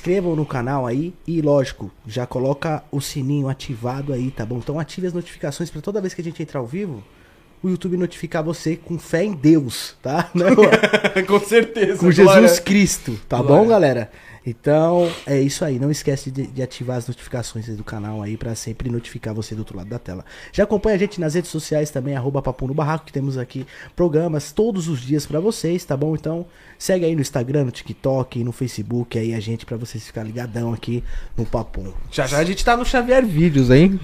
inscrevam no canal aí e, lógico, já coloca o sininho ativado aí, tá bom? Então ative as notificações para toda vez que a gente entrar ao vivo, o YouTube notificar você com fé em Deus, tá? Não, Com certeza. com Jesus Glória. Cristo, tá Glória. bom, galera? Então, é isso aí. Não esquece de, de ativar as notificações do canal aí pra sempre notificar você do outro lado da tela. Já acompanha a gente nas redes sociais também, arroba Papo no Barraco, que temos aqui programas todos os dias pra vocês, tá bom? Então, segue aí no Instagram, no TikTok, no Facebook aí a gente pra vocês ficar ligadão aqui no Papum. Já já a gente tá no Xavier Vídeos, hein?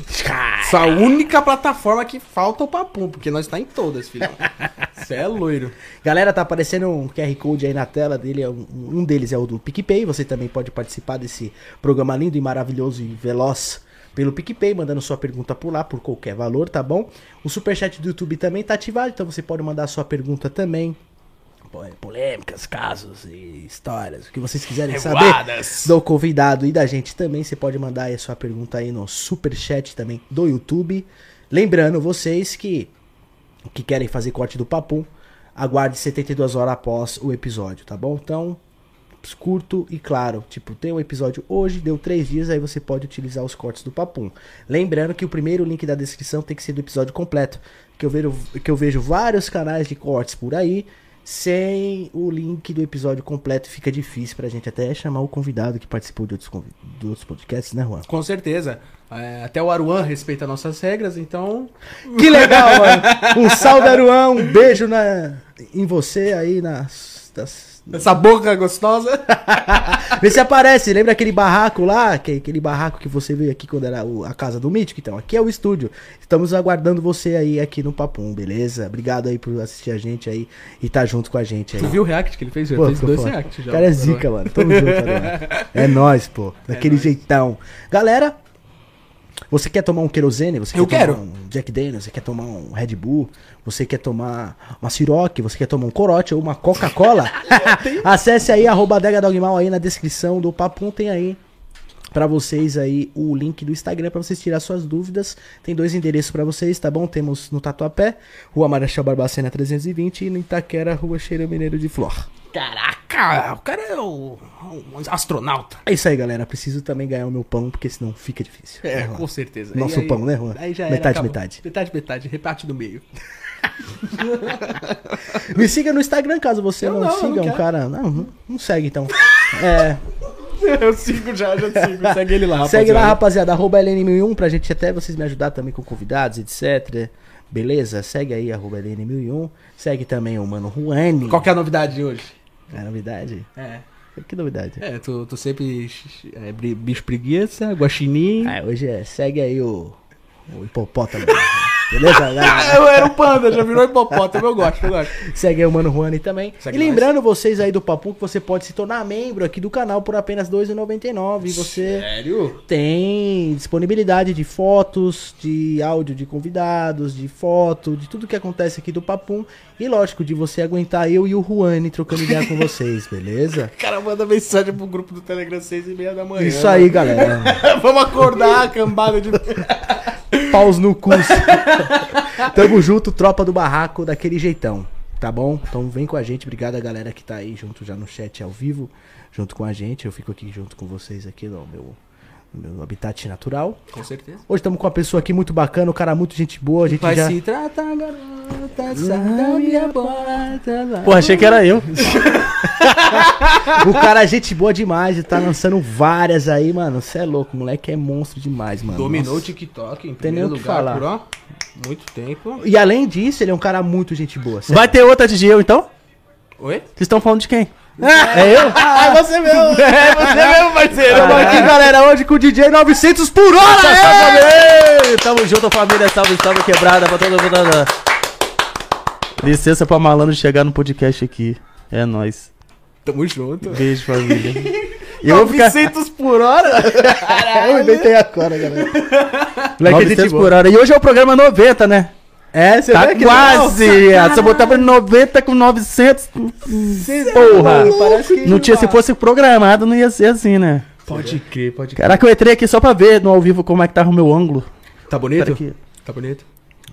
Essa única plataforma que falta o papum, porque nós tá em todas, filhão. Você é loiro. Galera, tá aparecendo um QR Code aí na tela dele. é Um, um deles é o do PicPay. Você também pode participar desse programa lindo e maravilhoso e veloz pelo PicPay, mandando sua pergunta por lá, por qualquer valor, tá bom? O Superchat do YouTube também tá ativado, então você pode mandar sua pergunta também. É Polêmicas, casos e histórias, o que vocês quiserem Revoadas. saber do convidado e da gente também. Você pode mandar aí a sua pergunta aí no Superchat também do YouTube. Lembrando vocês que que querem fazer corte do papum, aguarde 72 horas após o episódio, tá bom? Então, curto e claro, tipo, tem um episódio hoje, deu três dias, aí você pode utilizar os cortes do papum. Lembrando que o primeiro link da descrição tem que ser do episódio completo, que eu vejo, que eu vejo vários canais de cortes por aí, sem o link do episódio completo fica difícil pra gente até chamar o convidado que participou de outros, de outros podcasts, né, Juan? Com certeza. É, até o Aruan respeita nossas regras, então. Que legal, mano. Um salve, Aruan. Um beijo na, em você aí nas. das- Essa boca gostosa. Vê se aparece. Lembra aquele barraco lá? Que, aquele barraco que você veio aqui quando era o- a casa do Mítico? Então, aqui é o estúdio. Estamos aguardando você aí aqui no Papum, beleza? Obrigado aí por assistir a gente aí e tá junto com a gente aí. Tu viu o react que ele fez? Já Pô, dois foda. reacts já. O cara é zica, mano. Tamo junto, Aruan. É nóis, pô. Daquele nóis. jeitão. Galera, você quer tomar um querosene? Você Eu quer quero. tomar um Jack Daniels? Você quer tomar um Red Bull? Você quer tomar uma Ciroc? Você quer tomar um corote ou uma Coca-Cola? Acesse aí, arroba Adega Dogmal aí na descrição do Papum, tem aí pra vocês aí o link do Instagram pra vocês tirar suas dúvidas. Tem dois endereços pra vocês, tá bom? Temos no Tatuapé, Rua Marechal Barbacena 320 e no Itaquera, Rua Cheiro Mineiro de Flor. Caraca, o cara é o, um astronauta. É isso aí, galera. Preciso também ganhar o meu pão, porque senão fica difícil. É, Juan? com certeza. Nosso aí- pão, né, Juan? Aí já Metade, acabou. metade. Metade, metade. Reparte no meio. Me siga no Instagram caso você não, não, siga não um cara. Não, não, não segue então. É, Eu sigo já, já sigo. Segue ele lá, segue lá, rapaziada. rapaziada. Arroba LN1001 pra gente até vocês me ajudar também com convidados, etc. Beleza? Segue aí, arroba LN1001. Segue também o Mano Juani. Qual que é a novidade de hoje? É novidade? É. Que novidade? É, tu, tu sempre é, bicho preguiça, guaxinim. Ah, hoje é. Segue aí o. O hipopótamo. Beleza? Ah, eu era o panda, já virou hipopótamo, eu gosto, eu gosto. Segue aí o Mano Juani também. Segue e lembrando vocês aí do Papu que você pode se tornar membro aqui do canal por apenas R$ 2,99. E você Sério? tem disponibilidade de fotos, de áudio de convidados, de foto, de tudo que acontece aqui do Papum. E lógico, de você aguentar eu e o Juani trocando ideia com vocês, beleza? O cara manda mensagem pro grupo do Telegram seis e meia da manhã. Isso aí, galera. Vamos acordar cambada de. Paus no cu. Tamo junto, tropa do barraco, daquele jeitão. Tá bom? Então vem com a gente. Obrigado a galera que tá aí junto já no chat ao vivo, junto com a gente. Eu fico aqui junto com vocês aqui no meu, meu habitat natural. Com certeza. Hoje estamos com uma pessoa aqui muito bacana, um cara muito gente boa. A gente Vai já... se tratar, garota, sai da minha porta. Pô, achei que era eu. O cara é gente boa demais e tá lançando várias aí, mano. Você é louco, o moleque é monstro demais, mano. Dominou o Nossa. TikTok em primeiro o que lugar falar. por ó, muito tempo. E além disso, ele é um cara muito gente boa. sério. Vai ter outra DJ eu, então? Oi? Vocês estão falando de quem? É eu? Ah, você mesmo! É você mesmo, parceiro! Estamos aqui, galera, hoje com o DJ 900 por hora! é! Tamo junto, família. Salve, salve, quebrada pra todo mundo. Licença pra malandro chegar no podcast aqui. É nóis. Tamo junto. Beijo, família. E eu vou ficar... 900 por hora? Eu inventei agora, galera. Moleque é gente 900 boa. por hora. E hoje é o programa 90, né? É, você Tá quase! Se eu botar pra 90 com 900... Porra! Mano, parece que- Não tinha, se fosse programado, não ia ser assim, né? Pode crer, pode crer. Caraca, eu entrei aqui só pra ver no ao vivo como é que tava o meu ângulo. Tá bonito? Pera aqui. Tá bonito?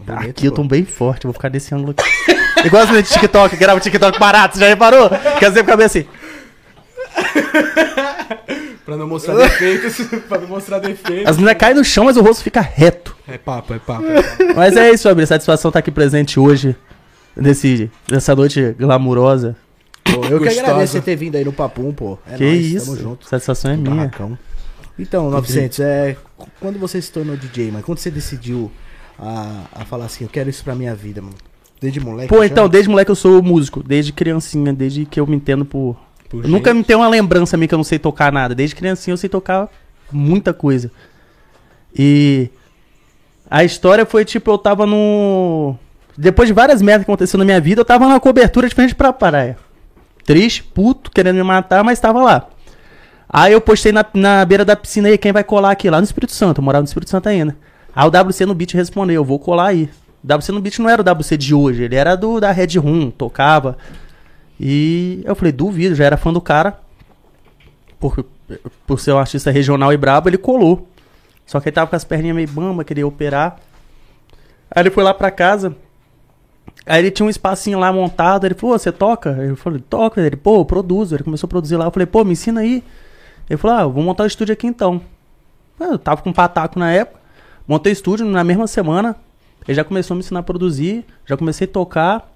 aqui eu tô bem forte, eu vou ficar nesse ângulo aqui. Igual as de TikTok, grava TikTok barato, você já reparou? Quer dizer, ficar bem assim. Pra não mostrar defeitos. pra não mostrar defeitos. As meninas caem no chão, mas o rosto fica reto. É papo, é papo. É papo. Mas é isso, Fabrício. Satisfação estar aqui presente hoje. Nesse, nessa noite glamurosa. Pô, eu que Gostosa. agradeço você ter vindo aí no Papum, pô. É que nóis, isso. Tamo junto. Satisfação é minha. Barracão. Então, 900, é, quando você se tornou DJ, mano? Quando você decidiu a, a falar assim, eu quero isso pra minha vida, mano? Desde moleque? Pô, então, desde moleque eu sou músico. Desde criancinha, desde que eu me entendo por. Por Eu nunca gente. me tem uma lembrança minha que eu não sei tocar nada. Desde criancinha eu sei tocar muita coisa. E a história foi tipo, eu tava no. Depois de várias merdas que aconteceram na minha vida, eu tava na cobertura de frente pra praia. Triste, puto, querendo me matar, mas tava lá. Aí eu postei na, na beira da piscina aí, quem vai colar aqui? Lá no Espírito Santo, eu morava no Espírito Santo ainda. Aí o WC no beat respondeu, eu vou colar aí. O WC no beat não era o WC de hoje, ele era do da Red Room, tocava. E eu falei, duvido, já era fã do cara. Por, por ser um artista regional e brabo, ele colou. Só que ele tava com as perninhas meio bamba, queria operar. Aí ele foi lá pra casa. Aí ele tinha um espacinho lá montado. Ele falou, "Ô, você toca? Eu falei, toca. Ele, pô, eu produzo. Ele começou a produzir lá. Eu falei, pô, me ensina aí. Ele falou, ah, vou montar o estúdio aqui então. Eu tava com um pataco na época. Montei o estúdio na mesma semana. Ele já começou a me ensinar a produzir. Já comecei a tocar.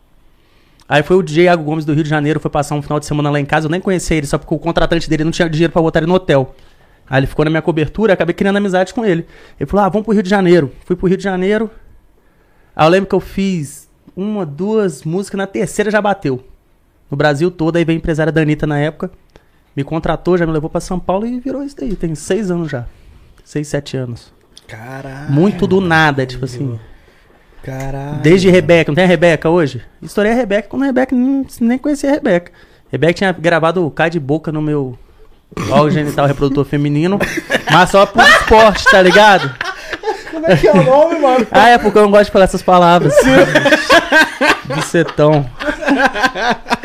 Aí foi o DJ Iago Gomes do Rio de Janeiro, foi passar um final de semana lá em casa, eu nem conhecia ele, só porque o contratante dele não tinha dinheiro pra botar ele no hotel. Aí ele ficou na minha cobertura, acabei criando amizade com ele. Ele falou: "Ah, vamos pro Rio de Janeiro". Fui pro Rio de Janeiro. Aí eu lembro que eu fiz uma, duas músicas, na terceira já bateu. No Brasil todo, aí veio a empresária da Anitta na época, me contratou, já me levou pra São Paulo e virou isso daí. Tem seis anos já. Seis, sete anos. Caralho. Muito do nada, tipo assim. Caralho. Desde Rebeca, não tem a Rebeca hoje? Estourei a Rebeca quando a Rebeca nem, nem conhecia a Rebeca. Rebeca tinha gravado o Cai de Boca no meu órgão genital reprodutor feminino, mas só por esporte, tá ligado? Como é que é o nome, mano? Ah, é porque eu não gosto de falar essas palavras. Bucetão.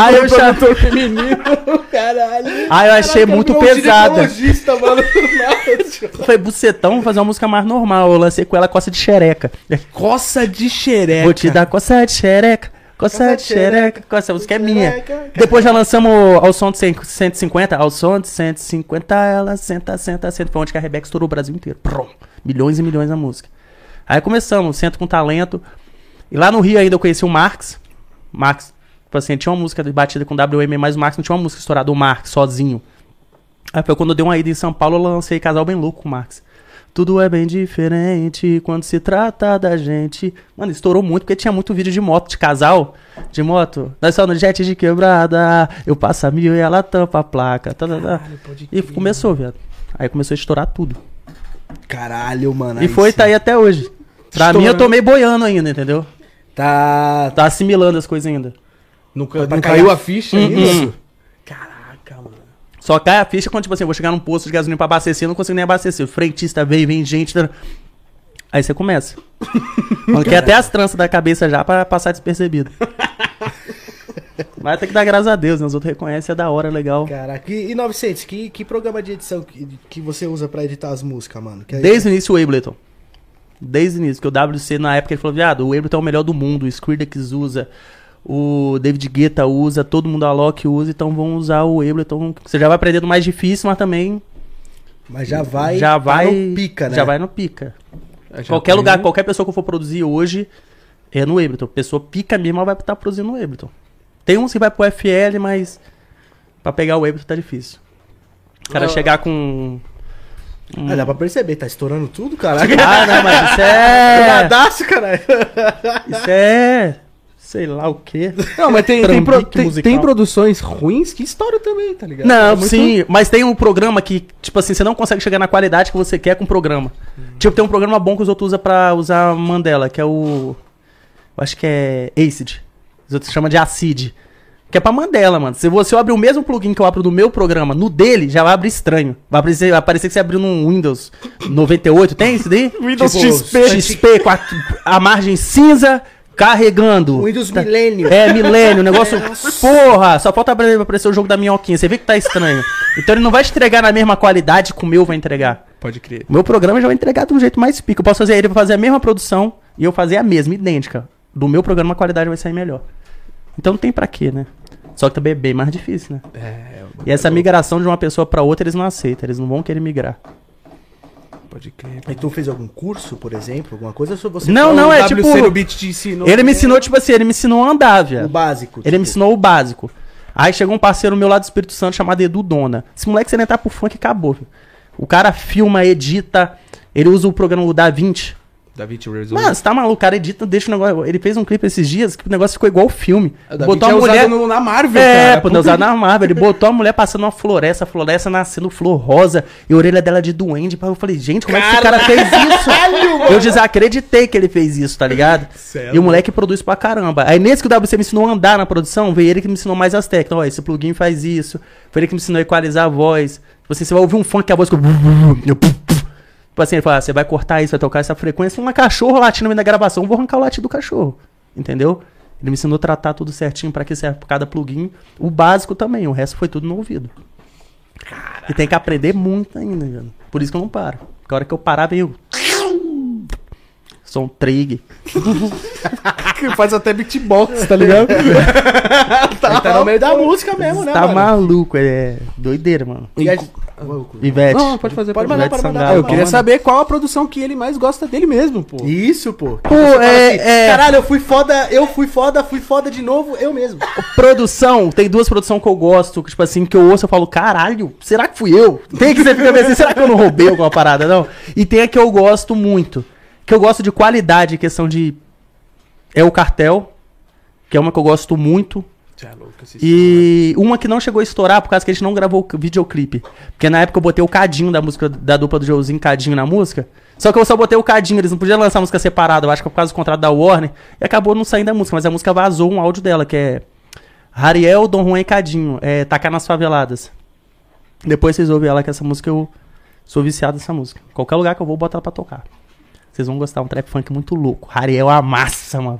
Aí eu, já, feminino, caralho. aí eu achei muito um pesada. mano. falei, bucetão, vou fazer uma música mais normal. Eu lancei com ela coça de xereca. Coça de xereca. Vou te dar coça de xereca. Coça de xereca. Coça, essa música é minha. Xereca. Depois já lançamos ao som de 100 150. Ao som de 150, ela senta, senta, senta. Foi onde que a Rebeca estourou o Brasil inteiro. Prum. Milhões e milhões na música. Aí começamos, Centro com Talento. E lá no Rio ainda eu conheci o Marx. Marx, tipo assim, tinha uma música batida com WM, mas o Marx não tinha uma música estourada, o Marx, sozinho. Aí foi quando eu dei uma ida em São Paulo, eu lancei Casal Bem Louco com o Marx. Tudo é bem diferente quando se trata da gente. Mano, estourou muito porque tinha muito vídeo de moto, de casal, de moto. Nós só no jet de quebrada, eu passo a mil e ela tampa a placa. Tá, tá, tá. E começou, viado. Aí começou a estourar tudo. Caralho, mano. E foi, sim. tá aí até hoje. Pra mim, eu tô meio boiando ainda, entendeu? Tá. Tá assimilando as coisas ainda. Nunca, Pra não caiu a- a ficha Hum, ainda? hum. Caraca, mano. Só cai a ficha quando, tipo assim, eu vou chegar num posto de gasolina pra abastecer, eu não consigo nem abastecer. O frentista veio, vem gente. tá- Aí você começa. Quando quer até as tranças da cabeça já pra passar despercebido. Mas tem que dar graças a Deus, né? Os outros reconhecem, é da hora, legal. Caraca. E, e 900, que, que programa de edição que, que você usa pra editar as músicas, mano? Que aí- Desde o início o Ableton. Desde o início, que o WC na época ele falou, viado, o Ableton é o melhor do mundo, o Skrillex usa, o David Guetta usa, todo mundo a Loki usa, então vamos usar o Ableton. Você já vai aprendendo mais difícil, mas também Mas já vai. já tá vai no pica, né? Já vai no pica. Qualquer tem- lugar, qualquer pessoa que eu for produzir hoje é no Ableton. Pessoa pica mesmo, ela vai estar produzindo no Ableton. Tem uns que vai pro FL, mas pra pegar o Ableton tá difícil. O cara Ah. chegar com um- Ah, dá pra perceber, tá estourando tudo, caralho. Ah, não, mas isso é. Nadaço, caralho. Isso é. Sei lá o quê. Não, mas tem, tem, pro- tem- tem produções ruins que estouram também, tá ligado? Não, É muito- sim, mas tem um programa que, tipo assim, você não consegue chegar na qualidade que você quer com o programa. Tipo, tem um programa bom que os outros usam pra usar Mandela, que é o. Eu acho que é Acid. Os outros chamam de Acid. Que é pra Mandela, mano. Se você abrir o mesmo plugin que eu abro no meu programa, no dele, já vai abrir estranho. Vai aparecer, vai aparecer que você abriu num Windows 98, tem isso daí? Windows Tipo, XP. XP, com a, a margem cinza, carregando. Windows Tá- Millennium. É, milênio, o negócio. Porra, só falta aparecer o jogo da minhoquinha. Você vê que tá estranho. Então ele não vai te entregar na mesma qualidade que o meu vai entregar. Pode crer. O meu programa já vai entregar de um jeito mais pico. Eu posso fazer ele fazer a mesma produção e eu fazer a mesma, idêntica. Do meu programa a qualidade vai sair melhor. Então não tem pra quê, né? Só que também é bem mais difícil, né? É, E essa migração de uma pessoa pra outra eles não aceitam, eles não vão querer migrar. Pode crer. E tu fez algum curso, por exemplo, alguma coisa? Ou só você Não, não, o é WC tipo- no beat te ensinou. Ele me ensinou, tipo assim, ele me ensinou a andar, O viado. básico. Ele me tipo, ensinou o básico. Aí chegou um parceiro meu lá do Espírito Santo chamado Edu Dona. Esse moleque, se ele entrar pro funk, acabou. Viu? O cara filma, edita, ele usa o programa o David Resolve. Mano, você tá maluco, o cara edita, deixa o negócio. Ele fez um clipe esses dias que o negócio ficou igual o filme. o David botou é a mulher. no- na Marvel, É, cara. pô, Puta usar na Marvel. Ele botou a mulher passando uma floresta, a floresta nascendo flor rosa e a orelha dela de duende. Eu falei, gente, como é que esse cara fez isso? Eu desacreditei que ele fez isso, tá ligado? É E o moleque produz pra caramba. Aí nesse que o WC me ensinou a andar na produção, veio ele que me ensinou mais as técnicas. Ó, esse plugin faz isso. Foi ele que me ensinou a equalizar a voz. Tipo assim, você vai ouvir um funk que a voz ficou. Tipo assim, ele fala, ah, você vai cortar isso, vai tocar essa frequência. Um cachorro latindo no meio da gravação, eu vou arrancar o latido do cachorro. Entendeu? Ele me ensinou a tratar tudo certinho pra que serve cada plugin. O básico também, o resto foi tudo no ouvido. E tem que aprender muito ainda. Por isso que eu não paro. Porque a hora que eu parar, veio. Som trig. Que faz até beatbox, tá ligado? Ele tá no meio da música mesmo, né, tá mano? maluco, é doideira, mano. E aí- Ivete. Não, pode fazer. Pode pode mandar, pode mandar. Eu queria saber qual a produção que ele mais gosta dele mesmo, pô. Isso, pô. Pô, Você fala é- é- Caralho, eu fui foda, eu fui foda, fui foda de novo, eu mesmo. Produção, tem duas produções que eu gosto, que, tipo assim, que eu ouço e falo, caralho, será que fui eu? Tem que você fica meio assim, será que eu não roubei alguma parada, não? E tem a que eu gosto muito, que eu gosto de qualidade, questão de... É o Cartel, que é uma que eu gosto muito, Cê é louco, esse e uma que não chegou a estourar por causa que a gente não gravou o videoclipe. Porque na época eu botei o Cadinho da música da dupla do Joãozinho Cadinho na música. Só que eu só botei o Cadinho, eles não podiam lançar a música separada, eu acho que por causa do contrato da Warner. E acabou não saindo a música, mas a música vazou um áudio dela, que é Rariel, Dom Juan e Cadinho. É Tacar nas Faveladas. Depois vocês ouvem ela, que essa música eu sou viciado nessa música. Qualquer lugar que eu vou, botar ela pra tocar. Vocês vão gostar, um trap funk muito louco. Rariel amassa, mano.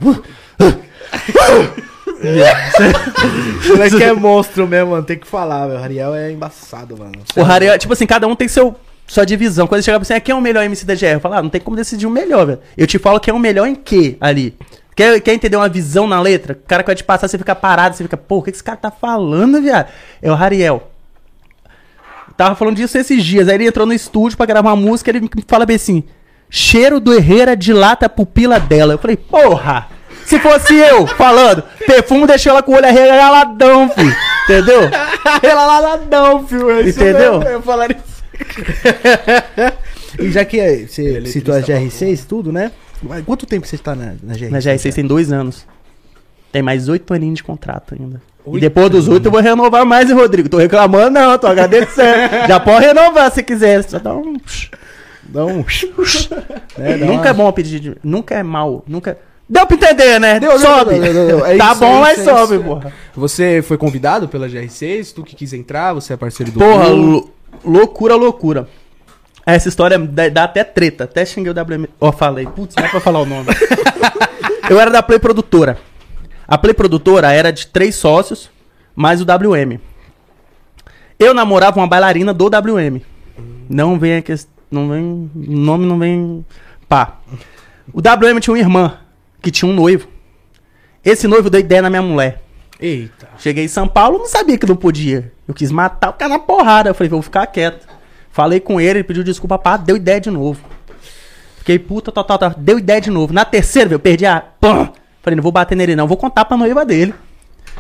Moleque é monstro mesmo, mano. Tem que falar, velho. O Ariel é embaçado, mano. O Rariel, tipo assim, cada um tem seu, sua divisão. Quando chega pra você, ah, quem é o melhor MC da GR? Eu falo, ah, não tem como decidir o melhor, velho. Eu te falo quem é o melhor em quê ali. Quer, quer entender uma visão na letra? O cara que vai te passar, você fica parado, você fica, pô, o que que esse cara tá falando, viado? É o Rariel. Tava falando disso esses dias. Aí ele entrou no estúdio pra gravar uma música, ele me fala bem assim: cheiro do Herrera dilata a pupila dela. Eu falei, porra! Se fosse eu falando, perfume deixou ela com o olho arregaladão, filho. Entendeu? Ela lá ladão, filho. é Entendeu? mesmo, Eu falaria isso. e já que eh, você citou a GR6 tudo, né? Mas Quanto tempo você tá na, na GR6? Na GR6 tem dois anos. Tem mais oito aninhos de contrato ainda. e Oito depois dos oito eu vou renovar mais, hein, Rodrigo? Tô reclamando, não, tô agradecendo. Já pode renovar se quiser. Só dá um. Dá um... né, dá nunca uma- é bom pedir. de- Nunca é mal. Nunca. Deu pra entender, né? Deu, deu, sobe. deu, deu, deu. É tá isso, bom, é mas isso, é sobe, isso. porra. Você foi convidado pela GR6, tu que quis entrar, você é parceiro do Porra, lou- loucura, loucura. Essa história dá, até treta. Até xinguei o WM. Ó, falei. Putz, não é pra falar o nome. eu era da Play Produtora. A Play Produtora era de três sócios, mais o WM. Eu namorava uma bailarina do WM. Não vem a questão. Não vem. O nome não vem. Pá. O WM tinha uma irmã que tinha um noivo. Esse noivo deu ideia na minha mulher. Eita. Cheguei em São Paulo, não sabia que não podia. Eu quis matar o cara na porrada. Eu falei, vou ficar quieto. Falei com ele, ele pediu desculpa, pá, deu ideia de novo. Fiquei puta, tal, tal, tal. Deu ideia de novo. Na terceira, eu perdi a. Pã! Falei, não vou bater nele, não. Vou contar pra noiva dele.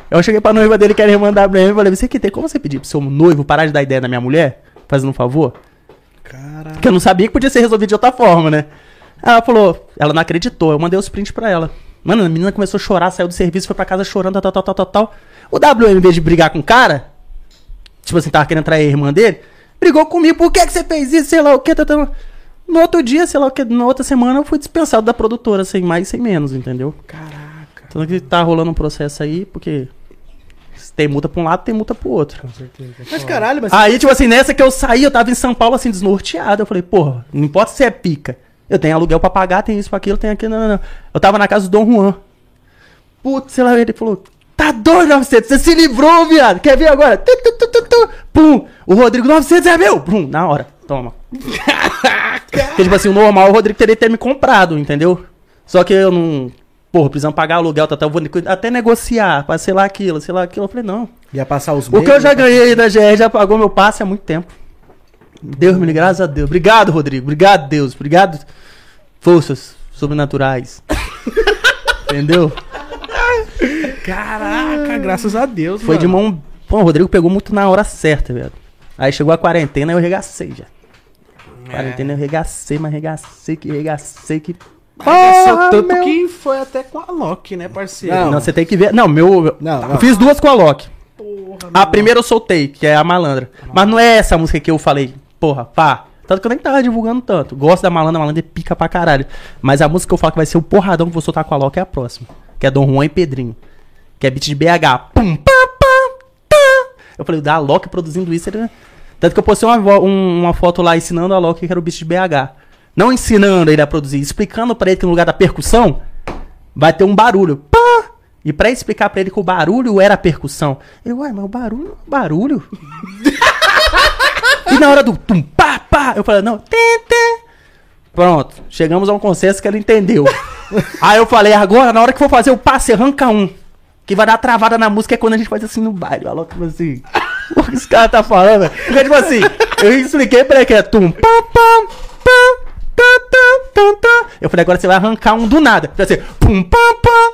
Eu cheguei pra noiva dele, que era irmã da WM, falei, você que tem como você pedir pro seu noivo parar de dar ideia na minha mulher? Fazendo um favor? Caralho. Porque eu não sabia que podia ser resolvido de outra forma, né? Ela falou, ela não acreditou, eu mandei os prints pra ela. Mano, a menina começou a chorar, saiu do serviço, foi pra casa chorando, tal, tal, tal, tal, tal. O WM, em vez de brigar com o cara, tipo assim, tava querendo trair a irmã dele, brigou comigo, por que que você fez isso, sei lá o que, tal, tal. No outro dia, sei lá o que, na outra semana, eu fui dispensado da produtora, sem mais, sem menos, entendeu? Caraca. Tanto que tá rolando um processo aí, porque se tem multa pra um lado, tem multa pro outro. Com certeza. Mas caralho, mas... Aí, tipo assim, nessa que eu saí, eu tava em São Paulo, assim, desnorteado. Eu falei, porra, não importa se é pica. Eu tenho aluguel pra pagar, tem isso, pra aquilo, tem aquilo, não, não, não. Eu tava na casa do Dom Juan. Putz, sei lá, ele falou, tá doido, 900, você se livrou, viado. Quer ver agora? Tu, tu, tu. Pum. O Rodrigo, 900 é meu. Pum, na hora, toma. Porque, tipo assim, o normal, o Rodrigo teria que ter me comprado, entendeu? Só que eu não... porra, precisamos pagar aluguel, tá, tá, eu vou até negociar, pra sei lá aquilo, sei lá aquilo. Eu falei, não. Ia passar os O que eu já ganhei da GR já pagou meu passe há muito tempo. Deus me livre, graças a Deus. Obrigado, Rodrigo. Obrigado, Deus. Obrigado, forças sobrenaturais. Entendeu? Caraca, graças a Deus, Foi de mão. Pô, o Rodrigo pegou muito na hora certa, velho. Aí chegou a quarentena e eu regacei já. Quarentena eu regacei, mas regacei, que regacei, que. Porra, tanto meu. que foi até com a Loki, né, parceiro? Não. Não, você tem que ver. Não, meu. Não, Eu não. fiz duas com a Loki. Porra, A primeira eu soltei, que é a malandra. Mas não é essa música que eu falei, porra, pá. Tanto que eu nem tava divulgando tanto. Gosto da malandra, malandra é pica pra caralho. Mas a música que eu falo que vai ser o porradão que vou soltar com a Loki é a próxima. Que é Dom Juan e Pedrinho. Que é beat de BH. Pum, pá, pá, tá. Eu falei, da Loki produzindo isso. Ele... Tanto que eu postei uma, um- uma foto lá ensinando a Loki que era o beat de BH. Não ensinando ele a produzir, explicando pra ele que no lugar da percussão vai ter um barulho. Pá! E pra explicar pra ele que o barulho era a percussão. Ele, uai, mas o barulho é barulho. e na hora do tum, pá, pá, eu falei, não, tê, tê. Pronto, chegamos a um consenso que ele entendeu. Aí eu falei, agora, na hora que for fazer o passe, arranca um. Que vai dar travada na música é quando a gente faz assim no baile. Olha tipo assim. O que esse cara tá falando, tipo assim, eu expliquei pra ele que é tum, pá, pá, pá, tá, tá, tá. Eu falei, agora você vai arrancar um do nada. Vai ser pum, pá, pá,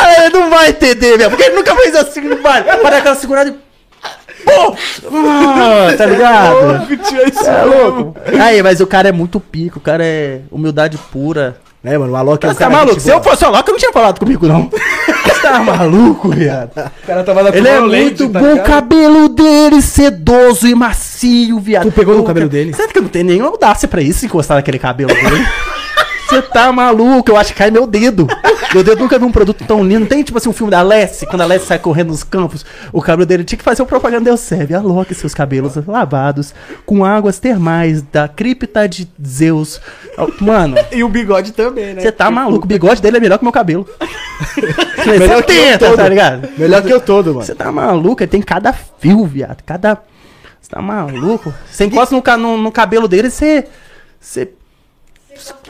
Ah, ele não vai entender, velho. Porque ele nunca fez assim no. Vai dar aquela segurada e. Pô! Ah, tá ligado? É louco. Aí, mas o cara é muito pico, o cara é humildade pura. É, mano, o Alok é um Você tá cara maluco? gente Se eu fosse o Loki, eu não tinha falado comigo, não. Você tá maluco, viado? O cara tava na Ele é muito tá bom, o cabelo dele sedoso e macio, viado. Tu pegou no cabelo dele? Certo que eu não tenho nenhuma audácia pra isso, encostar naquele cabelo dele. Você tá maluco? Eu acho que cai meu dedo. Meu dedo nunca viu um produto tão lindo. Não tem tipo assim um filme da Alessi, quando a Alessi sai correndo nos campos, o cabelo dele tinha que fazer o propaganda deu serve. Aloque seus cabelos lavados com águas termais da cripta de Zeus. Mano, E o bigode também, né? você tá maluco. O bigode dele é melhor que o meu cabelo. Melhor que eu tenta, todo. tá ligado? Melhor que eu todo, mano. Você tá maluco? Ele tem cada fio, viado. Cada. Você tá maluco? Você encosta no, no, no cabelo dele, você. Você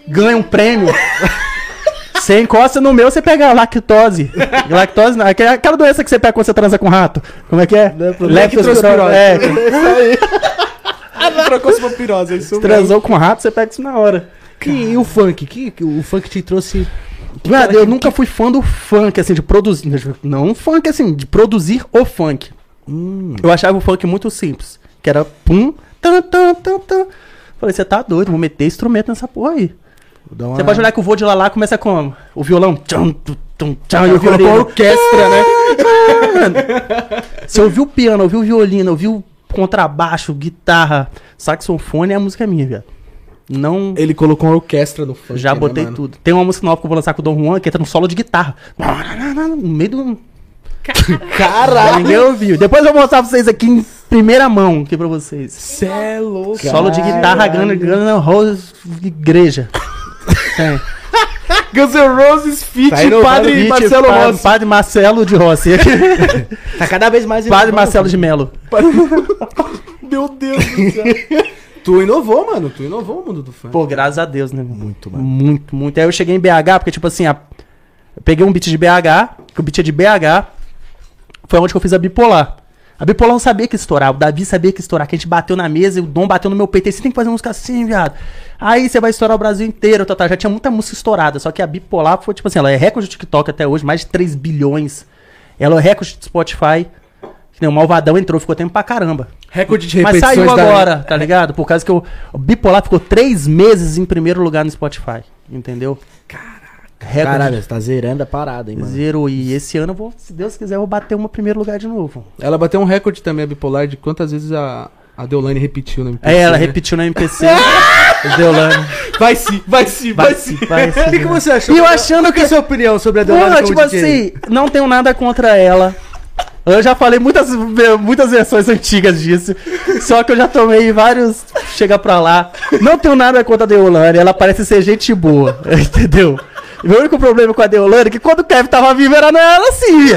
ganha um prêmio. Você encosta no meu, você pega lactose. Lactose, não, aquela aquela doença que você pega quando você transa com rato. Como é que é? Leptospirose. É, Procosmopirose, é isso transou com rato, você pega isso na hora. Que, e o funk? Que, que o funk te trouxe. Mano, eu nunca fui fã do funk, assim, de produzir. Não funk, assim, de produzir o funk. Eu achava o funk muito simples. Que era pum, tan, tan, tan, tan. Falei, você tá doido, vou meter instrumento nessa porra aí. Você pode olhar que o voo de Lalá começa com o violão. Tcham, tum, tcham, e o Colocou violino. orquestra, né? Você ouviu o piano, ouviu o violino, ouviu contrabaixo, guitarra, saxofone, a música é minha, velho. Não. Ele colocou uma orquestra no funk, Já né, botei mano? tudo. Tem uma música nova que eu vou lançar com o Dom Juan, que entra no solo de guitarra. No meio do. Caralho! Ninguém ouviu. Depois eu vou mostrar pra vocês aqui em primeira mão aqui pra vocês. Cê é louco. Solo de guitarra, Guns N' Roses, igreja. Tem. Guns N' Roses feat Tá Padre Beat, Marcelo padre, Rossi. Padre Marcelo de Rossi. Tá cada vez mais. padre inovando, Marcelo de Melo. Meu Deus do céu. tu inovou, mano. Tu inovou o mundo do funk. Pô, graças a Deus, né? mano? Muito, mano. Muito, muito. Aí eu cheguei em BH, porque, tipo assim, a- eu peguei um beat de BH, que o beat é de BH, foi onde que eu fiz a bipolar. A bipolar não sabia que estourar, o Davi sabia que estourar, que a gente bateu na mesa e o Dom bateu no meu peito. Aí você tem que fazer música assim, viado. Aí você vai estourar o Brasil inteiro, tá, tá. Já tinha muita música estourada, só que a bipolar foi, tipo assim, ela é recorde do TikTok até hoje, mais de 3 bilhões. Ela é recorde de Spotify. Que o Malvadão entrou, ficou tempo pra caramba. Recorde de Mas saiu da- agora, tá ligado? Por causa que o, o Bipolar ficou três meses em primeiro lugar no Spotify. Entendeu? Caraca. Recorde Caralho, você tá zerando a parada, hein, mano. zero. E esse ano eu vou, se Deus quiser, eu vou bater uma primeiro lugar de novo. Ela bateu um recorde também, a bipolar, de quantas vezes a, a Deolane repetiu no MPC. É, ela né? repetiu na MPC. Deolane. Vai sim, vai sim, Vai vai sim, vai sim. O que, que você achou? E eu achando Qual que é a sua opinião sobre a Deolane Porra, como tipo DJ? assim, não tenho nada contra ela. Eu já falei muitas, muitas versões antigas disso. Só que eu já tomei vários. Chega pra lá. Não tenho nada contra a Deolane, ela parece ser gente boa. Entendeu? Meu único problema com a Deolane é que quando o Kevin tava vivo era nela assim.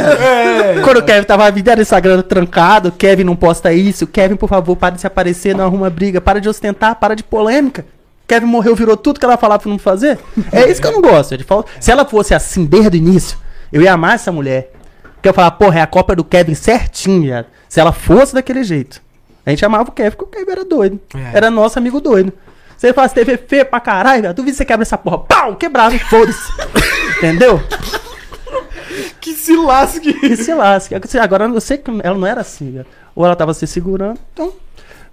Quando o Kevin tava vivo era o Instagram trancado. Kevin não posta isso. Kevin, por favor, para de se aparecer, não arruma briga. Para de ostentar, para de polêmica. Kevin morreu, virou tudo que ela falava pra não fazer. É isso que eu não gosto. Ele falou, se ela fosse assim desde o início, eu ia amar essa mulher. Porque eu falava, porra, é a cópia do Kevin certinho, viado. Se ela fosse daquele jeito. A gente amava o Kevin, porque o Kevin era doido. É. Era nosso amigo doido. Ele falasse TV feia pra caralho, velho, duvido que você quebra essa porra. Pau! Quebrava e foda-se. Entendeu? Que se lasque. E se lasque. Agora eu sei que ela não era assim, velho. Ou ela tava se segurando, então.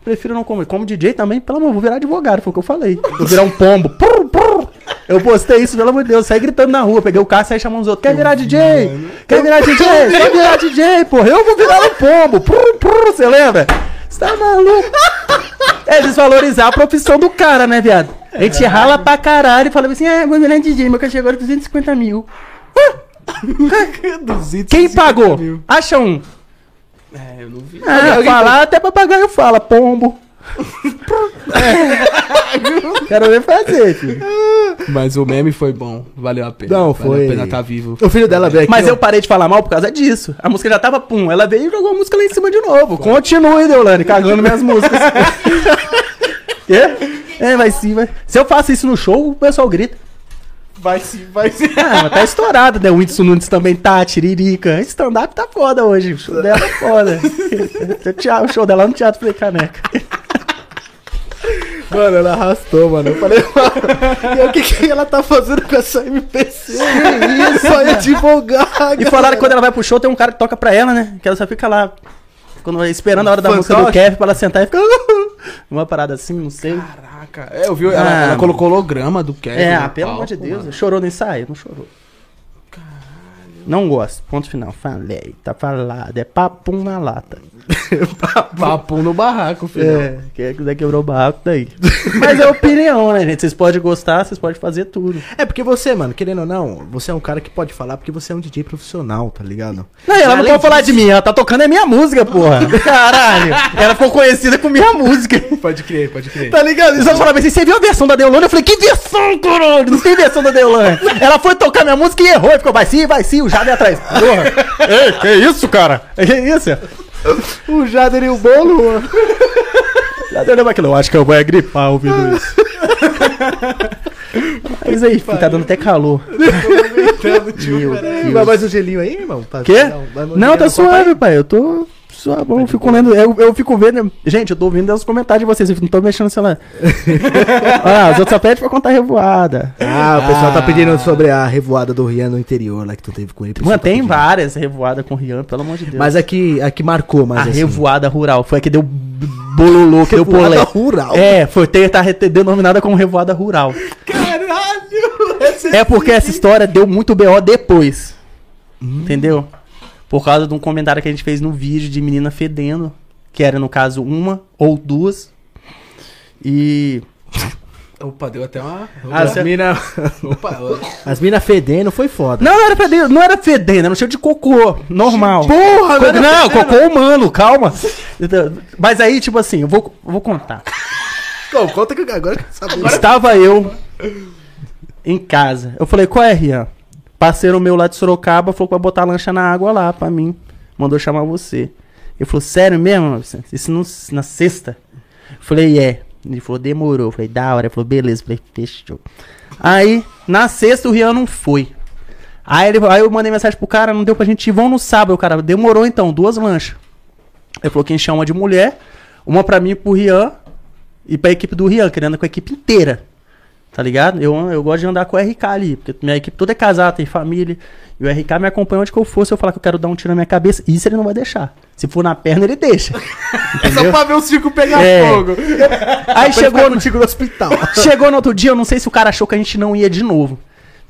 Prefiro não comer. Como DJ também, pelo amor, vou virar advogado, foi o que eu falei. Vou virar um pombo. Prr, prr. Eu postei isso, pelo amor de Deus. Saí gritando na rua, peguei o carro e saí chamando os outros. Quer virar DJ? Quer virar DJ? Quer virar DJ, porra? Eu vou virar um pombo. Prr, prr, você lembra? Você tá maluco? É desvalorizar a profissão do cara, né, viado? A gente rala pra caralho e fala assim: ah, vou virar DJ, meu cachê agora é 250 mil. Quem pagou? Acha um. É, eu não vi. Ah, falar até papagaio fala, pombo. Quero ver fazer, filho. Mas o meme foi bom. Valeu a pena. Não, Valeu foi- a pena estar vivo. O filho dela veio aqui. Mas ó. eu parei de falar mal por causa disso. A música já tava pum. Ela veio e jogou a música lá em cima de novo. Continue, Deolane, cagando minhas músicas. Quê? É, vai sim, vai. Se eu faço isso no show, o pessoal grita. Vai sim, vai sim. Ah, mas tá estourado, né? O Whindersson Nunes também tá, tiririca. Stand-up tá foda hoje. O show dela é foda. O show dela no Teatro Frei Caneca. Mano, ela arrastou, mano. Eu falei, mano, e o que, que ela tá fazendo com essa MPC? Isso aí, advogado. E falaram que quando ela vai pro show, tem um cara que toca pra ela, né? Que ela só fica lá. Esperando a hora da música do? Kevin pra ela sentar e ficar. Uma parada assim, não sei. Caraca. É, eu vi, ela, Ah, ela colocou holograma do Kevin. É, ah, pelo amor de Deus. mano. Chorou no ensaio? Não chorou. Não gosto. Ponto final. Falei. Tá falado. É papum na lata. Papo no barraco, filho. É, quem quiser quebrar o barraco daí. Mas é opinião, né, gente? Vocês podem gostar, vocês podem fazer tudo. É porque você, mano, querendo ou não, você é um cara que pode falar porque você é um DJ profissional, tá ligado? Não, ela não Além pode falar de mim, ela tá tocando é minha música, porra. Caralho. Ela ficou conhecida com minha música. Pode crer, pode crer. Tá ligado? Eles vão falar assim, você viu a versão da Deolane? Eu falei, que versão, caralho? Não tem versão da Deolane. Ela foi tocar minha música e errou. E ficou, vai sim, vai sim, o Jade atrás. Porra. Ei, que isso, cara? Que isso? O Jader e o bolo, mano. Jade olhou pra aquilo, eu acho que eu vou gripar ouvindo isso. Mas aí, filho, tá dando até calor. Meu Vai Deus. mais um gelinho aí, irmão? Pra- Quê? Vai mais um Não, gelinho tá no copo aí? suave, pai. Eu tô suavão. Eu fico lendo. Eu, eu fico vendo. Gente, eu tô ouvindo os comentários de vocês. Eu não tô mexendo no celular. ah, os outros só pedem pra contar revoada. Ah, o pessoal tá Ah. pedindo sobre a revoada do Rian no interior lá que tu teve com ele. Mano, tá tem pedindo. várias revoadas com o Rian, pelo amor de Deus. Mas aqui, aqui marcou mais a assim. revoada rural foi a que deu bololô, que deu Revoada polé. rural. É, foi ter, tá denominada como revoada rural. Caralho! É porque essa história deu muito BO depois. Hum. Entendeu? Por causa de um comentário que a gente fez no vídeo de menina fedendo. Que era, no caso, uma ou duas. E. Opa, deu até uma. As mina, Opa, as mina fedendo foi foda. Não, não era fedendo, não era fedendo, era um cheiro de cocô, normal. Porra, Co- não era Não, cocô humano, calma. Então, Mas aí, tipo assim, eu vou, eu vou contar. Pô, conta que agora saber. Estava eu em casa. Eu falei, qual é, Rian? Parceiro meu lá de Sorocaba falou que vai botar lancha na água lá pra mim. Mandou chamar você. Ele falou, sério mesmo, Vicente? Isso na sexta? Falei, é. Ele falou, demorou. Falei, da hora. Ele falou, beleza. Falei, fechou. Aí, na sexta, o Rian não foi. Aí, ele, aí eu mandei mensagem pro cara, não deu pra gente ir, vão no sábado. O cara, demorou então, duas lanchas. Ele falou que encheu uma de mulher, uma pra mim e pro Rian, e pra equipe do Rian, que ele anda com a equipe inteira. Tá ligado? Eu, eu gosto de andar com o RK ali, porque minha equipe toda é casada, tem família. E o RK me acompanha onde que eu for. Se eu falar que eu quero dar um tiro na minha cabeça, isso ele não vai deixar. Se for na perna, ele deixa. É só pra ver o circo pegar É. fogo. Aí chegou no, contigo no hospital. chegou no outro dia, eu não sei se o cara achou que a gente não ia de novo.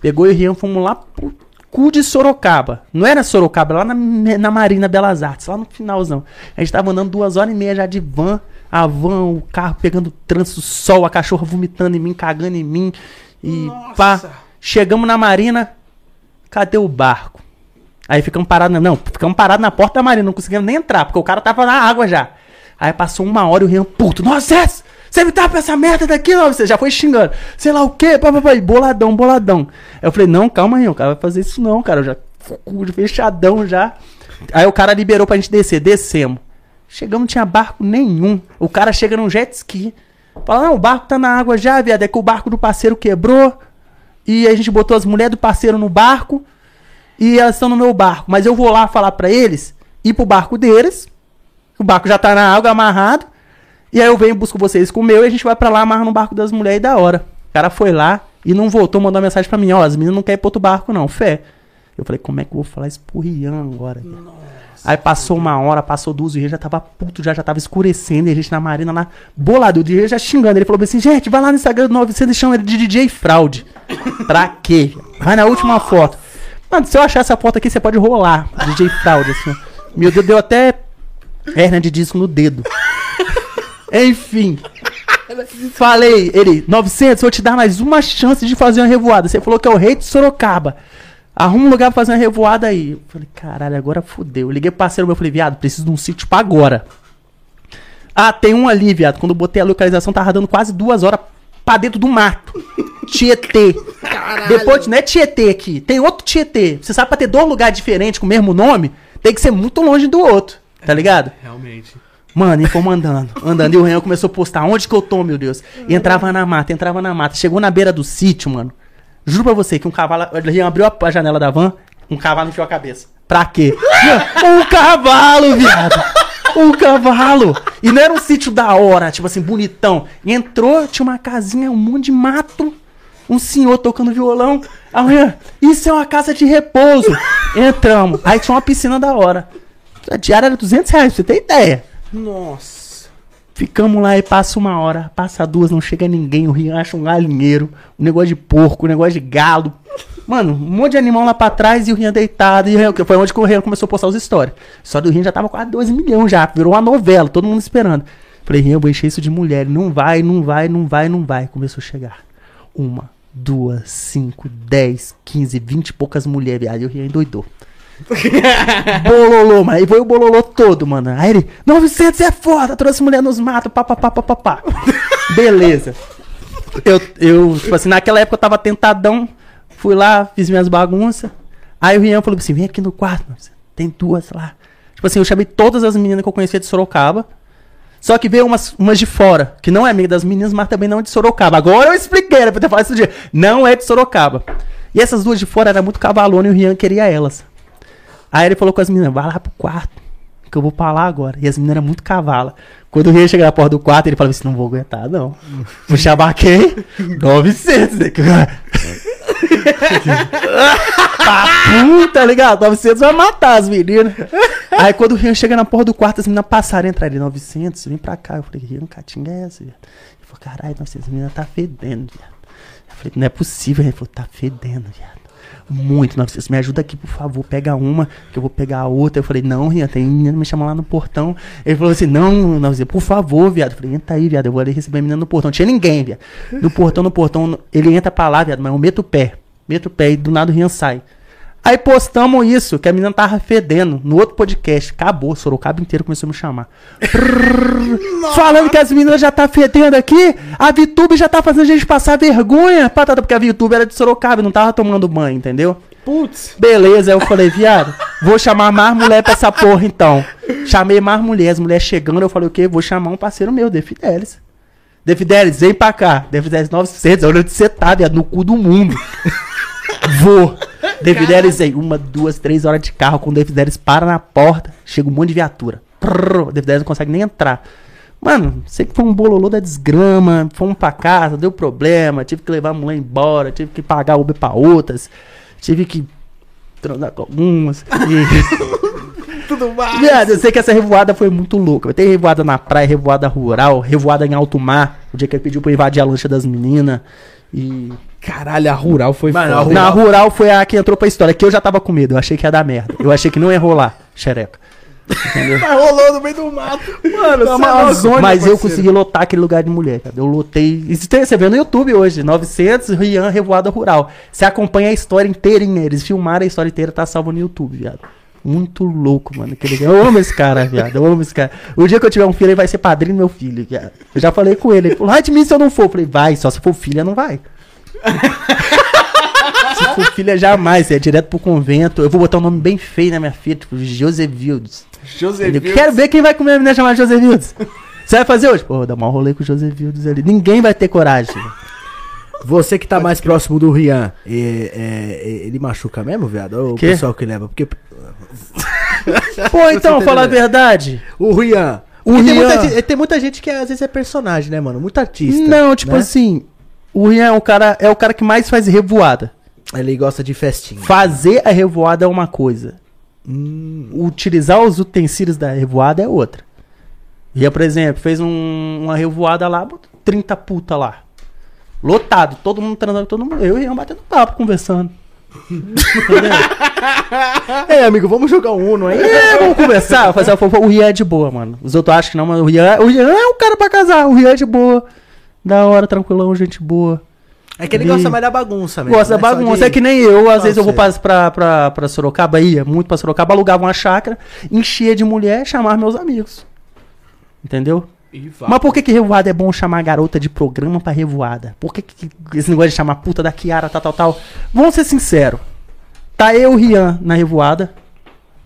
Pegou e Rian, fomos lá pro cu de Sorocaba. Não era Sorocaba, lá na, na Marina Belas Artes, lá no finalzão. A gente tava andando duas horas e meia já de van. A van, o carro pegando trânsito, sol, a cachorra vomitando em mim, cagando em mim. E pá. Nossa. Chegamos na Marina, cadê o barco? Aí ficamos parados, na- não, ficamos parados na porta da Marina, não conseguimos nem entrar, porque o cara tava na água já. Aí passou uma hora e o Rian, puto, nossa, Zé, você me tapa essa merda daqui, não, você já foi xingando. Sei lá o quê, papai, boladão, boladão. Aí eu falei, não, calma aí, o cara vai fazer isso não, cara, eu já fechadão já. Aí o cara liberou pra gente descer, descemos. Chegamos, não tinha barco nenhum. O cara chega num jet ski. Fala, não, o barco tá na água já, viado. É que o barco do parceiro quebrou. E a gente botou as mulheres do parceiro no barco. E elas estão no meu barco. Mas eu vou lá falar pra eles ir pro barco deles. O barco já tá na água amarrado. E aí eu venho busco vocês com o meu e a gente vai pra lá amarrar no barco das mulheres e da hora. O cara foi lá e não voltou, mandou uma mensagem pra mim, ó, as meninas não querem ir pro outro barco não, fé. Eu falei, como é que eu vou falar isso pro Rian agora? cara? Aí passou uma hora, passou duas, o Rian já tava puto, já, já tava escurecendo, e a gente na marina lá, bolado, o Rian já xingando. Ele falou assim, gente, vai lá no Instagram do 900 e chama ele de DJ Fraude. pra quê? Vai na última foto. Mano, se eu achar essa foto aqui, você pode rolar. DJ Fraude, assim. Meu Deus, deu até hernia de disco no dedo. Enfim. Falei, ele, 900, vou te dar mais uma chance de fazer uma revoada. Você falou que é o rei de Sorocaba. Arruma um lugar pra fazer uma revoada aí. Eu falei, caralho, agora fudeu. Eu liguei pro parceiro meu, falei, viado, preciso de um sítio pra agora. Ah, tem um ali, viado. Quando eu botei a localização, tava dando quase duas horas pra dentro do mato. Tietê. Depois, não é Tietê aqui. Tem outro Tietê. Você sabe, pra ter dois lugares diferentes com o mesmo nome, tem que ser muito longe do outro. Tá ligado? Realmente. Mano, e fomos andando, andando. E o Renan começou a postar, onde que eu tô, meu Deus? E entrava na mata, entrava na mata. Chegou na beira do sítio, mano. Juro pra você que um cavalo. Renan abriu a, janela da van, um cavalo enfiou a cabeça. Pra quê? um cavalo, viado! Um cavalo! E não era um sítio da hora, tipo assim, bonitão. Entrou, tinha uma casinha, um monte de mato. Um senhor tocando violão. Renan, isso é uma casa de repouso. Entramos. Aí tinha uma piscina da hora. A diária era 200 reais, pra você ter ideia. Nossa. Ficamos lá e passa uma hora, passa duas, não chega ninguém. O Rian acha um galinheiro, um negócio de porco, um negócio de galo. Mano, um monte de animal lá pra trás e o Rian deitado. E o Rian, foi onde o Rian começou a postar as histórias. Só do Rian já tava quase 2 milhões já, virou uma novela, todo mundo esperando. Falei, Rian, eu vou encher isso de mulher. Não vai, não vai, não vai, não vai. Começou a chegar. Uma, duas, cinco, dez, quinze, vinte e poucas mulheres. E o Rian endoidou. bololô, mano. Aí foi o bololô todo, mano. Aí ele, 900 é foda, trouxe mulher nos matos, papapá, papapá. Beleza. Eu, eu, tipo assim, naquela época eu tava tentadão. Fui lá, fiz minhas bagunças. Aí o Rian falou assim: vem aqui no quarto, mano. tem duas lá. Tipo assim, eu chamei todas as meninas que eu conhecia de Sorocaba. Só que veio umas, umas de fora, que não é amiga das meninas, mas também não é de Sorocaba. Agora eu expliquei, era pra ter falado isso dia. Não é de Sorocaba. E essas duas de fora era muito cavalona e o Rian queria elas. Aí ele falou com as meninas, vai lá pro quarto, que eu vou pra lá agora. E as meninas eram muito cavala. Quando o Rian chega na porta do quarto, ele falou assim, não vou aguentar, não. Vou chamar quem? 900, né? Papu, tá ligado? 900 vai matar as meninas. Aí quando o Rian chega na porta do quarto, as meninas passaram, entraram ali, 900, vem pra cá. Eu falei, Rian, catinga é essa, viado? Ele falou, caralho, 900, as meninas tá fedendo, viado. Eu falei, não é possível. Ele falou, tá fedendo, viado. Muito, 900, me ajuda aqui, por favor, pega uma, que eu vou pegar a outra. Eu falei, não, Rian, tem menina me chamando lá no portão. Ele falou assim, não, 900, por favor, viado. Eu falei, entra aí, viado, eu vou ali receber a menina no portão. Não tinha ninguém, viado. No portão, no portão, ele entra pra lá, viado, mas eu meto o pé. Meto o pé e do nada o Rian sai. Aí postamos isso, que a menina tava fedendo no outro podcast. Acabou, Sorocaba inteiro começou a me chamar. Falando que as meninas já tá fedendo aqui, a VTube já tá fazendo a gente passar vergonha. Patata, porque a VTube era de Sorocaba não tava tomando banho, entendeu? Putz. Beleza, aí eu falei, viado, vou chamar mais mulher pra essa porra então. Chamei mais mulher, as mulheres chegando, eu falei o quê? Vou chamar um parceiro meu, De Fidelis. De Fidelis, vem pra cá. De Fidelis 900, olha onde você tá, viado, no cu do mundo. Vou. Devidelis aí, uma, duas, três horas de carro com o Devidelis para na porta, chega um monte de viatura. Prrr, o Devidelis não consegue nem entrar. Mano, sei que foi um bololô da desgrama, fomos pra casa, deu problema, tive que levar a mulher embora, tive que pagar Uber pra outras, tive que transar com algumas. E... Tudo mais. Viado, eu sei que essa revoada foi muito louca. Tem revoada na praia, revoada rural, revoada em alto mar, o dia que ele pediu pra eu invadir a lancha das meninas. E Caralho, a rural foi Mano, foda. na rural foi a que entrou pra história, que eu já tava com medo, eu achei que ia dar merda. Eu achei que não ia rolar, xereca. Entendeu? Mas rolou no meio do mato. Mano, Tá é zona, Mas eu parceiro. consegui lotar aquele lugar de mulher, cara. Eu lotei. Isso tem, você vê no YouTube hoje, 900 Rian Revoada Rural. Você acompanha a história inteirinha, eles filmaram a história inteira, tá salvo no YouTube, viado. Muito louco, mano. Aquele... Eu amo esse cara, viado. Eu amo esse cara. O dia que eu tiver um filho, ele vai ser padrinho do meu filho, viado. Eu já falei com ele. Ele falou, vai de mim se eu não for. Eu falei, vai, só se for filha, não vai. Se for filha, jamais. É direto pro convento. Eu vou botar um nome bem feio na minha filha, tipo, Josevildes. José Eu quero ver quem vai comer a menina chamada José Vildes. Você vai fazer hoje? Pô, dá mal rolê com o José Vildes ali. Ninguém vai ter coragem. Você que tá mais próximo do Rian, é, é, é, ele machuca mesmo, viado? Ou o pessoal que leva? Porque Pô, então, falar a verdade. o Rian. O Porque Tem, Rian- muita, gente- tem muita gente que às vezes é personagem, né, mano? Muito artista. Não, tipo né? assim, o Rian é o cara, é o cara que mais faz revoada. Ele gosta de festinha. Fazer a revoada é uma coisa. Hum, Utilizar os utensílios da revoada é outra. Rian, por exemplo, fez um- uma revoada lá, botou 30 puta lá. Lotado, todo mundo transando, todo mundo. Eu e o Rian batendo papo, conversando. É, amigo, vamos jogar um Uno aí. É, vamos conversar, fazer a fofoca. O Rian é de boa, mano. Os outros acham que não, mas o Rian, o Rian é o cara pra casar. O Rian é de boa. Da hora, tranquilão, gente boa. É que ele E- gosta mais da bagunça mesmo. Gosta da né? Só bagunça. de- É que nem eu, às Não, vezes eu vou pra, pra, pra, pra Sorocaba, ia muito pra Sorocaba, alugava uma chácara, enchia de mulher, chamava meus amigos. Entendeu? E. Mas por que que revoada é bom chamar garota de programa pra revoada? Por que, que esse negócio de chamar puta da Kiara, tal, tal, tal? Vamos ser sinceros. Tá eu, o Rian, na revoada.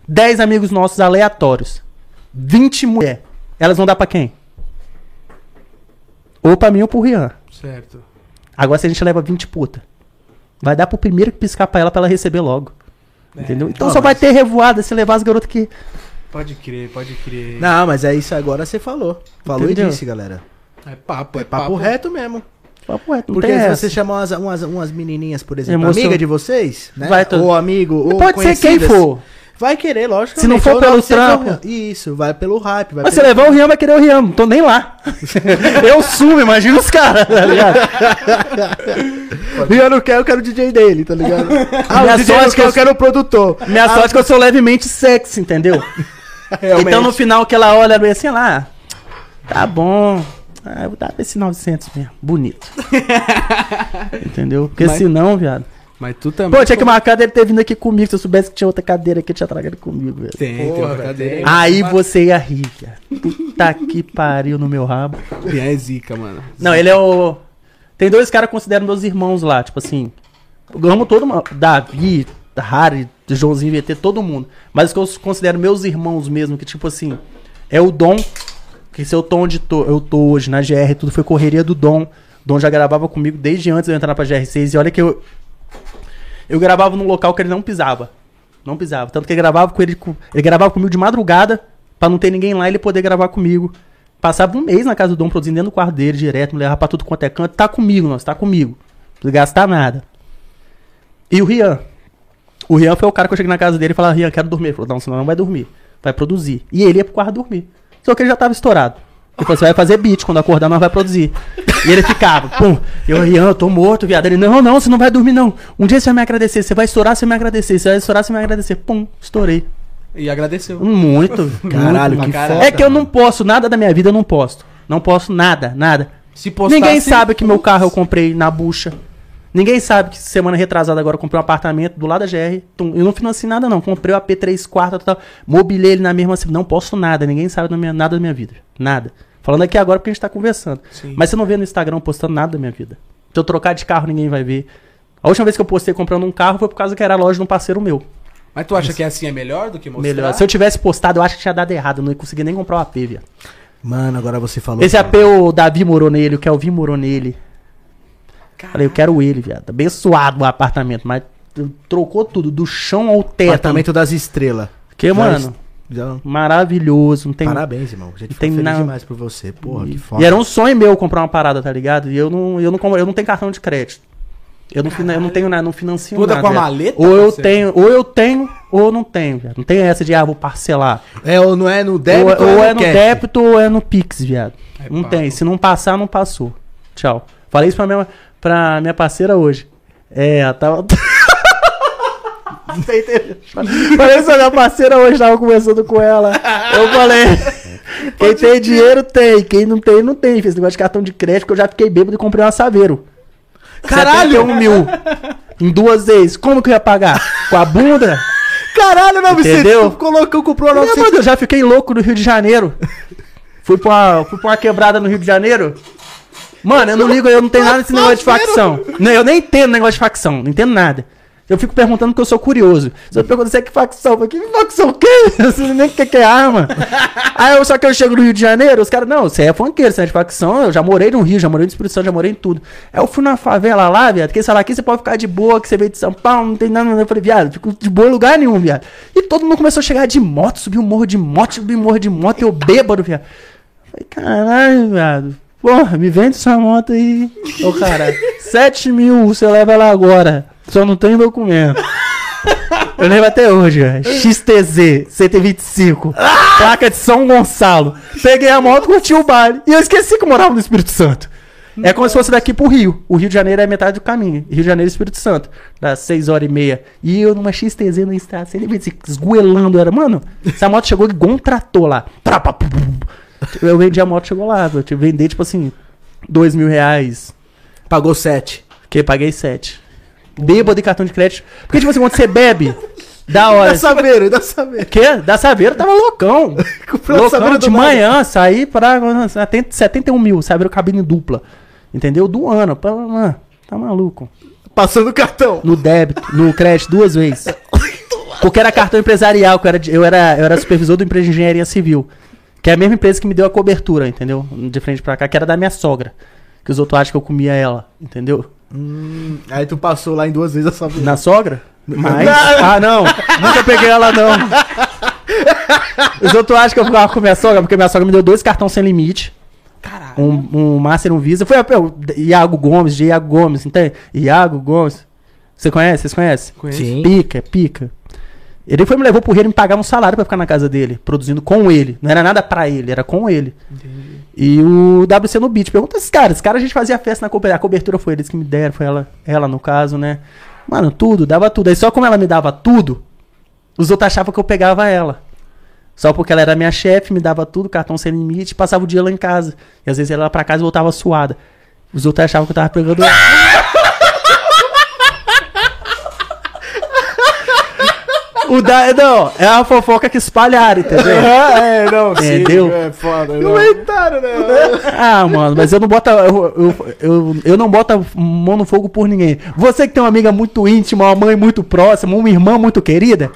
10 amigos nossos aleatórios. 20 mulher. Elas vão dar pra quem? Ou pra mim ou pro Rian. Certo. Agora se a gente leva 20 puta. Vai dar pro primeiro que piscar pra ela pra ela receber logo. Entendeu? Então Não, só vai mas- ter revoada se levar as garotas que. Pode crer, pode crer. Não, mas é isso agora você falou. Falou Entendeu? e disse, galera. É papo, é É papo, papo. reto mesmo. Papo reto, não Porque tem se essa. você chamar umas, umas, umas menininhas, por exemplo, Emoção- amiga de vocês, né? Vai Ou amigo, ou Pode ser quem conhecidas, for. Vai querer, lógico. Se não for pelo trampo. Isso, vai pelo hype. Vai Mas se levar o Rian, vai querer o Rian. Não tô nem lá. eu sumo, imagina os caras, tá ligado? Eu não quero, eu quero o DJ dele, tá ligado? Ah, Minha o DJ sorte não que quer, eu- eu quero o produtor. Minha sorte é que eu sou levemente sexy, entendeu? Realmente. Então no final que ela olha bem assim, lá. Tá bom. Ah, eu vou dar esse 900 mesmo. Bonito. entendeu? Porque Mas- senão, viado. Mas tu também. Pô, tinha que marcar dele ter vindo aqui comigo. Se eu soubesse que tinha outra cadeira aqui, eu tinha ele comigo, velho. Tem, tem Porra, uma velho, cadeira. tem. Aí você ia rir, viado. Puta que pariu no meu rabo. Rian é zica, mano. Não, ele é o. Tem dois caras que eu considero meus irmãos lá, tipo assim. Eu amo todo mundo. Davi, Harry, Joãozinho VT, todo mundo. Mas os que eu considero meus irmãos mesmo, que tipo assim. É o Dom. Que se eu tô onde tô, eu tô hoje, na GR, tudo foi correria do Dom. Dom já gravava comigo desde antes de eu entrar pra GR6. E olha que eu. Eu gravava num local que ele não pisava. Não pisava. Tanto que ele gravava com ele. Ele gravava comigo de madrugada, pra não ter ninguém lá e ele poder gravar comigo. Passava um mês na casa do Dom, produzindo dentro do quarto dele, direto, me levava pra tudo quanto é canto. Tá comigo, nós, tá comigo. Não precisa gastar nada. E o Rian. O Rian foi o cara que eu cheguei na casa dele e falei, Rian, quero dormir. Ele falou, não, senão não vai dormir. Vai produzir. E ele ia pro quarto dormir. Só que ele já tava estourado. Ele falou, você vai fazer beat, quando acordar nós vai produzir. E ele ficava, pum, eu, Rian, eu tô morto, viado. Ele, não, não, você não vai dormir, não. Um dia você vai me agradecer, você vai estourar, você vai me agradecer. Você vai estourar, você vai me agradecer. Pum, estourei. E agradeceu. Muito. Caralho, muito. que Caralho. foda. É que eu não posso, nada da minha vida eu não posto. Não posso nada, nada. Se postasse- Ninguém sabe que meu carro eu comprei na bucha. Ninguém sabe que semana retrasada agora eu comprei um apartamento do lado da GR. Tum, Eu não financei nada, não. Comprei o AP 3 quartos, tal. Mobilei ele na mesma. Não posto nada. Ninguém sabe da minha, nada da minha vida. Nada. Falando aqui agora porque a gente tá conversando. Sim. Mas você não vê no Instagram postando nada da minha vida. Se eu trocar de carro, ninguém vai ver. A última vez que eu postei comprando um carro foi por causa que era a loja de um parceiro meu. Mas tu acha que assim é melhor do que mostrar? Melhor. Se eu tivesse postado, eu acho que tinha dado errado. Eu não ia conseguir nem comprar o AP, viado. Mano, agora você falou. Esse AP, o Davi morou nele, o Kelvin morou nele. Falei, eu quero ele, viado. Abençoado o apartamento, mas trocou tudo, do chão ao teto. Apartamento das estrelas. Que, mano, Maravilhoso. Não tem. Parabéns, irmão. A gente tem feliz nada. demais por você. Porra, que foda. E era um sonho meu comprar uma parada, tá ligado? E eu não, eu não, eu não tenho cartão de crédito. Eu não, eu não tenho nada, não financio Tu anda nada. com a maleta, Ou eu tenho, ou eu tenho, ou eu não tenho, viado. Não tem essa de, ah, vou parcelar. É, ou não é no ou, débito ou é no cash. débito ou é no Pix, viado. É não tem. Se não passar, não passou. Tchau. Falei isso pra minha, pra minha parceira hoje. É, ela tava. Falei isso pra minha parceira hoje, tava conversando com ela. Eu falei. Quem tem dinheiro tem, quem não tem, não tem. Fez negócio de cartão de crédito que eu já fiquei bêbado e comprei uma Saveiro. Caralho! 71 mil. Em duas vezes. Como que eu ia pagar? Com a bunda? Caralho, 900. Entendeu? Tu colocou, comprou Meu 900. Deus, eu já fiquei louco no Rio de Janeiro. Fui pra, uma, fui pra uma quebrada no Rio de Janeiro. Mano, eu não ligo, eu não tenho nada desse negócio de facção. Não, eu nem entendo negócio de facção, não entendo nada. Eu fico perguntando porque eu sou curioso. Se eu pergunto, você é que facção? Que facção o quê? Você nem o que que é arma. Aí eu, só que eu chego no Rio de Janeiro, os caras, não, você é funkeiro, você é de facção. Eu já morei no Rio, já morei no Espírito Santo, já morei em tudo. Aí eu fui na favela lá, viado, que eles falaram, aqui você pode ficar de boa, que você veio de São Paulo, não tem nada. Eu falei, viado, fico de boa em lugar nenhum, viado. E todo mundo começou a chegar de moto, subir o morro de moto, subir o morro de moto, eu bêbado, viado. Falei, caralho, viado. Porra, me vende essa moto aí. Ô, cara, 7 mil, você leva ela agora. Só não tem documento. Eu lembro até hoje, velho. XTZ 125. Placa de São Gonçalo. Peguei a moto, curti o baile. E eu esqueci que eu morava no Espírito Santo. É como se fosse daqui pro Rio. O Rio de Janeiro é metade do caminho. Rio de Janeiro e Espírito Santo. Das 6 horas e meia. E eu numa XTZ no estrada, 125, esgoelando. Era, mano, essa moto chegou igual um trator lá. Eu vendi a moto, chegou lá. Eu vender, tipo assim, 2 mil reais. Pagou 7. Que paguei 7. Bêbado de cartão de crédito. Porque, tipo assim, quando você bebe, da hora. Dá saber, dá saber. Que? Da Saveiro tava loucão. Loucão de nada. manhã, saí para 71 mil, Saveiro cabine dupla. Entendeu? Do ano. Pá, mano, Tá maluco. Passando o cartão. No débito, no crédito, duas vezes. Porque era cartão empresarial, que eu era, eu era, eu era supervisor do empresa de engenharia civil. Que é a mesma empresa que me deu a cobertura, entendeu? De frente pra cá, que era da minha sogra. Que os outros acham que eu comia ela, entendeu? Hum, aí tu passou lá em duas vezes a saber. Na sogra? Mas. Ah, não. Nunca peguei ela, não. Os outros acham que eu ficava com minha sogra, porque minha sogra me deu dois cartões sem limite. Caralho. Um, um Master e um Visa. Foi o Iago Gomes, de Iago Gomes, entende? Iago Gomes. Você conhece? Vocês conhecem? Sim. Pica, é pica. Ele foi e me levou pro Rio e me pagava um salário pra ficar na casa dele, produzindo com ele. Não era nada pra ele, era com ele. E o WC no beat. Pergunta esses caras. Esses caras a gente fazia festa na cobertura. A cobertura foi eles que me deram, foi ela, ela no caso, né? Mano, tudo, dava tudo. Aí só como ela me dava tudo, os outros achavam que eu pegava ela. Só porque ela era minha chefe, me dava tudo, cartão sem limite, passava o dia lá em casa. E às vezes ela ia pra casa e voltava suada. Os outros achavam que eu tava pegando ela. O da... Não, é a fofoca que espalharam, entendeu? é, não, Entendeu? É foda. Não. Comentário, né? Ah, mano, mas eu não boto. Eu, eu, eu, eu não boto mão no fogo por ninguém. Você que tem uma amiga muito íntima, uma mãe muito próxima, uma irmã muito querida.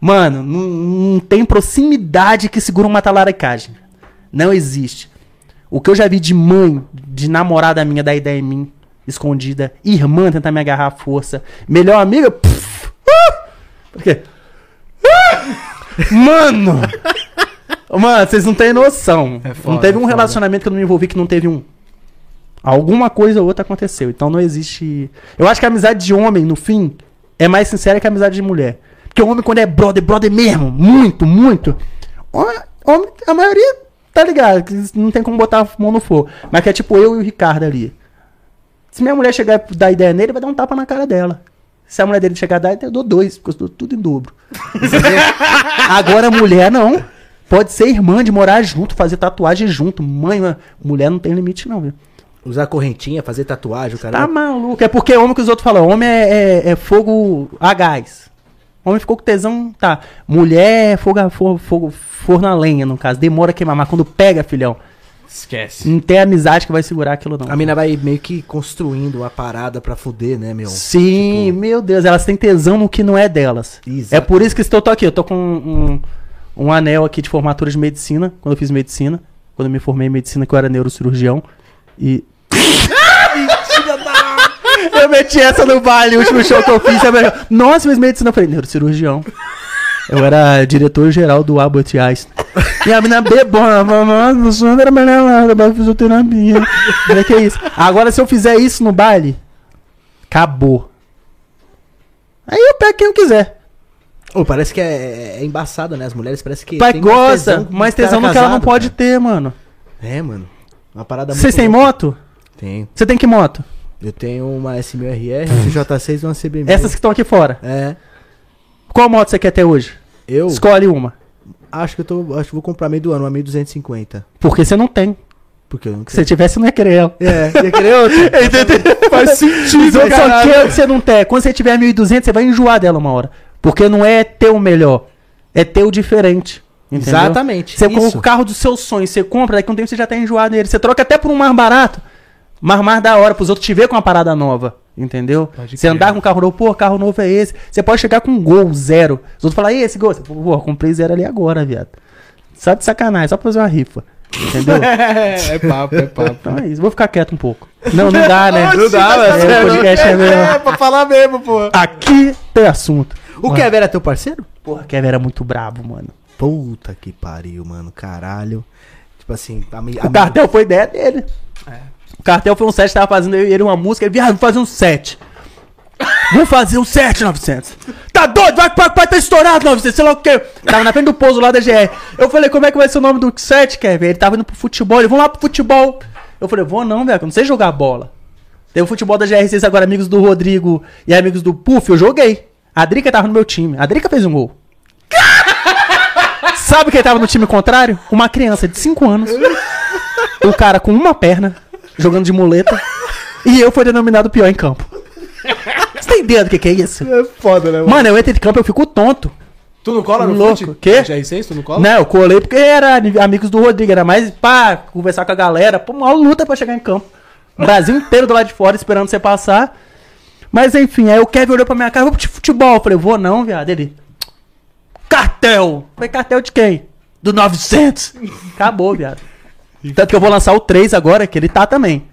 Mano, não, não tem proximidade que segura uma talaricagem. Não existe. O que eu já vi de mãe, de namorada minha dar ideia em mim, escondida, irmã tentar me agarrar à força, melhor amiga. pff, ah! Por quê? Ah! Mano! Mano, vocês não têm noção. É foda, não teve um é relacionamento que eu não me envolvi que não teve um. Alguma coisa ou outra aconteceu. Então não existe. Eu acho que a amizade de homem, no fim, é mais sincera que a amizade de mulher. Porque o homem, quando é brother, brother mesmo, muito, muito. Homem, homem, a maioria, tá ligado? Não tem como botar a mão no fogo. Mas que é tipo eu e o Ricardo ali. Se minha mulher chegar e dar ideia nele, vai dar um tapa na cara dela. Se a mulher dele chegar a dar, eu dou dois, porque eu dou tudo em dobro. Agora, mulher não. Pode ser irmã de morar junto, fazer tatuagem junto. Mãe, mulher não tem limite, não, viu? Usar correntinha, fazer tatuagem, o cara. Tá maluco. É porque homem que os outros falam, homem é, é- é fogo a gás. Homem ficou com tesão, tá. Mulher é fogo, fogo, fogo, forno a lenha, no caso. Demora a queimar, mas quando pega, filhão, Esquece. não tem amizade que vai segurar aquilo, não. A mina vai meio que construindo uma parada pra fuder, né, meu? Sim, meu Deus, elas têm tesão no que não é delas. Exato. É por isso que estou tô aqui. Eu tô com um, um anel aqui de formatura de medicina, quando eu fiz medicina. Quando eu me formei em medicina, que eu era neurocirurgião. E. eu meti essa no baile, o último show que eu fiz. eu Nossa, fiz medicina. Eu falei, neurocirurgião. Eu era diretor-geral do Albert Einstein. E a menina bebona, mamãe, o senhor era melhor lá, da fisioterapia. Olha que é isso. Agora, se eu fizer isso no baile, acabou. Aí eu pego quem eu quiser. Ô, parece que é, é embaçado, né? As mulheres parece que. Pai mais gosta, mas cara tesão no que ela não pode cara. ter, mano. É, mano. Uma parada Vocês têm moto? Tenho. Você tem que moto? Eu tenho uma S1000RR, uma CJ6 e uma CB1000. Essas que estão aqui fora. É. Qual moto você quer ter hoje? Eu Escolhe uma. Acho que eu tô. Acho que vou comprar meio do ano, uma 1250. Porque você não tem. Porque eu não Se você tivesse, você não ia querer ela. É, ia querer outra. Entendeu? Faz sentido, Só caralho. que você não tem. Quando você tiver 1.200, você vai enjoar dela uma hora. Porque não é ter o melhor. É ter o diferente. Entendeu? Exatamente. Você compra o carro dos seus sonhos, você compra, daqui a um tempo você já tá enjoado nele. Você troca até por um mais barato. Mas mais da hora, pros outros te ver com uma parada nova. Entendeu? Você andar com um carro novo, pô, carro novo é esse. Você pode chegar com um gol, zero. Os outros falam, e esse gol? Você, pô, comprei zero ali agora, viado. Só de sacanagem, só pra fazer uma rifa. Entendeu? É, é papo, é papo. Então é isso. Vou ficar quieto um pouco. Não, não dá, né? Não dá, é, velho. o podcast é mesmo. É, pra falar mesmo, pô. Aqui tem assunto. O Kevin era teu parceiro? Porra, Kevin era muito brabo, mano. Puta que pariu, mano. Caralho. Tipo assim, a, a O cartel foi ideia dele. O cartel foi um set, tava fazendo eu e ele uma música. Ele, viado, vamos fazer um set. Vamos fazer um set, 900. Tá doido? Vai que o pai tá estourado, 900. Sei lá o quê. Tava na frente do pouso lá da GR. Eu falei, como é que vai ser o nome do set, Kevin? Ele tava indo pro futebol. Ele, vamos lá pro futebol. Eu falei, vou não, velho, que eu não sei jogar bola. Tem o futebol da GR6 agora, amigos do Rodrigo e amigos do Puff, eu joguei. A Drica tava no meu time. A Drica fez um gol. Sabe quem tava no time contrário? Uma criança de 5 anos. O cara com uma perna, jogando de muleta. E eu fui denominado pior em campo. Você tá entendendo o que, que é isso? É foda, né, mano? Mano, eu entro de campo e eu fico tonto. Tu não cola no Louco. fute? Quê? GR6, tu não cola? Não, eu colei porque era amigos do Rodrigo, era mais pá, conversar com a galera. Pô, maior luta pra chegar em campo. O Brasil inteiro do lado de fora esperando você passar. Mas enfim, aí o Kevin olhou pra minha cara, vou pro futebol. Eu falei, vou não, viado. Ele, cartel. Falei, cartel de quem? Do 900. Acabou, viado. Tanto que eu vou lançar o 3 agora, que ele tá também.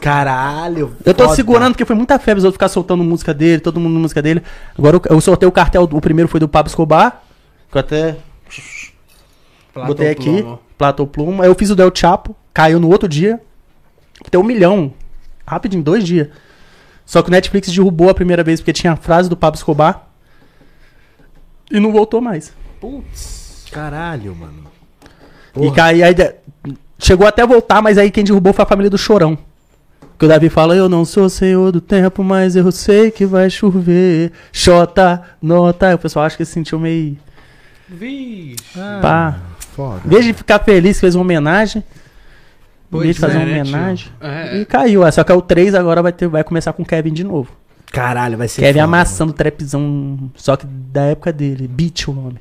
Caralho. Eu tô foda. segurando porque foi muita febre os outros ficar soltando música dele, todo mundo música dele. Agora eu- eu soltei o cartel, o primeiro foi do Pablo Escobar, que eu até Platão botei aqui, Plomo. Platou Pluma. Aí eu fiz o Del Chapo, caiu no outro dia. Tem um milhão. Rapidinho, dois dias. Só que o Netflix derrubou a primeira vez porque tinha a frase do Pablo Escobar. E não voltou mais. Putz, caralho, mano. E cai, aí chegou até a voltar, mas aí quem derrubou foi a família do Chorão. Que o Davi fala, eu não sou senhor do tempo, mas eu sei que vai chover. Xota, nota. O pessoal acha que se sentiu meio. Vixe. Pá. Foda. Em vez de ficar feliz fez uma homenagem, em vez de fazer é, uma né, homenagem. É, E caiu. é, Só que é o 3 agora vai, ter, vai começar com o Kevin de novo. Caralho, vai ser Kevin foda, amassando trapzão, só que da época dele. Beat o nome.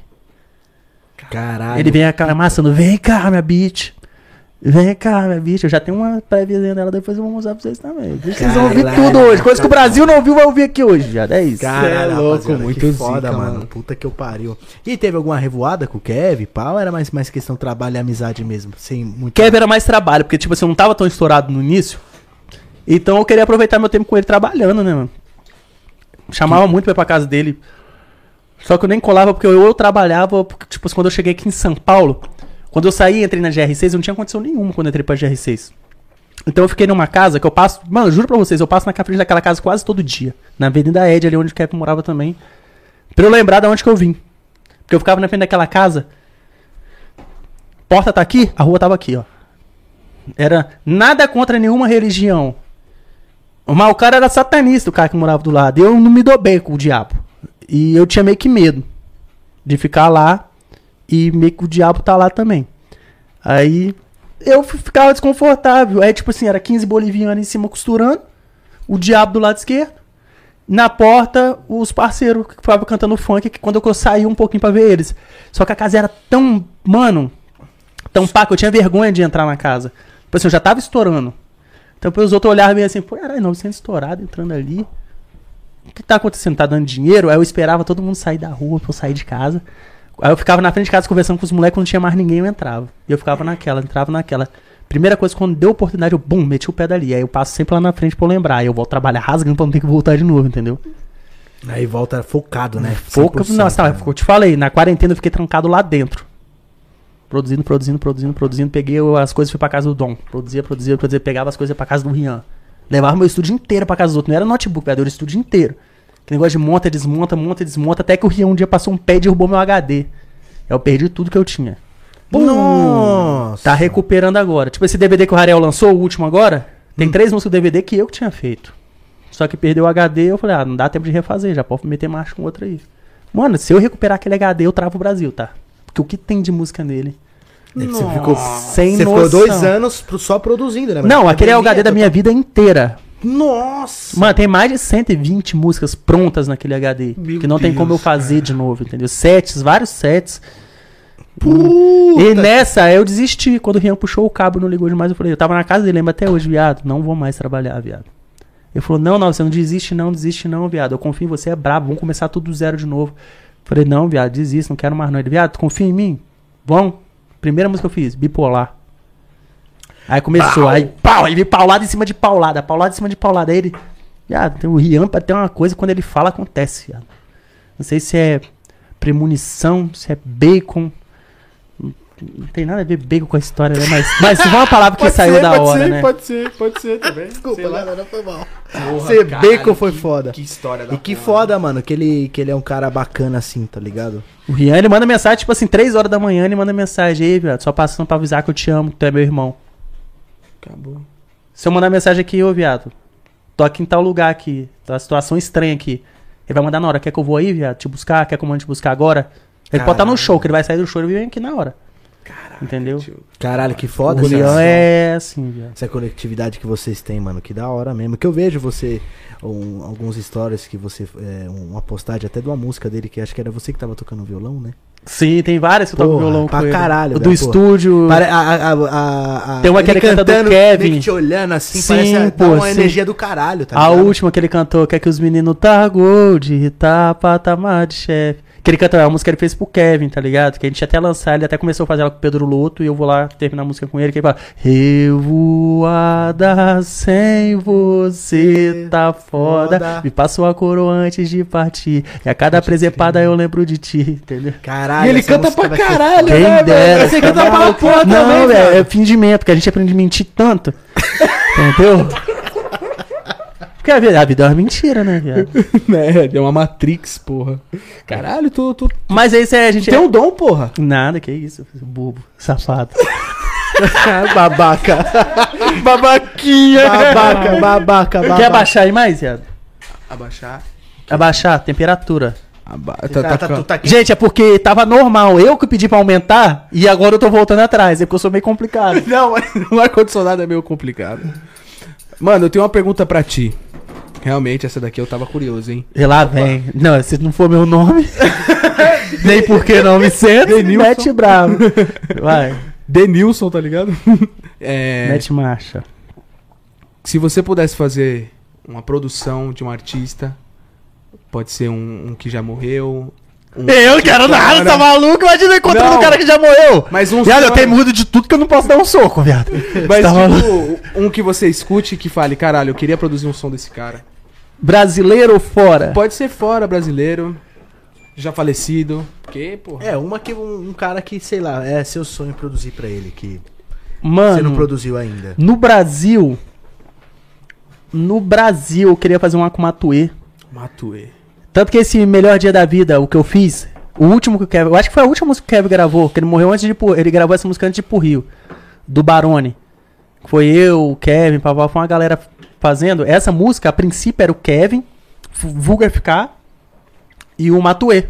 Caralho. Ele vem aquela amassando, vem cá, minha beat. Vem cá, minha bitch. Eu já tenho uma préviazinha dela, depois eu vou mostrar pra vocês também. Vocês vão ouvir tudo hoje. Coisa que o. Brasil não ouviu, vai ouvir aqui hoje, já. É isso. Caralho, Cê é louco, muito que foda, zica, mano. mano. Puta que eu pariu. E teve alguma revoada com o Kevin, pau? Era mais, mais questão trabalho e amizade mesmo? Sem muito. Kevin era mais trabalho, porque, tipo assim, eu não tava tão estourado no início. Então eu queria aproveitar meu tempo com ele trabalhando, né, mano? Chamava muito pra ir pra casa dele. Só que eu nem colava porque eu, eu trabalhava, porque, tipo, quando eu cheguei aqui em São Paulo, quando eu saí entrei na GR6, eu não tinha condição nenhuma quando eu entrei pra GR6. Então eu fiquei numa casa que eu passo. Mano, juro pra vocês, eu passo na frente daquela casa quase todo dia. Na Avenida Ed, ali onde o Kevin morava também. Pra eu lembrar de onde que eu vim. Porque eu ficava na frente daquela casa. Porta tá aqui, a rua tava aqui, ó. Era nada contra nenhuma religião. Mas o cara era satanista, o cara que morava do lado. Eu não me dou bem com o diabo. E eu tinha meio que medo de ficar lá e meio que o diabo tá lá também. Aí eu ficava desconfortável. Aí, tipo assim, era 15 bolivianos em cima costurando, o diabo do lado esquerdo. Na porta, os parceiros que ficavam cantando funk, que quando eu saí um pouquinho pra ver eles. Só que a casa era tão, mano, tão pá que eu tinha vergonha de entrar na casa. Tipo assim, eu já tava estourando. Então os outros olhavam bem assim, pô, caralho, 900 estourado entrando ali. O que tá acontecendo? Tá dando dinheiro? Aí eu esperava todo mundo sair da rua pra eu sair de casa. Aí eu ficava na frente de casa conversando com os moleques, quando não tinha mais ninguém, eu entrava. E eu ficava naquela, entrava naquela. Primeira coisa, quando deu oportunidade, eu, bum, meti o pé dali. Aí eu passo sempre lá na frente pra eu lembrar. Aí eu volto trabalhar rasgando pra não ter que voltar de novo, entendeu? Aí volta focado, né? Pouca, 100%, nossa, tá, né? eu te falei, na quarentena eu fiquei trancado lá dentro. Produzindo, produzindo, produzindo, produzindo. Peguei as coisas e fui pra casa do Dom. Produzia, produzia, produzia. Pegava as coisas e ia pra casa do Rian. Levava meu estúdio inteiro pra casa dos outros. Não era notebook, era o estúdio inteiro. Que negócio de monta, desmonta, monta, desmonta. Até que o Rian um dia passou um pé e derrubou meu HD. Aí eu perdi tudo que eu tinha. Nossa. Tá recuperando agora. Tipo, esse DVD que o Rariel lançou, o último agora, tem três músicas do DVD que eu que tinha feito. Só que perdeu o HD, eu falei, ah, não dá tempo de refazer, já pode meter marcha com outro aí. Mano, se eu recuperar aquele HD, eu travo o Brasil, tá? Porque o que tem de música nele? Você ficou, Sem você ficou noção. dois anos só produzindo, né? Não, aquele é o HD da minha vida inteira. Nossa! Mano, tem mais de 120 músicas prontas naquele HD. Meu que não tem como eu Deus, fazer de novo, entendeu? Sets, vários sets. Puta! E nessa, eu desisti. Quando o Rian puxou o cabo, não ligou demais. Eu falei, eu tava na casa dele, lembra até hoje, viado. Não vou mais trabalhar, viado. Ele falou, não, não, você não desiste não, desiste não, viado. Eu confio em você, é brabo, vamos começar tudo do zero de novo. Falei, não, viado, desiste, não quero mais não. Ele, viado, confia em mim? Vamos. Primeira música que eu fiz, bipolar. Aí começou, aí pau, aí veio paulada em cima de paulada, paulada em cima de paulada. Aí ele, tem o Rian pra ter uma coisa, quando ele fala, acontece. Não sei se é premonição, se é bacon. Não tem nada a ver bacon com a história, né? Mas, mas foi uma palavra que saiu da hora, ser, né? Pode ser, pode ser também. Desculpa, Sei lá. galera, não foi mal. Porra, Ser caralho, bacon foi que- foda. Que história da E que porra. foda, mano, que ele, que ele é um cara bacana assim, tá ligado? O Rian, ele manda mensagem, tipo assim, 3 horas da manhã, ele manda mensagem aí, viado. Só passando pra avisar que eu te amo, que tu é meu irmão. Acabou. Se eu mandar mensagem aqui, ô viado, tô aqui em tal lugar aqui, tá uma situação estranha aqui. Ele vai mandar na hora, quer que eu vou aí, viado, te buscar, quer que eu mande te buscar agora? Ele pode estar no Caralho. show, que ele vai sair do show e vem aqui na hora. Entendeu? Tio. Caralho, que foda. o essa- Rian é assim, viado. Essa conectividade que vocês têm, mano, que da hora mesmo. Que eu vejo você, um, alguns stories que você, é, uma postagem até de uma música dele, que acho que era você que tava tocando violão, né? Sim, tem várias que eu toco violão pra com ele. caralho, O do velho, estúdio. Pare- a, a, a, a, Tem uma ele que ele canta do cantando, Kevin. meio que te olhando assim, Sim, parece pô, uma sim. energia do caralho, tá a ligado? última que ele cantou, que é que os meninos tá gold, tá patamar de chefe. Que ele cantou, é uma música que ele fez pro Kevin, tá ligado? Que a gente até lançar, ele até começou a fazer ela com o Pedro Loto e eu vou lá terminar a música com ele, que ele fala Revoada sem você tá foda, Foda. me passou a coroa antes de partir, e a cada presepada eu lembro de ti, entendeu? Caralho, E ele canta pra caralho, Quem né, dera. velho? Você tá canta pra porra Não, também, velho, é velho. fingimento, porque a gente aprende a mentir tanto. Entendeu? Porque a vida, a vida é uma mentira, né, viado? É, deu uma Matrix, porra. Caralho, tu, tu Mas aí cê- a gente. tem um dom, porra. Nada, que isso, bobo, safado. babaca. Babaquinha. babaca, babaca, babaca. Quer abaixar aí mais, viado? Abaixar. Abaixar a temperatura. Aba Tá, tá, tá, tá, tá. Gente, é porque tava normal. Eu que pedi pra aumentar e agora eu tô voltando atrás. É porque eu sou meio complicado. Não, mas o ar-condicionado é meio complicado. Mano, eu tenho uma pergunta pra ti. Realmente, essa daqui eu tava curioso, hein? E lá vem. Não, se não for meu nome. nem porque não me sento. Mete bravo. Vai, Denilson, tá ligado? é, mete marcha. se você pudesse fazer uma produção de um artista, pode ser um, um que já morreu. Um- Eu quero nada, Cara. tá maluco? Imagina encontrando Não. um cara que já morreu. Mas um Viado, eu tenho medo de tudo que eu não posso dar um soco, viado. Mas Tá tipo, um que você escute e que fale, caralho, eu queria produzir um som desse cara. Brasileiro ou fora? Pode ser fora, brasileiro, já falecido. Porque, porra. É, uma que um, um cara que, sei lá, é seu sonho produzir pra ele, que Mano, você não produziu ainda. no Brasil. No Brasil, eu queria fazer um Akumatue. Matuê. Tanto que esse melhor dia da vida, o que eu fiz, o último que o Kevin. Eu acho que foi a última música que o Kevin gravou, que ele morreu antes de Ele gravou essa música antes de ir pro Rio. Do Barone. Foi eu, o Kevin, papá, foi uma galera fazendo. Essa música, a princípio, era o Kevin, Vulgar FK e o Matue.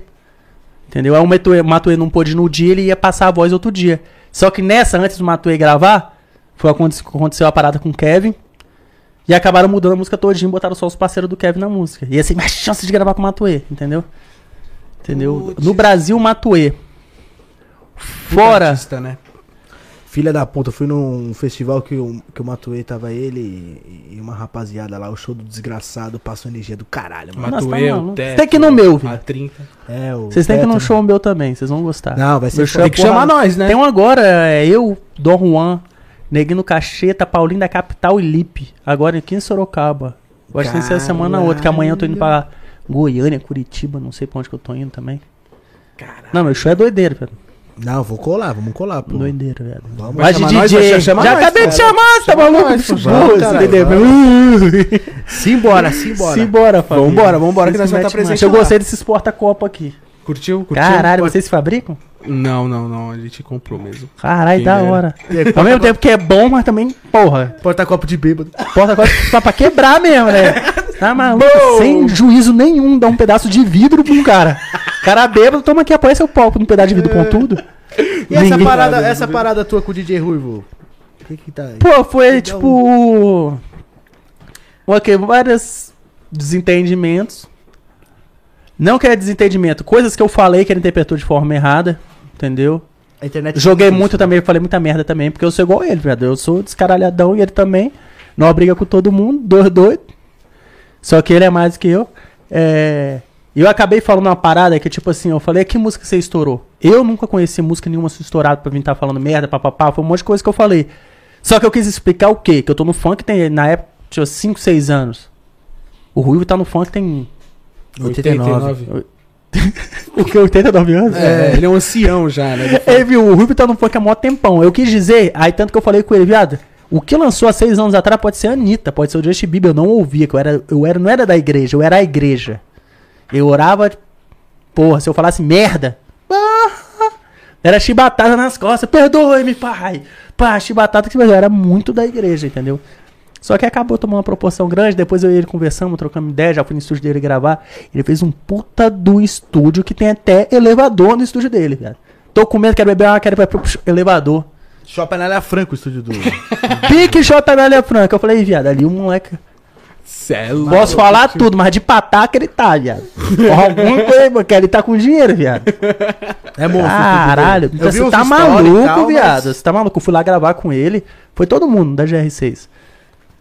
Entendeu? Aí o Matue, Matue não pôde ir no dia, ele ia passar a voz outro dia. Só que nessa, antes do Matue gravar, foi aconte- aconteceu a parada com o Kevin. E acabaram mudando a música todinha e botaram só os parceiros do Kevin na música. Ia ser mais chance de gravar com o Matue, entendeu? Entendeu? Putz. No Brasil, Matue. Fora. Artista, né? Filha da puta, eu fui num festival que o, que o Matuê tava ele e, e uma rapaziada lá, o show do desgraçado passou energia do caralho, mano. Nossa, Matuê, tá o. Teto, tem que ir no meu, a filho. 30. É, o Vocês têm que ir num né? show meu também, vocês vão gostar. Não, vai ser Meu show é Tem que porra- chamar nós, né? Tem um agora, é eu, Dom Juan, Neguinho Cacheta, Paulinho da Capital e Lipe. Agora aqui em Sorocaba. Eu acho que essa semana ou outra, que amanhã eu tô indo pra Goiânia, Curitiba, não sei pra onde que eu tô indo também. Caralho. Não, meu show é doideiro, velho. Não, vou colar, vamos colar, pô. Doideiro, velho. Vamos. Vai de chamar nós? DJ. Vai chamar Já nós, acabei de cara. chamar, você tá maluco? nós, Vamos, entendeu? Simbora, simbora. Simbora, família. Vambora, vambora, que nós vamos tá presente marcha. Eu gostei desses porta-copo aqui. Curtiu? Curtiu? Caralho, Pode- vocês se fabricam? Não, não, não. A gente comprou mesmo. Caralho, da dera. hora. Ao mesmo tempo que é bom, mas também, porra. Porta copo de bêbado. Porta-copo pra, pra quebrar mesmo, né? Tá maluco? Sem juízo nenhum, dá um pedaço de vidro pra um cara. Cara bêbado, toma aqui, apoia seu palco num pedaço de vidro pontudo. E essa Ninguém- parada, essa parada tua com o DJ Ruivo? O que que tá aí? Pô, foi Legal. tipo. Ok, vários desentendimentos. Não que é desentendimento, coisas que eu falei que ele interpretou de forma errada, entendeu? A internet Joguei muito também, falei muita merda também, porque eu sou igual ele, velho. Eu sou descaralhadão e ele também. Não briga com todo mundo, dois doidos. Só que ele é mais que eu. É... Eu acabei falando uma parada que, tipo assim, eu falei, que música você estourou? Eu nunca conheci música nenhuma sua estourada pra vir estar falando merda, papapá, foi um monte de coisa que eu falei. Só que eu quis explicar o quê? Que eu tô no funk tem, na época, tinha 5, 6 anos. O Ruivo tá no funk tem. 89. O que? 89 anos? É, ele é um ancião já, né? Ele viu, o Ruivo tá no funk há mó tempão. Eu quis dizer, aí tanto que eu falei com ele, viado. O que lançou há seis anos atrás pode ser a Anitta, pode ser o Justin Bieber. Eu não ouvia, que eu era, eu era, não era da igreja, eu era a igreja. Eu orava, porra, se eu falasse merda, ah, era chibatada nas costas. Perdoe-me, pai. Pá, chibatada que eu era muito da igreja, entendeu? Só que acabou tomando uma proporção grande. Depois eu e ele conversamos, trocamos ideia. Já fui no estúdio dele gravar. Ele fez um puta do estúdio que tem até elevador no estúdio dele, velho. Tô com medo, quero beber uma, quero ir pro elevador. Shopping Anália Franco, o estúdio do. Pique J. Mélia Franca. Eu falei, viado, ali um moleque. Cê é. Posso falar tudo, mas de pataca ele tá, viado. Alguma coisa, porque ele tá com dinheiro, viado. É monstro. Caralho, vi você tá maluco, tal, mas- viado. Você tá maluco. Eu fui lá gravar com ele. Foi todo mundo da GR6.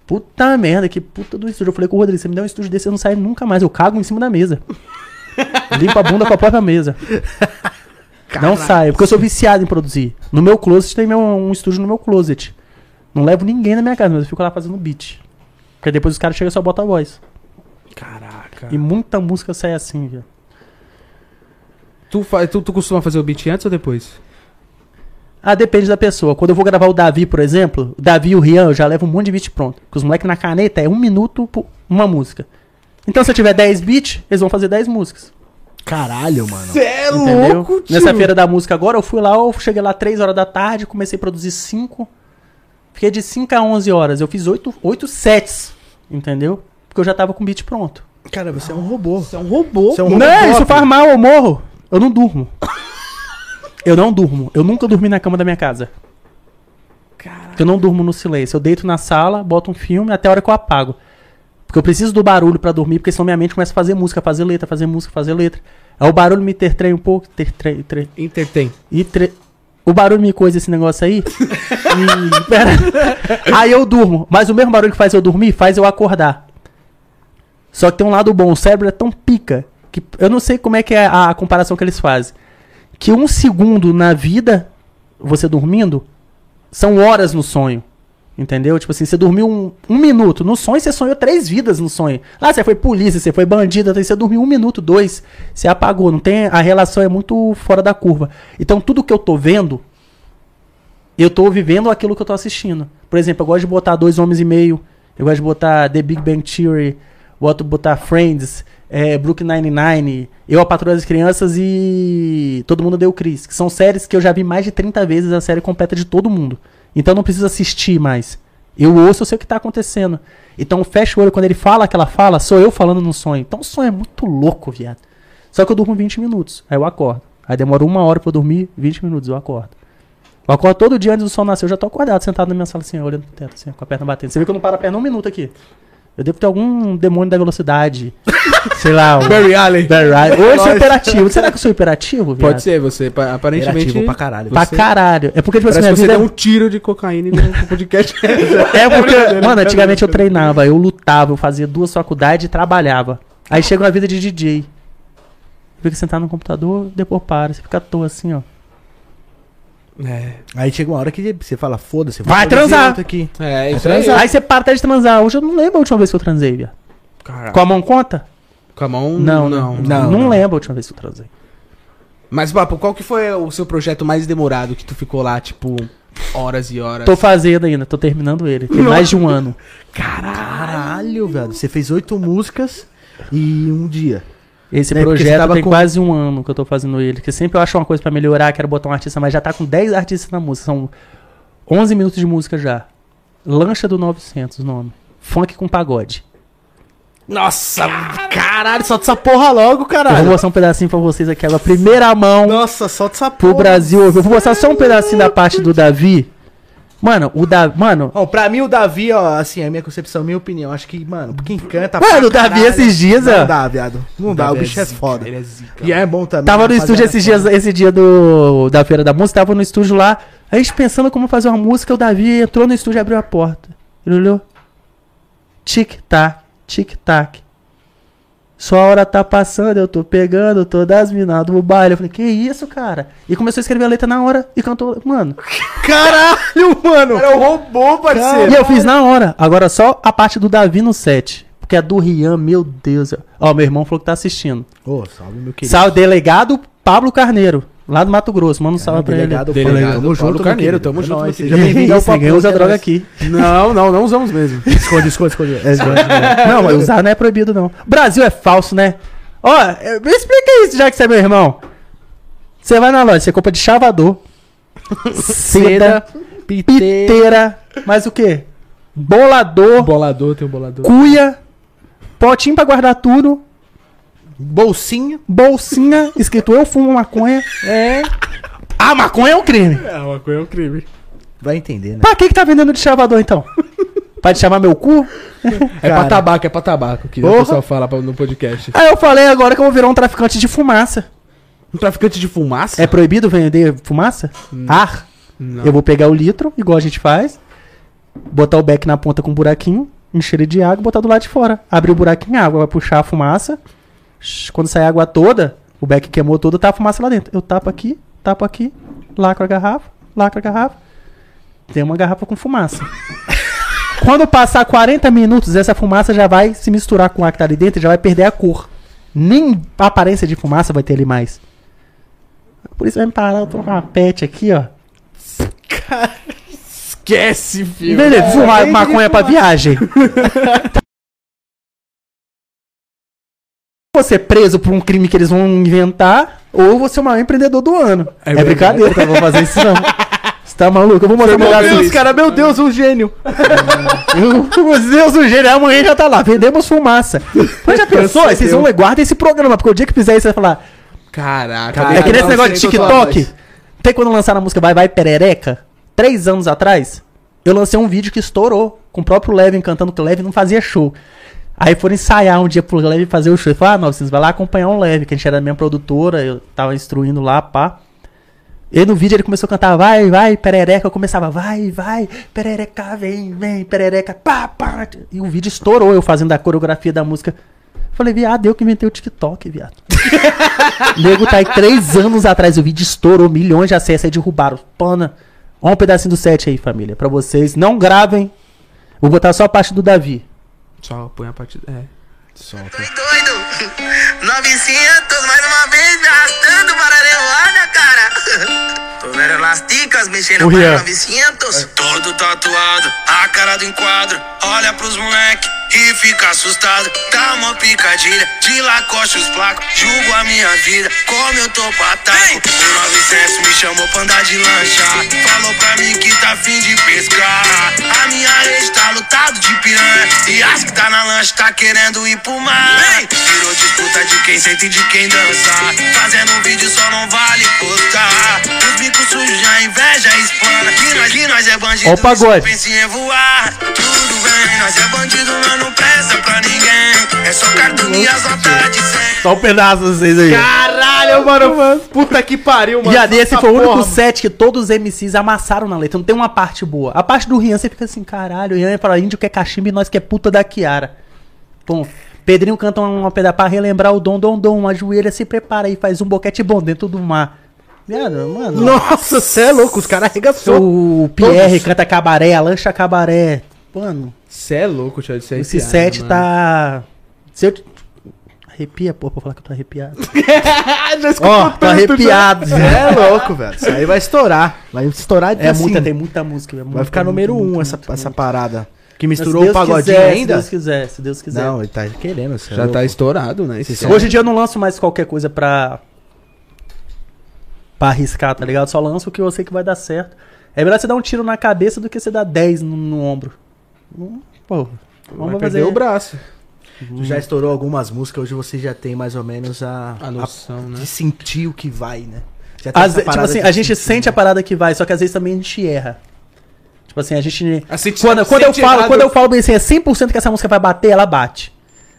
Puta merda, que puta do estúdio. Eu falei com o Rodrigo, você me dá um estúdio desse, eu não saio nunca mais. Eu cago em cima da mesa. Limpo a bunda com a própria mesa. Não saio, porque eu sou viciado em produzir. No meu closet tem meu, um estúdio no meu closet. Não levo ninguém na minha casa, mas eu fico lá fazendo beat. Porque depois os caras chegam e só botam a voz. Caraca. E muita música sai assim, viu? Tu, fa- tu, tu costuma fazer o beat antes ou depois? Ah, depende da pessoa. Quando eu vou gravar o Davi, por exemplo, o Davi e o Rian, eu já levo um monte de beat pronto. Porque os moleques na caneta é um minuto por uma música. Então se eu tiver 10 beats, eles vão fazer 10 músicas. Caralho, mano. Cê é Entendeu? Nessa feira da música agora, eu fui lá, eu cheguei lá 3 horas da tarde, comecei a produzir 5. Fiquei de 5 a 11 horas. Eu fiz 8, 8 sets, entendeu? Porque eu já tava com o beat pronto. Cara, você é um robô. Você é um robô. Você é um Não, robô. isso faz mal, eu morro. Eu não durmo. Eu não durmo. Eu nunca dormi na cama da minha casa. Caraca. Eu não durmo no silêncio. Eu deito na sala, boto um filme até a hora que eu apago. Porque eu preciso do barulho pra dormir, porque senão minha mente começa a fazer música, fazer letra, fazer música, fazer letra. Aí o barulho me intertrai um pouco, intertrai, tre- o barulho me coisa esse negócio aí. e, pera. Aí eu durmo. Mas o mesmo barulho que faz eu dormir, faz eu acordar. Só que tem um lado bom, o cérebro é tão pica que eu não sei como é que é a, a comparação que eles fazem. Que um segundo na vida, você dormindo, são horas no sonho. Entendeu? Tipo assim, você dormiu um, um minuto. No sonho, você sonhou três vidas no sonho. Lá você foi polícia, você foi bandido, aí você dormiu um minuto, dois. Você apagou. Não tem, a relação é muito fora da curva. Então, tudo que eu tô vendo, eu tô vivendo aquilo que eu tô assistindo. Por exemplo, eu gosto de botar Dois Homens e Meio. Eu gosto de botar The Big Bang Theory. Boto botar Friends. É, Brooklyn Nine-Nine. Eu, a Patrulha das Crianças e Todo Mundo Deu Cris. Que são séries que eu já vi mais de 30 vezes a série completa de todo mundo. Então não preciso assistir mais. Eu ouço, eu sei o que tá acontecendo. Então fecha o olho, quando ele fala aquela fala, sou eu falando no sonho. Então o sonho é muito louco, viado. Só que eu durmo 20 minutos, aí eu acordo. Aí demora uma hora pra eu dormir, 20 minutos, eu acordo. Eu acordo todo dia antes do sol nascer, eu já tô acordado, sentado na minha sala assim, olhando pro teto, assim, com a perna batendo. Você vê que eu não paro a perna um minuto aqui. Eu devo ter algum demônio da velocidade. sei lá, um... Barry Allen. Barry Ryan. Ou eu sou Lógico. hiperativo. Será que eu sou hiperativo, viado? Pode ser, você. pa- Aparentemente. Operativo pra caralho. Pra caralho. É porque, tipo assim, Parece que você deu um tiro de cocaína no podcast. É porque, mano, antigamente eu treinava, eu lutava, eu fazia duas faculdades e trabalhava. Aí chega uma vida de DJ. Fica sentado no computador, depois para, você fica à toa assim, ó. É. Aí chega uma hora que você fala, foda-se. Vai transar. outro Aqui. É, isso Vai aí. transar. Aí você para até de transar. Hoje eu não lembro a última vez que eu transei, viado. Com a mão conta? Com a mão? Não, não. não. não. Não, lembro a última vez que eu transei. Mas, Papo, qual que foi o seu projeto mais demorado que tu ficou lá, tipo, horas e horas? Tô fazendo ainda, tô terminando ele. Tem mais de um ano. Caralho, velho. Você fez oito músicas e um dia. Esse Né, projeto tava tem com- quase um ano que eu tô fazendo ele. Porque sempre eu acho uma coisa pra melhorar, quero botar um artista, mas já tá com 10 artistas na música. São 11 minutos de música já. Lancha do 900 o nome. Funk com pagode. Nossa, caralho, solta essa porra logo, Eu vou caralho. mostrar um pedacinho pra vocês aqui agora. Primeira mão Nossa, solta essa pro porra. Brasil. Eu vou mostrar só um pedacinho da parte do Davi. Mano, o Davi. Mano, Bom, pra mim o Davi, ó, assim, é a minha concepção, minha opinião. Acho que, mano, quem canta. Mano, o Davi caralho, esses dias, ó. Não dá, viado. Não dá, o bicho é zica, foda. Ele é zica. E é bom também. Tava no rapaziada, estúdio esses é dias, esse dia do, da Feira da Música, tava no estúdio lá, a gente pensando como fazer uma música, o Davi entrou no estúdio e abriu a porta. Ele olhou. Tic-tac, tic-tac, Sua hora tá passando, eu tô pegando todas as minas do baile. Eu falei, que isso, cara? E começou a escrever a letra na hora e cantou, mano. Caralho, mano! Era o robô, parceiro! E eu fiz na hora. Agora só a parte do Davi no set. Porque a do Rian, meu Deus. Ó, meu irmão falou que tá assistindo. Ô, salve, meu querido. Salve, delegado Pablo Carneiro, lá do Mato Grosso. Manda um salve pra ele. delegado, Delegado Tamo Paulo junto, Carneiro, tamo junto, É meu Seja bem-vindo ao Isso, papo. ninguém usa é droga aqui. Não, não, não usamos mesmo. Esconde, esconde, esconde. É. Não, mas usar não é proibido, não. Brasil é falso, né? Ó, me explica isso, já que você é meu irmão. Você vai na loja, você compra de chavador, seda, Piteira. piteira, mais o quê? Bolador, Bolador, tem um bolador. cuia, potinho pra guardar tudo, Bolsinha. bolsinha, escrito eu fumo maconha. É. Ah, maconha é um crime. É, uma coisa é um crime. Vai entender, né? Pra que que tá vendendo de chavador, então? pra te chamar meu cu? É Cara. pra tabaco, é pra tabaco, que Porra. o pessoal fala pra- no podcast. Aí eu falei agora que eu vou virar um traficante de fumaça. Um traficante de fumaça? É proibido vender fumaça? Ar? Não. Eu vou pegar o litro, igual a gente faz, botar o beck na ponta com um buraquinho, encher ele de água e botar do lado de fora. Abrir o buraquinho, a água vai puxar a fumaça. Quando sair a água toda, o beck queimou toda, tá a fumaça lá dentro. Eu tapo aqui, tapo aqui, lacro a garrafa, lacro a garrafa. Tem uma garrafa com fumaça. Quando passar 40 minutos, essa fumaça já vai se misturar com o ar que tá ali dentro e já vai perder a cor. Nem a aparência de fumaça vai ter ali mais. Por isso vai me parar, eu tô com uma pet aqui, ó. Esquece, filho. Beleza, fumar maconha pra viagem. Você preso por um crime que eles vão inventar, ou você é o maior empreendedor do ano. É É, brincadeira, eu não vou fazer isso não. Você tá maluco? Eu vou mostrar Meu meu Deus, Deus, cara, meu Deus, um gênio. Meu Deus, o gênio, amanhã já tá lá. Vendemos fumaça. Mas já pensou? Aí Vocês vão ler, guardem esse programa, porque o dia que fizer isso, você vai falar. Caraca. Cara, é que nesse negócio de TikTok. Tem quando lançaram a música Vai Vai Perereca? Três anos atrás, eu lancei um vídeo que estourou com o próprio Levin cantando que o Levin não fazia show. Aí foram ensaiar um dia pro Levin fazer o show. Ele falou: Ah, não, vocês vai lá acompanhar o Levin, que a gente era da minha produtora, eu tava instruindo lá, pá. E no vídeo ele começou a cantar Vai, vai, perereca. Eu começava Vai, vai, perereca, vem, vem, perereca, pá, pá. E o vídeo estourou eu fazendo a coreografia da música. Falei, viado, eu que inventei o TikTok, viado. Nego tá aí três anos atrás, o vídeo estourou, milhões de acessos aí derrubaram. Pana. Olha um pedacinho do set aí, família, pra vocês. Não gravem. Vou botar só a parte do Davi. Só põe a parte. É. Solta. doido 900, mais uma vez me arrastando para a Olha, cara Tô vendo elasticas mexendo para Rian. 900 Todo tatuado, a cara do enquadro Olha pros moleque e fica assustado. Dá uma picadilha, de lacoste os placos. Julgo a minha vida, como eu tô pataco O 900 me chamou pra andar de lancha. Falou pra mim que tá afim de pescar. A minha rede tá lotado de piranha. E as que tá na lancha tá querendo ir pro mar. Virou disputa de quem sente e de quem dança. Fazendo vídeo só não vale postar. Os bicos sujos, a inveja explana Que nós, que nós é bandido, Ó o pagode. só pensa em voar. Tudo bem, nós é bandido, nós não presta pra ninguém É só cartão e as notas de 100 Só um pedaço de vocês aí. Caralho, mano. Puta que pariu, mano. E a desse Essa foi o único set que todos os MCs amassaram na letra. Não tem uma parte boa. A parte do Rian, você fica assim, caralho, o Rian é pra índio que é cachimbo e nós que é puta da Kiara. Bom, Pedrinho canta uma pedra pra relembrar o dom, dom, dom. Ajoelha, se prepara e faz um boquete bom dentro do mar. Viado, mano. Nossa, você é louco, os caras arregaçou. O Pierre canta cabaré, a lancha cabaré. Mano, Você é louco, tio. Isso é esse piada, set mano. tá. Se eu. te- Arrepia, pô, pra falar que eu tô arrepiado. Já escutou Ó, tô tanto, já. arrepiado. Você é louco, velho. Isso aí vai estourar. Vai estourar de É assim. muita, tem muita música. é Vai muita, ficar muita, número muita, um essa, essa parada. Que misturou o pagodinho quiser, ainda? Se Deus quiser, se Deus quiser. Não, ele tá querendo. você é Já louco. tá estourado, né? Hoje em dia eu não lanço mais qualquer coisa pra. pra arriscar, tá ligado? Só lanço o que eu sei que vai dar certo. É melhor você dar um tiro na cabeça do que você dar 10 no, no ombro. Hum, Pô, vai vamos perder fazer. o braço. Tu já estourou algumas músicas, hoje você já tem mais ou menos a, A noção, né? de sentir o que vai, né? Ve- tipo assim, a gente sentir, sente né? a parada que vai, só que às vezes também a gente erra. Tipo assim, a gente. A Quando, quando eu falo, errado. quando eu falo bem assim, é 100% que essa música vai bater, ela bate.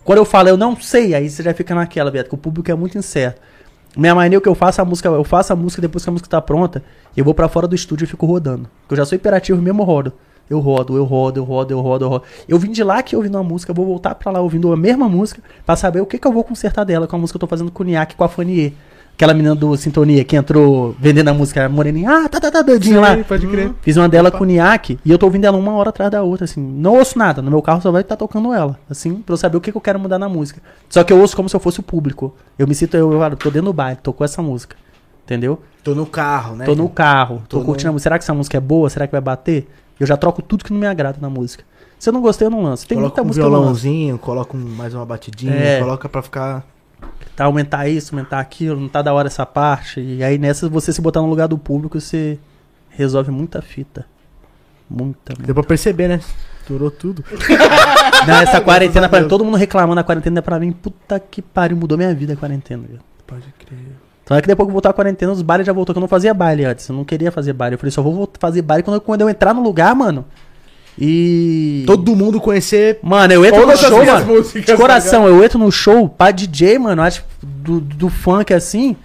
Quando eu falo, eu não sei, aí você já fica naquela, viado, que o público é muito incerto. Minha mania é que eu faço a música, eu faço a música depois que a música tá pronta, eu vou pra fora do estúdio e fico rodando. Porque eu já sou hiperativo mesmo rodo. Eu rodo, eu rodo, eu rodo, eu rodo, eu rodo. Eu vim de lá que ouvindo uma música, vou voltar pra lá ouvindo a mesma música pra saber o que, que eu vou consertar dela com a música que eu tô fazendo com o Niak com a Fanier. Aquela menina do Sintonia que entrou vendendo a música, a moreninha, ah, tá, tá, tá, doidinho lá. Pode crer. Fiz uma dela com o Niak e eu tô ouvindo ela uma hora atrás da outra, assim. Não ouço nada, no meu carro só vai estar tocando ela, assim, pra eu saber o que, que eu quero mudar na música. Só que eu ouço como se eu fosse o público. Eu me sinto, eu, eu tô dentro do baile, tocou essa música. Entendeu? Tô no carro, né? Tô no carro, tô, Tô curtindo no- a música. Será que essa música é boa? Será que vai bater? Eu já troco tudo que não me agrada na música. Se eu não gostei, eu não lanço. Tem Coloca muita um música violãozinho, coloca um- mais uma batidinha, É. coloca pra ficar. Tá, aumentar isso, aumentar aquilo, não tá da hora essa parte. E aí nessa, você se botar no lugar do público, você resolve muita fita. Muita, muita. Deu pra perceber, né? Estourou tudo. Não, essa quarentena, pra Deus. todo mundo reclamando, a quarentena pra mim, puta que pariu, mudou minha vida a quarentena. viu? Pode crer. Então é que depois que voltar a quarentena, os bailes já voltou, que eu não fazia baile antes. Eu não queria fazer baile. Eu falei, só vou fazer baile quando eu, quando eu entrar no lugar, mano. E. Todo mundo conhecer. Mano, eu entro no show, mano. De coração, eu entro no show pra DJ, mano, acho do, do funk assim.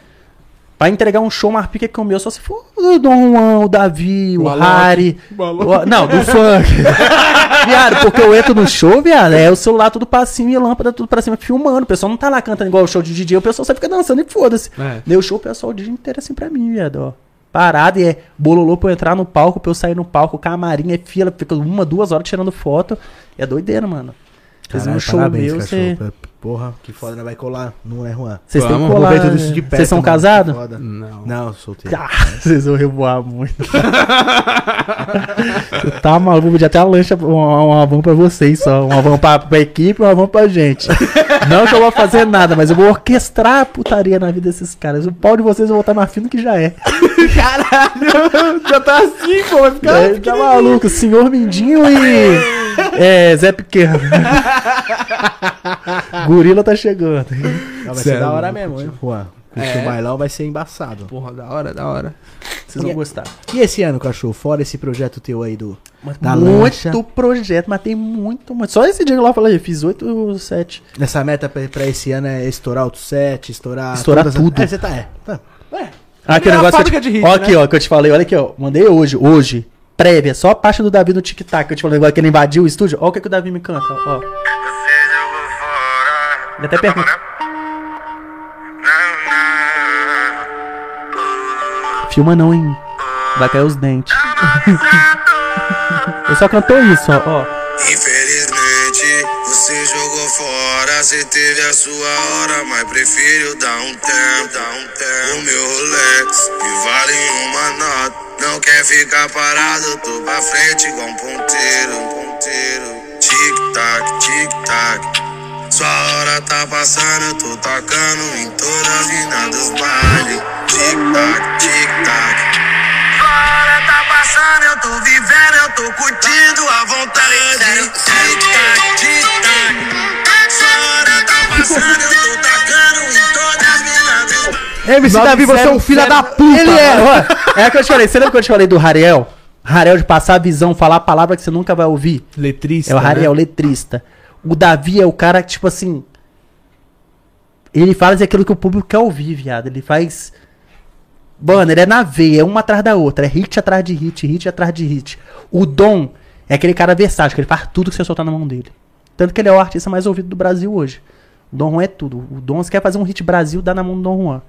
Pra entregar um show mais pica que o meu, só se for o Dom Juan, o Davi, o, O Harry. o- não, do funk. viado, porque eu entro no show, viado, é o celular tudo pra cima e a lâmpada tudo pra cima filmando. O pessoal não tá lá cantando igual o show de DJ, o pessoal só fica dançando e foda-se. É. Meu show, o pessoal o dia inteiro assim pra mim, viado, ó. Parado e é bololô pra eu entrar no palco, pra eu sair no palco, camarim, é fila, fica uma, duas horas tirando foto. É doideira, mano. Fiz um show parabéns, meu, cachorro. você. Porra, que foda, né? Vai colar, não é, Juan? Vocês têm que Vamos, colar. Tudo isso de perto. Vocês são casados? Não. Não, solteiro. Ah, vocês vão revoar muito. Você tá maluco, vou pedir até a lancha, uma, uma van pra vocês só. Uma van pra, pra equipe e uma van pra gente. Não que eu vou fazer nada, mas eu vou orquestrar a putaria na vida desses caras. O pau de vocês vou estar mais fino que já é. Caralho, já tá assim, pô. Vai ficar. É, tá maluco, senhor Mindinho e. É, Zé Pequeno. Gorila tá chegando. Não, vai Cê ser é da hora louco, mesmo, hein, Juan? Curtir É. o bailão vai ser embaçado. Porra, da hora, da hora. Vocês vão gostar. E esse ano, cachorro? Fora esse projeto teu aí do. Da muito lancha. projeto, mas tem muito, muito. Só esse dia que lá eu falei, fiz 8, 7. Essa meta pra, pra esse ano é estourar o set, estourar. Estourar todas as- tudo. É, você tá. É. Tá. Ah, aquele É negócio que eu fábrica te... de hit, Ó né? aqui, ó, que eu te falei, olha aqui, ó. Mandei hoje, hoje. Prévia, só a parte do Davi no tic-tac. que Eu te falei agora que ele invadiu o estúdio. Ó o que, que o Davi me canta, ó. Ele até pergunta. Filma não, hein? Vai cair os dentes. Ele só cantou isso, ó. ó. Infelizmente, você jogou fora. Você teve a sua hora, mas prefiro dar um tempo, dar um tempo. O meu Rolex me vale uma nota. Não quer ficar parado, tô pra frente igual um ponteiro, um ponteiro. Tic-tac, tic-tac. Sua hora tá passando, eu tô tocando em todas as minas dos bailes. Tic-tac, tic-tac. Sua hora tá passando, eu tô vivendo, eu tô curtindo a vontade. Tic-tac, tic-tac. Sua hora tá passando, eu tô tocando em todas as minas dos bailes. MC Davi, você é um filho da puta! Ele é, ó. É o que eu te falei. Você lembra que eu te falei do Rariel? Rariel de passar a visão, falar a palavra que você nunca vai ouvir. Letrista. É o Rariel, né? letrista. O Davi é o cara que, tipo assim. Ele faz aquilo que o público quer ouvir, viado. Ele faz. Mano, ele é na veia, é uma atrás da outra. É hit atrás de hit, hit atrás de hit. O Dom é aquele cara versátil, que ele faz tudo que você soltar na mão dele. Tanto que ele é o artista mais ouvido do Brasil hoje. O Dom Juan é tudo. O Dom, se quer fazer um hit Brasil, dá na mão do Dom Juan.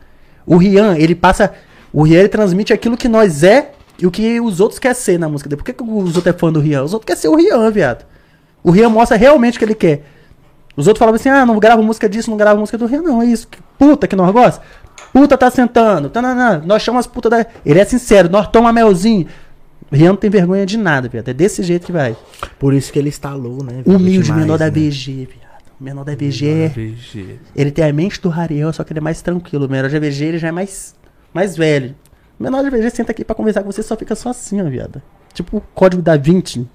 O Rian, ele passa. O Rian ele transmite aquilo que nós é e o que os outros querem ser na música. Por que, que os outros é fã do Rian? Os outros querem ser o Rian, viado. O Rian mostra realmente o que ele quer. Os outros falavam assim: ah, não grava música disso, não grava música do Rian, não. É isso. Que Puta que nós gostamos. Puta tá sentando. Tananã, nós chamamos as putas da. Ele é sincero, nós toma melzinho. Rian não tem vergonha de nada, viado. É desse jeito que vai. Por isso que ele instalou, né? velho, Humilde, demais, menor da né? VG, viado. O menor da VG é. VG. Ele tem a mente do Rariel, só que ele é mais tranquilo. O menor da VG ele já é mais, mais velho. O menor da VG senta aqui pra conversar com você só fica só assim, ó, viado. Tipo o código da 20,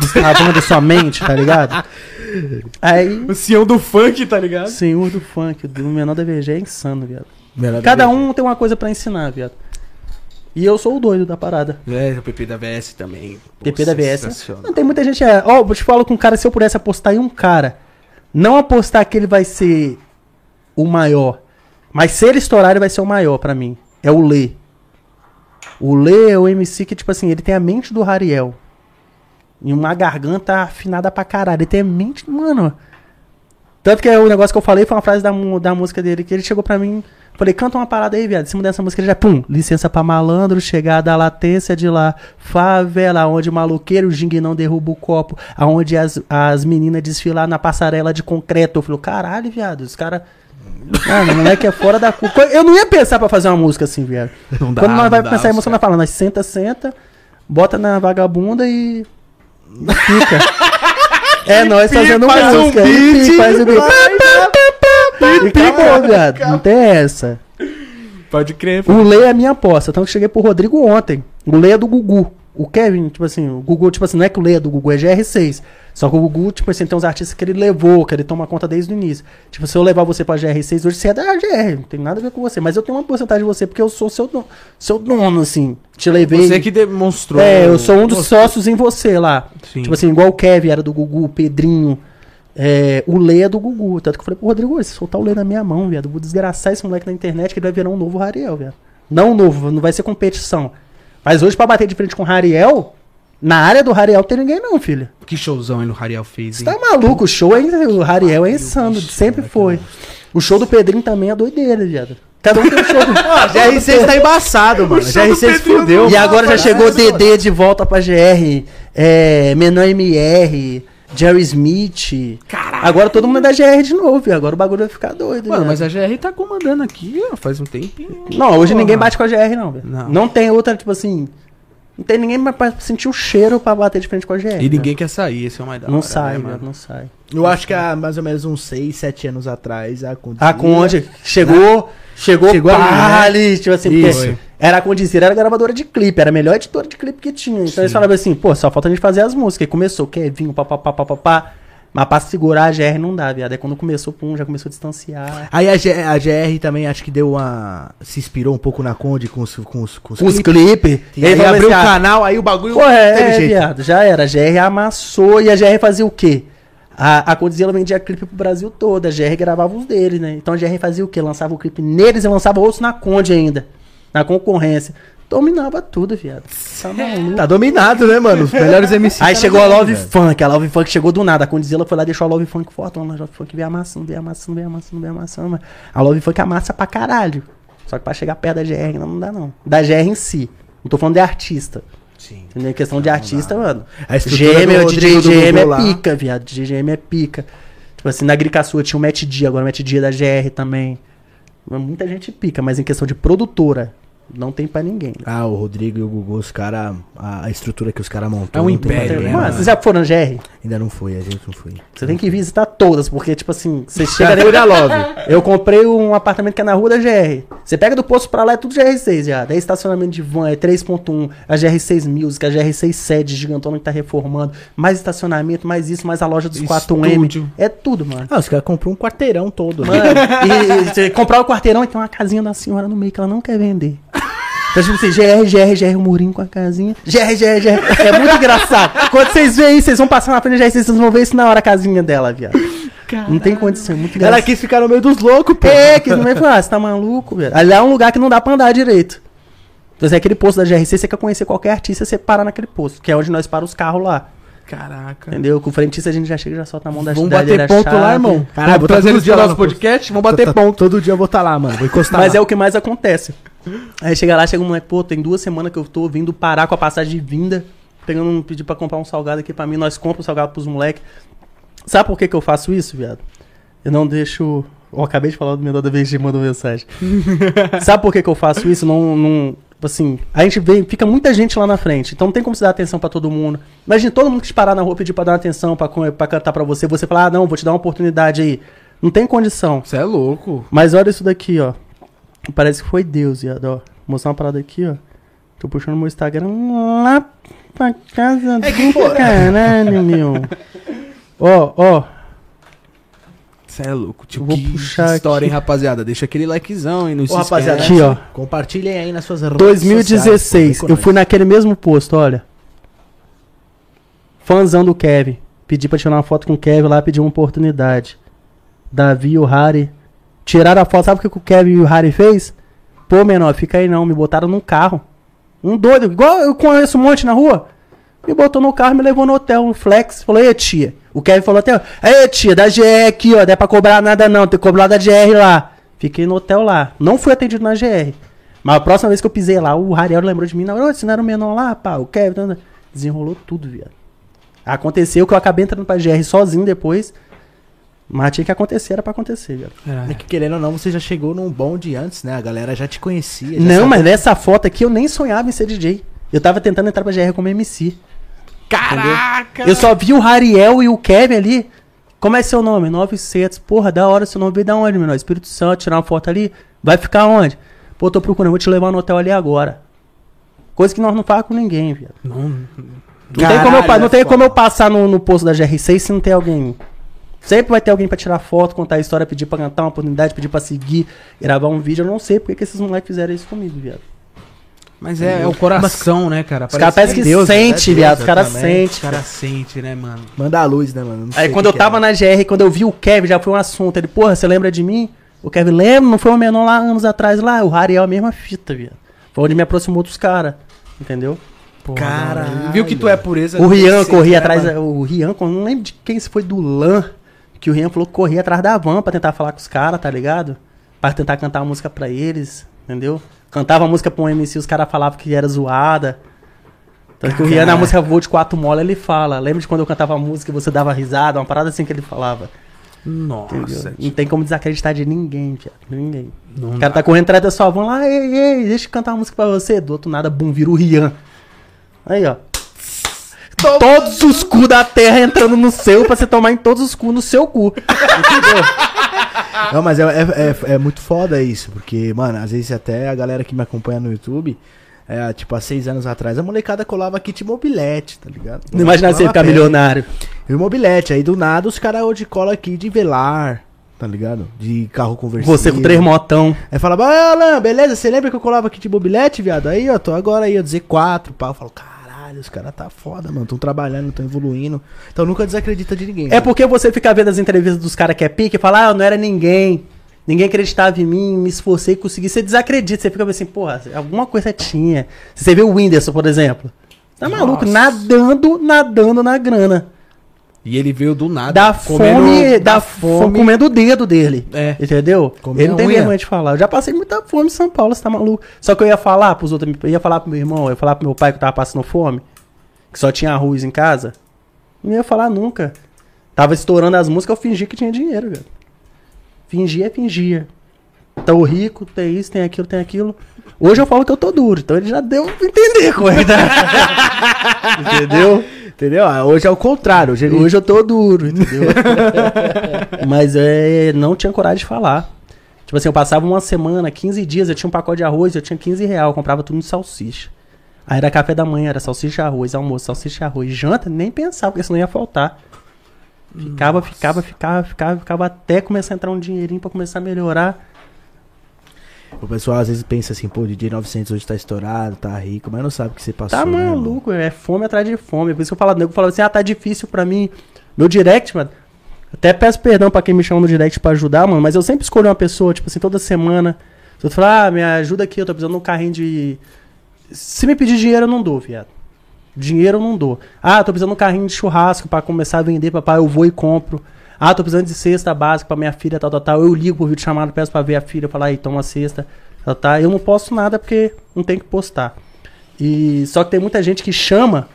destravando a sua mente, tá ligado? Aí, O Sião do funk, tá ligado? senhor do funk, o menor da VG é insano, viado. Menor Cada VG. um tem uma coisa pra ensinar, viado. E eu sou o doido da parada. É, o PP da VS também. Pô, PP da VS. sensacional. Não tem muita gente. É, ó, eu te falo com um cara, se eu pudesse apostar em um cara, não apostar que ele vai ser o maior, mas se ele estourar, ele vai ser o maior pra mim. É o Lê. O Lê é o MC que, tipo assim, ele tem a mente do Rariel. E uma garganta afinada pra caralho. Ele tem mente, mano. Tanto que o negócio que eu falei foi uma frase da, da música dele, que ele chegou pra mim. Falei, canta uma parada aí, viado. Em cima dessa música ele já, pum, licença pra malandro, chegada à latência de lá. Favela, onde o maloqueiro, jingue não derruba o copo. Aonde as, as meninas desfilar na passarela de concreto. Eu falei, caralho, viado, os caras. Mano, o moleque é fora da curva. Eu não ia pensar pra fazer uma música assim, viado. Não dá, Quando nós vai dá, pensar em música, nós falamos, nós senta, senta, bota na vagabunda e. e fica. é nós fazendo faz um música. e beat, pique, faz o beat. E acabou, viado. Não tem essa. Pode crer. O Lei é a minha aposta. Tanto que cheguei pro Rodrigo ontem. O Lei é do Gugu. O Kevin, tipo assim, o Gugu, tipo assim, não é que o Lei é do Gugu, é GR6. Só que o Gugu, tipo assim, tem uns artistas que ele levou, que ele toma conta desde o início. Tipo, se eu levar você pra GR6, hoje você é da GR, não tem nada a ver com você. Mas eu tenho uma porcentagem de você, porque eu sou seu dono, seu dono assim. Te levei. Você que demonstrou. É, eu sou um dos Mostrou. sócios em você lá. Sim. Tipo assim, igual o Kevin era do Gugu, o Pedrinho. É, o Lê é do Gugu. Tanto que eu falei pro Rodrigo, se soltar o Lê na minha mão, viado, eu vou desgraçar esse moleque na internet que ele vai virar um novo Rariel, viado. Não novo, não vai ser competição. Mas hoje, pra bater de frente com o Rariel, na área do Rariel tem ninguém não, filho. Que showzão ele o Rariel fez, Você hein? tá maluco? O show é. O Rariel é insano, sempre foi. O show do Pedrinho também é doideira, viado. Cada um tem um show do. GR6 tá embaçado, mano. GR6 fudeu. E agora já chegou DD de volta pra GR, é, Menor MR, Jerry Smith. Agora todo mundo é da GR de novo, agora o bagulho vai ficar doido. Mano, né? mas a GR tá comandando aqui, ó, faz um tempinho. Não, hoje Porra. ninguém bate com a GR, não, velho. Não. Não. tem outra, tipo assim. Não tem ninguém pra- pra sentir o cheiro pra bater de frente com a GR. E ninguém quer sair, esse é o mais da Não hora, sai, né, mano? não sai. Eu acho que há mais ou menos uns 6, 7 anos atrás a Conde. A Conde chegou, chegou, Chegou ali, pá, né? tipo assim, Isso. porque era a Condizira, era gravadora de clipe, era a melhor editora de clipe que tinha. Então eles falavam assim, pô, só falta a gente fazer as músicas. E começou, Kevinho, papapá, papapá. Mas pra segurar a GR não dá, viado. Aí quando começou, pum, já começou a distanciar. Aí a, G- a GR também acho que deu uma. Se inspirou um pouco na Conde com os, com os, com os os clipes. clipes. E aí abriu o canal, aí o bagulho Pô, é, é, jeito. viado, já era. A GR amassou e a GR fazia o quê? A, a Condizila vendia clipe pro Brasil todo, a GR gravava os deles, né? Então a GR fazia o quê? Lançava o clipe neles e lançava outros na Conde ainda. Na concorrência. Dominava tudo, viado. Tá maluco. Tá dominado, né, mano? Os melhores MCs. Aí tá chegou a Love velho. Funk, a Love Funk chegou do nada. A Condizila foi lá e deixou a Love Funk fortona. A Love Funk veio amassando, veio amassando, veio amassando, veio amassando. mas A Love Funk amassa pra caralho. Só que pra chegar perto da GR não dá, não. Da GR em si. Não tô falando de artista. Sim. Entendeu? Em questão de artista, mano. A GM, o DJ GM é pica, viado. DJ GM é pica. Tipo assim, na Gricaçua tinha o Matt D, agora o Matt D é da GR também. Muita gente pica, mas em questão de produtora, não tem pra ninguém. Ah, o Rodrigo e o Gugu, os caras. A, a estrutura que os caras montou. É um império, né, Mano, vocês já foram na GR? Ainda não foi, a gente não foi. Você tem que visitar todas, porque, tipo assim, você chega dentro da Love. Eu comprei um apartamento que é na rua da GR. Você pega do posto pra lá, é tudo GR6 já. Daí estacionamento de van é 3.1, a GR6 Music, a GR6 sede gigantona que tá reformando. Mais estacionamento, mais isso, mais a loja dos Estúdio. 4M. É tudo, mano. Ah, os caras comprou um quarteirão todo, né? Mano, e, e você comprar o quarteirão e tem uma casinha da senhora no meio que ela não quer vender. Então, tipo assim, GR, GR, GR, o murinho com a casinha. GR, GR, GR. É muito engraçado. Quando vocês veem isso, vocês vão passar na frente da GR, vocês vão ver isso na hora a casinha dela, viado. Não tem condição, é muito engraçado. Ela quis ficar no meio dos loucos, pô. É, que no meio falou, ah, você tá maluco, velho. Ali é um lugar que não dá pra andar direito. Então, é aquele posto da GRC, você quer conhecer qualquer artista, você para naquele posto, que é onde nós paramos os carros lá. Caraca. Entendeu? Com o frentista a gente já chega e já solta a mão da Vamos da- bater ponto chave. lá, irmão. Caralho, vou tá trazer eles dia lá no podcast, vamos bater Tô- ponto. Todo dia eu vou estar lá, mano. Vou encostar Mas lá. é o que mais acontece. Aí chega lá, chega um moleque, pô, tem duas semanas que eu tô vindo parar com a passagem de vinda, pegando um pedido pra comprar um salgado aqui pra mim, nós compramos o salgado pros moleques. Sabe por que que eu faço isso, viado? Eu não deixo... Eu acabei de falar do menor da VG mandou mensagem. Sabe por que que eu faço isso? Não, não... Assim, a gente vê, fica muita gente lá na frente, então não tem como você dar atenção pra todo mundo. Imagina todo mundo que te parar na rua pedir pra dar atenção, pra, pra cantar pra você, você falar, ah, não, vou te dar uma oportunidade aí. Não tem condição. Você é louco. Mas olha isso daqui, ó. Parece que foi Deus, viado, ó. Vou mostrar uma parada aqui, ó. Tô puxando meu Instagram lá pra casa É que, do caralho, meu. Ó, ó. Você é louco. Tipo, Vou que puxar história, aqui. hein, rapaziada. Deixa aquele likezão e não se Ô, rapaziada, esquece. Aqui, ó. Compartilhem aí nas suas redes 2016. sociais, pô, eu fui naquele mesmo posto, olha. Fãzão do Kevin. Pedi pra tirar uma foto com o Kevin lá, pedi uma oportunidade. Davi o Harry. Tiraram a foto, sabe o que o Kevin e o Harry fez? Pô, menor, fica aí não, me botaram num carro. Um doido, igual eu conheço um monte na rua. Me botou no carro, me levou no hotel, no flex. Falou, ei, tia. O Kevin falou até, ei, tia, da GR aqui, ó. Não é pra cobrar nada não, tem que cobrar da GR lá. Fiquei no hotel lá. Não fui atendido na GR. Mas a próxima vez que eu pisei lá, o Rariel lembrou de mim. Não, você não era o menor lá, pá, o Kevin. tá. Desenrolou tudo, viado. Aconteceu que eu acabei entrando pra GR sozinho depois. Mas tinha que acontecer, era pra acontecer, viado. É que querendo ou não, você já chegou num bonde antes, né? A galera já te conhecia. já Não, sabia- mas nessa foto aqui eu nem sonhava em ser DJ. Eu tava tentando entrar pra GR como MC. Caraca! Eu só vi o Rariel e o Kevin ali. Como é seu nome? 900. Porra, da hora seu nome veio da onde, menor? Espírito Santo, tirar uma foto ali. Vai ficar onde? Pô, tô procurando, vou te levar no hotel ali agora. Coisa que nós não faz com ninguém, viado. Não, Não tem como eu, não é tem como eu passar no, no posto da GR6 se não tem alguém. Sempre vai ter alguém pra tirar foto, contar a história, pedir pra cantar uma oportunidade, pedir pra seguir, gravar um vídeo. Eu não sei porque que esses moleques fizeram isso comigo, viado. Mas é, é o coração, né, cara? Os caras parecem que Deus, sente, é viado. Os caras sentem. Os caras sentem, né, mano? Manda a luz, né, mano? Não sei Aí quando que eu que tava é. na GR, quando eu vi o Kevin, já foi um assunto. Ele, porra, você lembra de mim? O Kevin lembra, não foi o menor lá anos atrás lá. O Rariel, a mesma fita, viado. Foi onde me aproximou dos caras. Entendeu? Porra, Caralho. Viu que tu é pureza. O Rian corria né, atrás. mano? O Rian, eu não lembro de quem se foi do Lan. Que o Rian falou que corria atrás da van pra tentar falar com os caras, tá ligado? Pra tentar cantar a música pra eles, entendeu? Cantava a música pra um MC, os caras falavam que era zoada. Tanto que o Rian na música Voo de Quatro Mola, ele fala. Lembra de quando eu cantava a música e você dava risada? Uma parada assim que ele falava. Nossa. Entendeu? Não tem como desacreditar de ninguém, viado. Ninguém. Não o cara dá. tá correndo atrás da sua van lá, ei, ei, deixa eu cantar uma música pra você. Do outro nada, bum, vira o Rian. Aí, ó. Todos os cu da terra entrando no seu pra você tomar em todos os cu no seu cu. Entendeu? Não, mas é, é, é, é muito foda isso, porque, mano, às vezes até a galera que me acompanha no YouTube, é, tipo, há seis anos atrás, a molecada colava kit mobilete, tá ligado? Não imagina você ficar milionário. E o mobilete, aí do nada os caras hoje colam aqui de velar, tá ligado? De carro conversível. Você com três motão. Aí falava, ah, Alan, beleza, você lembra que eu colava aqui de mobilete, viado? Aí, ó, tô agora aí, ó, Z4, pá. Eu falo, caralho, os caras tá foda, mano, tão trabalhando, tão evoluindo. Então nunca desacredita de ninguém. É porque você fica vendo as entrevistas dos caras que é pique e fala, ah, eu não era ninguém. Ninguém acreditava em mim, me esforcei, consegui. Você desacredita, você fica assim, porra, alguma coisa tinha. Você vê o Whindersson, por exemplo. Tá maluco, Nossa. nadando, nadando na grana. E ele veio do nada. Da comendo- fome, da fome, comendo o dedo dele. É. Entendeu? Comendo Ele não tem vergonha de falar. Eu já passei muita fome em São Paulo, você tá maluco. Só que eu ia falar pros outros, eu ia falar pro meu irmão, eu ia falar pro meu pai que eu tava passando fome, que só tinha arroz em casa. Não ia falar nunca. Tava estourando as músicas, eu fingi que tinha dinheiro, velho. Fingia, fingia. Tô rico, tem isso, tem aquilo, tem aquilo. Hoje eu falo que eu tô duro, então ele já deu pra entender como é que tá. Entendeu? Entendeu? Ah, Hoje é o contrário. Hoje ele... Hoje eu tô duro, entendeu? Mas é, não tinha coragem de falar. Tipo assim, eu passava uma semana, 15 dias, eu tinha um pacote de arroz, eu tinha 15 reais, eu comprava tudo de salsicha. Aí era café da manhã, era salsicha, arroz, almoço, salsicha, arroz, janta, nem pensava, porque senão ia faltar. Ficava, ficava, ficava, ficava, ficava até começar a entrar um dinheirinho pra começar a melhorar. O pessoal às vezes pensa assim, pô, DJ 900 hoje tá estourado, tá rico, mas não sabe o que você passou. Tá né, maluco, é fome atrás de fome. Por isso que eu falo, nego falava assim, ah, tá difícil pra mim. Meu direct, mano. Até peço perdão pra quem me chama no direct pra ajudar, mano, mas eu sempre escolho uma pessoa, tipo assim, toda semana. Se eu falar, ah, me ajuda aqui, eu tô precisando de um carrinho de. Se me pedir dinheiro, eu não dou, viado. Dinheiro eu não dou. Ah, tô precisando de um carrinho de churrasco pra começar a vender, papai, eu vou e compro. Ah, tô precisando de cesta básica pra minha filha, tal, tal, tal. Eu ligo pro vídeo chamado, peço pra ver a filha, falar, aí, toma a cesta, tal, tal. Eu não posto nada porque não tem que postar. E só que tem muita gente que chama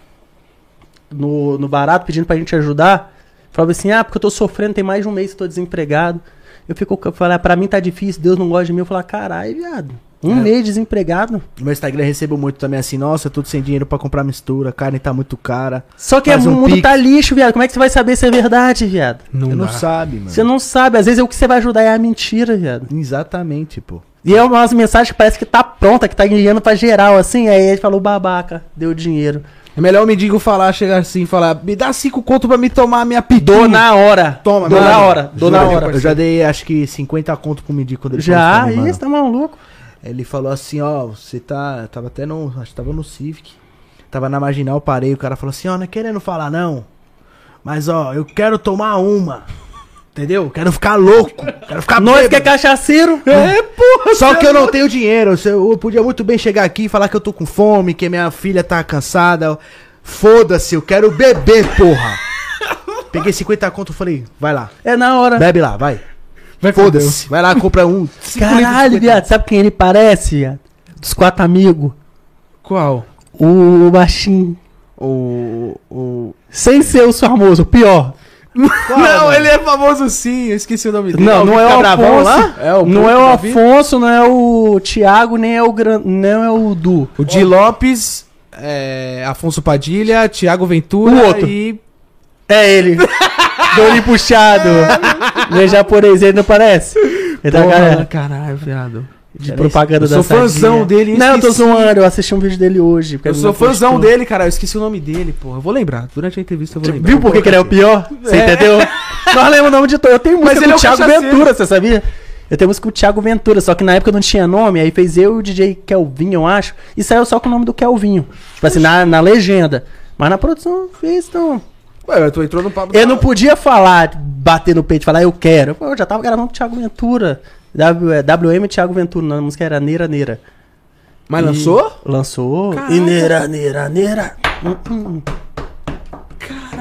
no, no barato pedindo pra gente ajudar. Fala assim, ah, porque eu tô sofrendo, tem mais de um mês que eu tô desempregado. Eu fico, eu ah, pra mim tá difícil, Deus não gosta de mim. Eu falo, caralho, viado. Um É. mês desempregado. No meu Instagram eu recebo muito também assim, nossa, tô sem dinheiro pra comprar mistura, carne tá muito cara. Só que o um mundo pix. tá lixo, viado. Como é que você vai saber se é verdade, viado? Não, Você não sabe, mano. Você não sabe. Às vezes o que você vai ajudar é a mentira, viado. Exatamente, pô. E é umas mensagens que parece que tá pronta, que tá enviando pra geral, assim. Aí ele falou, babaca, deu dinheiro. É melhor o mendigo falar, chegar assim e falar, me dá cinco conto pra me tomar a minha Dou pitu. na hora. Toma, dou na hora. Dou na hora. Eu já dei acho que 50 conto pro Mendigo quando ele Já, isso, tá maluco. Ele falou assim, ó, você tá. Tava até no. Acho que tava no Civic. Tava na marginal, parei, o cara falou assim, ó, não é querendo falar não. Mas ó, eu quero tomar uma. Entendeu? Quero ficar louco. Quero ficar Nós que é bêbado. cachaceiro. É, porra. Só que eu não tenho dinheiro. Eu, eu podia muito bem chegar aqui e falar que eu tô com fome, que minha filha tá cansada. Foda-se, eu quero beber, porra. Peguei 50 conto e falei, vai lá, É na hora. bebe lá, vai. Vai. Foda-se. Vai lá, compra um. Caralho, viado. Sabe quem ele parece, viado? Dos quatro amigos. Qual? O baixinho. O. O. Sem ser o famoso, o pior. não, ele é famoso sim, eu esqueci o nome dele. Não, não é o Afonso. lá? É o não é o? Afonso, não é o Thiago, nem é o Gran... não é o Du. O Di Lopes, é, Afonso Padilha, Thiago Ventura O outro. e. É ele. Do olho puxado. Não é japonês, ele não parece? Ele tá Porra, galera caralho, viado. de propaganda eu da sou fãzão dele Não, eu tô zoando, eu assisti um vídeo dele hoje. porque Eu sou postou. fãzão dele, cara. Eu esqueci o nome dele, porra. Eu vou lembrar. Durante a entrevista eu vou lembrar. Viu por que que ele é o pior? Você É. entendeu? Nós lembramos o nome de todo. Eu tenho música Mas com é o Thiago cachaceiro. Ventura, você sabia? Eu tenho música com o Thiago Ventura, só que na época não tinha nome, aí fez eu e o DJ Kelvinho, eu acho, e saiu só com o nome do Kelvinho. Tipo assim, na, na legenda. Mas na produção fez, então. Ué, tu entrou no papo Eu não podia falar, bater no peito e falar, eu quero. Pô, Eu já tava gravando com o Thiago Ventura. W, é, WM e Thiago Ventura, a música era Neira Neira. Mas E- lançou? Lançou. Caraca. E Neira Neira Neira. Hum, hum.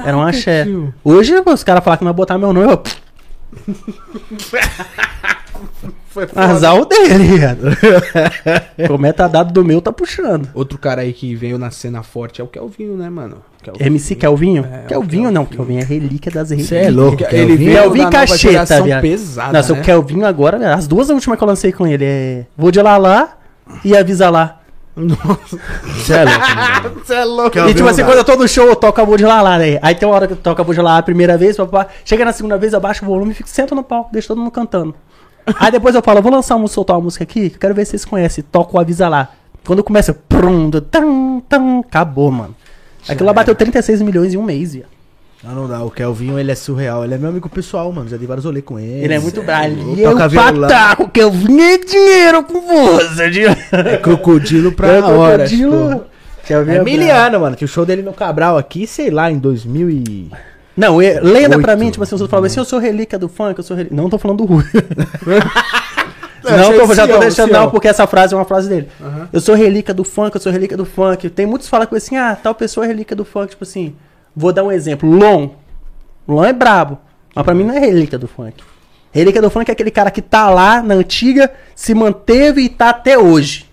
Era um axé. tio. Hoje os caras falam que não vai botar meu nome, eu. Foi Azar o dele, viado. O metadado do meu tá puxando. Outro cara aí que veio na cena forte é o Kelvinho, né, mano? Kelvinho. MC Kelvinho? É, o Kelvinho não, Kelvinho é relíquia das relíquias. Cê é louco. Ele Kelvinho. veio Kelvinho da e nova Cacheta, viado. pesada, Nossa, né? o Kelvinho agora, as duas últimas que eu lancei com ele é Vou de lá lá e Avisa lá. Você é louco. Você é louco. Kelvinho e tipo assim, quando eu tô no show, eu toco a Vou de lá lá, né? Aí tem uma hora que eu toco a Vou de lá lá a primeira vez, papá. Chega na segunda vez, eu baixo o volume e fico, sento no palco, deixo todo mundo cantando. Aí depois eu falo, vou lançar uma, soltar uma música aqui, que eu quero ver se vocês conhecem. Toco o Avisa lá. Quando começa, prum, tam, tam, acabou, mano. Aquilo lá bateu 36 milhões em um mês, viado. Não, não dá. O Kelvinho, ele é surreal. Ele é meu amigo pessoal, mano. Já dei vários rolês com ele. Ele é muito bravo. E eu Toca pataco, eu vinha dinheiro com você. É crocodilo pra É hora. crocodilo. tipo. É bravo. miliano, mano. Que o show dele no Cabral aqui, sei lá, em 2000 e... Não, é- lenda pra Oito. mim, tipo assim, os outros falam assim, eu sou relíquia do funk, eu sou relíquia. Não tô falando do Rui. É, não, tô, já tô deixando, não, porque essa frase é uma frase dele. Eu sou relíquia do funk, eu sou relíquia do funk. Tem muitos que falam coisa assim, ah, tal pessoa é relíquia do funk. Tipo assim, vou dar um exemplo. Lon. Lon é brabo. Mas pra mim não é relíquia do funk. Relíquia do funk é aquele cara que tá lá na antiga, se manteve e tá até hoje.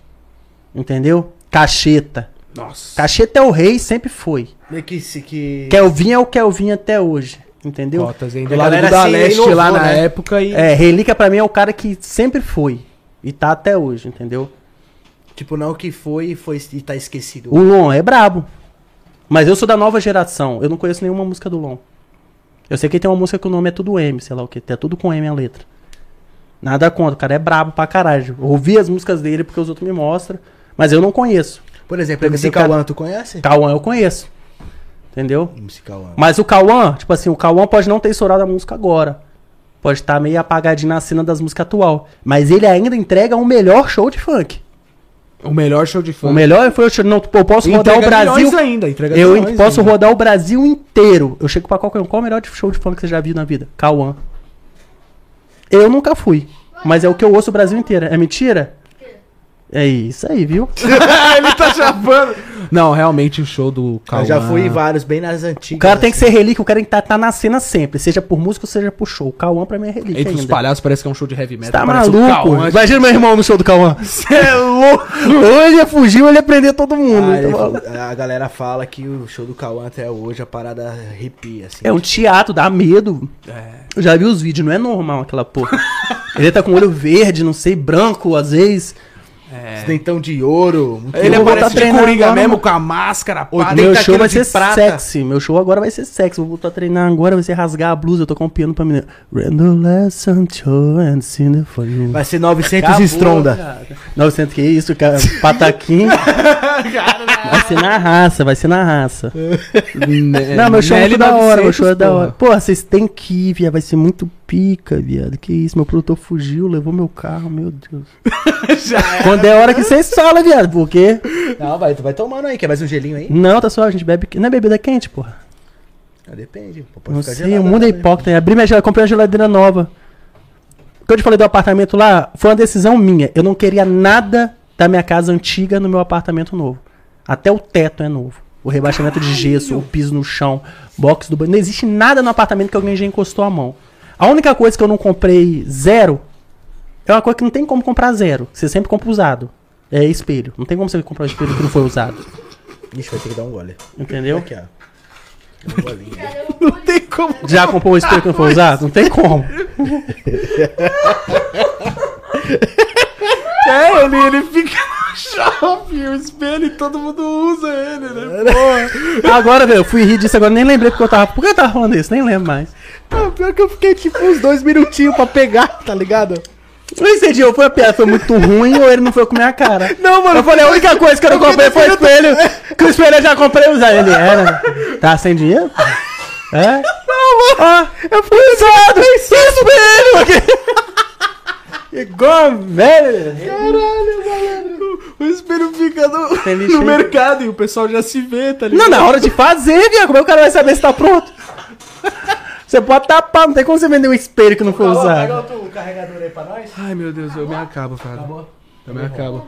Entendeu? Cacheta. Nossa. Cacheta é o rei, sempre foi. Que, que... Kelvin é o Kelvin até hoje. Entendeu? Cotas, hein? Do lado do Leste inovou, lá na né? época e... É, relíquia pra mim é o cara que sempre foi. E tá até hoje, entendeu? Tipo, não que foi e foi, e tá esquecido. O Lon é brabo. Mas eu sou da nova geração. Eu não conheço nenhuma música do Lon. Eu sei que tem uma música que o nome é tudo M, sei lá o que. É tudo com M a letra. Nada contra, o cara é brabo pra caralho. Eu ouvi as músicas dele porque os outros me mostram. Mas eu não conheço. Por exemplo, MC Cauã, tu conhece? Cauã eu conheço. Entendeu? MC Cauã. Mas o Cauã, tipo assim, o Cauã pode não ter estourado a música agora. Pode estar meio apagadinho na cena das músicas atual. Mas ele ainda entrega um melhor show de funk. O melhor show de funk. O melhor foi o show. Não, eu posso rodar o Entrega Brasil. ainda, entrega Eu posso ainda. rodar o Brasil inteiro. Eu chego pra qualquer um. Qual o melhor show de funk que você já viu na vida? Cauã. Eu nunca fui. Mas é o que eu ouço o Brasil inteiro. É mentira? É isso aí, viu? Ele tá chapando. Não, realmente o show do Cauã... Eu já fui em vários, bem nas antigas. O cara tem que ser relíquia, o cara tem que estar tá, na cena sempre. Seja por música ou seja por show. O Cauã pra mim é relíquia Entre os ainda. palhaços parece que é um show de heavy metal. Tá parece o maluco? Cauã. Imagina meu irmão no show do Cauã. Você é louco? Ou ele ia fugir ou ele ia prender todo mundo. Ah, Tá maluco. a galera fala que o show do Cauã até hoje, a parada arrepia, assim. É um teatro, dá medo. Eu já vi os vídeos, não é normal aquela porra. ele tá com o olho verde, não sei, branco às vezes. Esse dentão de ouro. muito Ele aparece botar de treinar coringa mesmo, mano. com a máscara, pá. Meu show vai ser prata. sexy. Meu show agora vai ser sexy. Vou voltar a treinar agora, vai ser rasgar a blusa. Eu tô com um piano pra menina. Randall lesson show and for you. Vai ser 900 Acabou, estronda. cara. 900 que isso, cara? Pataquim. vai ser na raça, vai ser na raça. Não, meu show é muito da hora, meu show é da hora. Pô, vocês têm que ir, viado. Vai ser muito pica, viado. Que isso, meu produtor fugiu, levou meu carro, meu Deus. Quando é hora que vocês falam, viado, porque. Não, vai, tu vai tomando aí. Quer mais um gelinho aí? Não, tá só, a gente bebe. Não é bebida quente, porra. Ah, depende. pô, pode Não ficar sei, gelada o mundo é hipócrita. Abri minha geladeira, comprei uma geladeira nova. O que eu te falei do apartamento lá foi uma decisão minha. Eu não queria nada da minha casa antiga no meu apartamento novo. Até o teto é novo. O rebaixamento de gesso, o piso no chão, box do banheiro. Não existe nada no apartamento que alguém já encostou a mão. A única coisa que eu não comprei zero é uma coisa que não tem como comprar zero. Você sempre compra usado. É espelho. Não tem como você comprar um espelho que não foi usado. Ixi, vai ter que dar um gole. Entendeu? Aqui, ó. Um golinho. Não tem como. Já comprou um espelho que não foi usado? Não tem como. É, ele, ele fica no shopping, o espelho e todo mundo usa ele, né? Porra. Agora, velho, eu fui rir disso agora, nem lembrei porque eu tava. Por que eu tava falando isso? Nem lembro mais. Não, pior que eu fiquei tipo uns dois minutinhos pra pegar, tá ligado? Não sei, dia, foi a piada, foi muito ruim ou ele não foi com minha cara? Não, mano. Eu falei, a única coisa que eu não comprei foi o espelho. Que o espelho eu já comprei usar. Ele era. Tá sem dinheiro? É? Não, mano. Ah, eu fui usado. Espelho. Igual, velho. O espelho fica no, no mercado e o pessoal já se vê, tá Não, ligado? na hora de fazer, viado. Como é que o cara vai saber se tá pronto? Você pode tapar, não tem como você vender um espelho que não foi usado. outro carregador aí pra nós. Ai, meu Deus, eu me acabo, cara. Acabou? Eu me acabo.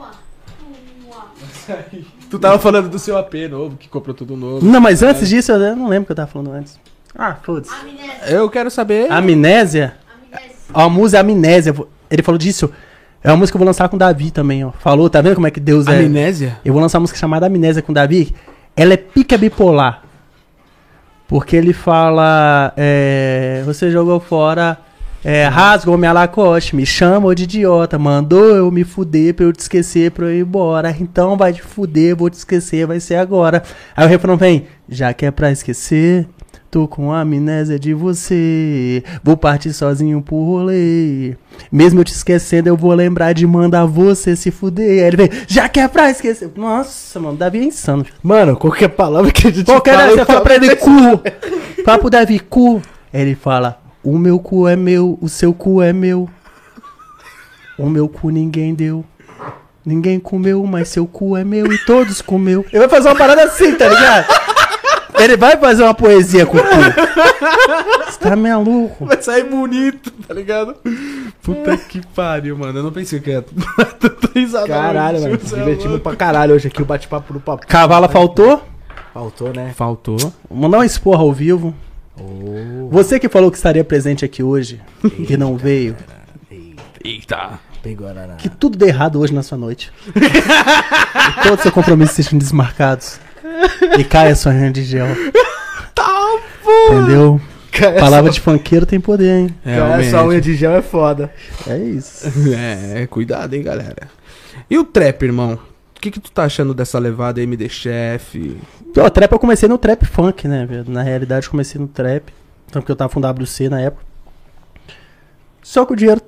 Tu tava falando do seu AP novo, que comprou tudo novo. Não, mas antes disso, eu não lembro o que eu tava falando antes. Ah, foda-se. Eu quero saber. Amnésia? Amnésia. Ó, A música é Amnésia. Ele falou disso. É uma música que eu vou lançar com o Davi também, ó. Falou, tá vendo como é que Deus é? Amnésia? Eu vou lançar uma música chamada Amnésia com o Davi. Ela é pica bipolar. Porque ele fala. é, você jogou fora. É, rasgou minha lacoste, me chamou de idiota, mandou eu me fuder pra eu te esquecer, pra eu ir embora. Então vai te fuder, vou te esquecer, vai ser agora. Aí o refrão vem, já que é pra esquecer, tô com amnésia de você. Vou partir sozinho pro rolê. Mesmo eu te esquecendo, eu vou lembrar de mandar você se fuder. Aí ele vem, já que é pra esquecer. Nossa, mano, Davi é insano. Mano, qualquer palavra que a gente Qualquer fala, você eu fala pra ele cu. Fala pro Davi, cu. Aí ele fala, o meu cu é meu, o seu cu é meu. O meu cu ninguém deu. Ninguém comeu, mas seu cu é meu e todos comeu. Ele vai fazer uma parada assim, tá ligado? Ele vai fazer uma poesia com o cu. Você tá maluco? Vai sair bonito, tá ligado? Puta que pariu, mano. Eu não pensei que ia tanta risada. Caralho, mano. é Divertimos pra caralho hoje aqui o bate-papo do papo. Cavala faltou? Faltou, né? Faltou. Vou mandar um esporra ao vivo. Oh, Você que falou que estaria presente aqui hoje e não veio. Eita. pegou. Que tudo dê errado hoje na sua noite. e todos os seus compromissos sejam desmarcados. E caia sua renda de gel. Tá bom. Entendeu? Palavra de funkeiro tem poder, hein? Essa unha de gel é foda. É isso. É, cuidado, hein, galera. E o trap, irmão? O que, que tu tá achando dessa levada MD Chef? Pô, trap eu comecei no trap funk, né, velho? Na realidade, eu comecei no trap. Tanto que eu tava com WC na época. Só que o dinheiro,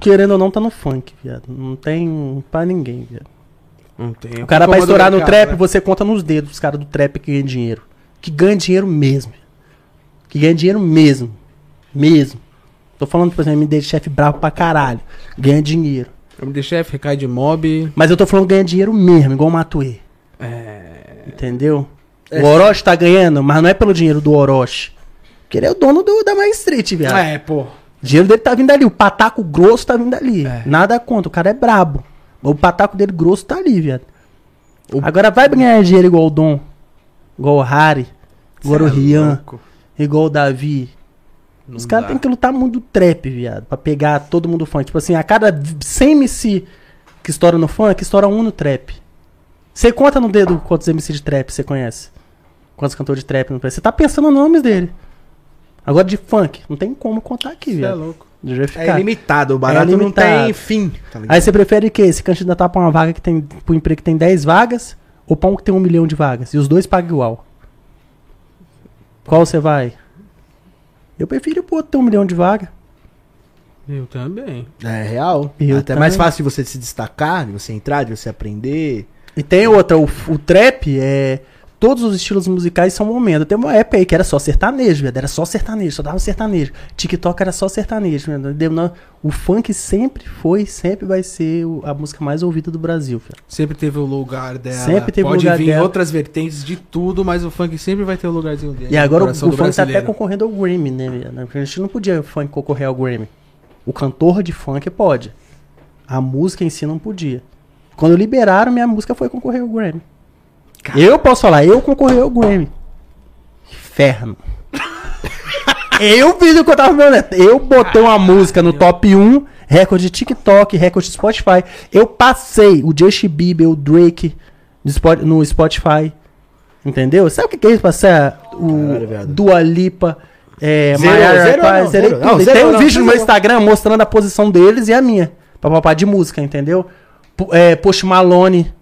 querendo ou não, tá no funk, viado. Não tem pra ninguém, viado. Não tem. O cara, do estourar no trap, né? você conta nos dedos os caras do trap que ganham dinheiro. Que ganham dinheiro mesmo. Que ganham dinheiro mesmo. Mesmo. Tô falando, por exemplo, MD chefe bravo pra caralho. Ganha dinheiro. MD Chef, recai de mob. Mas eu tô falando ganha dinheiro mesmo, igual o Matuê. É. Entendeu? É. O Orochi tá ganhando, mas não é pelo dinheiro do Orochi. Porque ele é o dono do, da Main Street, viado. É, pô. O dinheiro dele tá vindo ali. O pataco grosso tá vindo ali. É. Nada contra. O cara é brabo. O pataco dele grosso tá ali, viado. O- Agora vai ganhar dinheiro igual o Dom. Igual o Harry. Igual o é Rian. louco. Igual o Davi. Não Os caras têm que lutar muito do trap, viado. Pra pegar todo mundo funk. Tipo assim, a cada 100 MC que estoura no funk, estoura um no trap. Você conta no dedo quantos MC de trap você conhece. Quantos cantores de trap não conhece. Você tá pensando nos nomes dele. Agora de funk, não tem como contar aqui, Cê é viado. É ficar. ilimitado, o barato É não tem fim. Tá? Aí você prefere o quê? Se candidatar pra uma vaga que tem. Pro emprego que tem 10 vagas ou pra um que tem um milhão de vagas? E os dois pagam igual. Qual você vai? Eu prefiro pro outro ter um milhão de vagas. Eu também. É real. Eu Até também. mais fácil de você se destacar, de você entrar, de você aprender. E tem outra, o, o trap é. Todos os estilos musicais são momento. Tem uma época aí que era só sertanejo, velho. Era só sertanejo, só dava sertanejo. TikTok era só sertanejo, velho. O funk sempre foi, sempre vai ser a música mais ouvida do Brasil, velho. Sempre teve o lugar dela. Sempre teve o Pode lugar vir dela. outras vertentes de tudo, mas o funk sempre vai ter o lugarzinho dele. E agora o, o funk tá até brasileiro. concorrendo ao Grammy, né, velho? Porque a gente não podia o funk concorrer ao Grammy. O cantor de funk pode. A música em si não podia. Quando liberaram, minha música foi concorrer ao Grammy. Eu posso falar, eu concorri ao Grammy. Inferno. eu fiz o que eu tava vendo. Eu botei uma música no top 1, recorde TikTok, recorde Spotify. Eu passei o Justin Bieber, o Drake no Spot- no Spotify. Entendeu? Sabe o que que é isso? Passar o Caralho. Dua Lipa, é, Zero, Mariah zero não, zero. Não, zero tem um não, vídeo no meu. Instagram mostrando a posição deles e a minha. Pra papar de música, entendeu? P- É, Post Malone.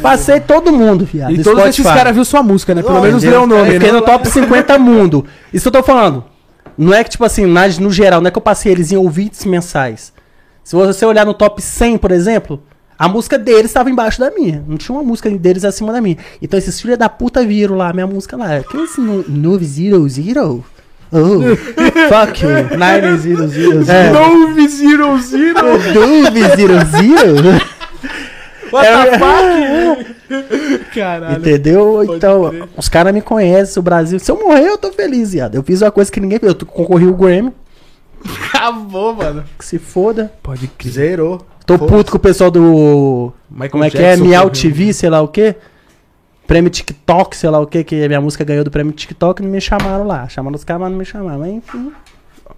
Passei todo mundo, viado. E do todos esses Spotify. caras viu sua música, né? Pelo Não, menos leu o nome, fiquei né? no top 50 mundo. Isso eu tô falando. Não é que, tipo assim, na- no geral, não é que eu passei eles em ouvintes mensais. Se você olhar no top 100, por exemplo, a música deles estava embaixo da minha. Não tinha uma música deles acima da minha. Então esses filhos da puta viram lá minha música lá. Que esse no, 900? Oh, fuck you. 900. É. Nove Zero Zero. 900? What É, the fuck? Caralho. Entendeu? Então, os caras me conhecem, o Brasil. Se eu morrer, eu tô feliz, viado. Eu fiz uma coisa que ninguém fez. Eu concorri o Grammy, Acabou, mano. que se foda. Pode crer. Zerou. Tô Foda-se. puto com o pessoal do. Michael Como é que é? Jackson Miau. TV, sei lá o quê? Prêmio TikTok, sei lá o quê, que a minha música ganhou do prêmio TikTok e não me chamaram lá. Chamaram os caras, mas não me chamaram. Mas enfim,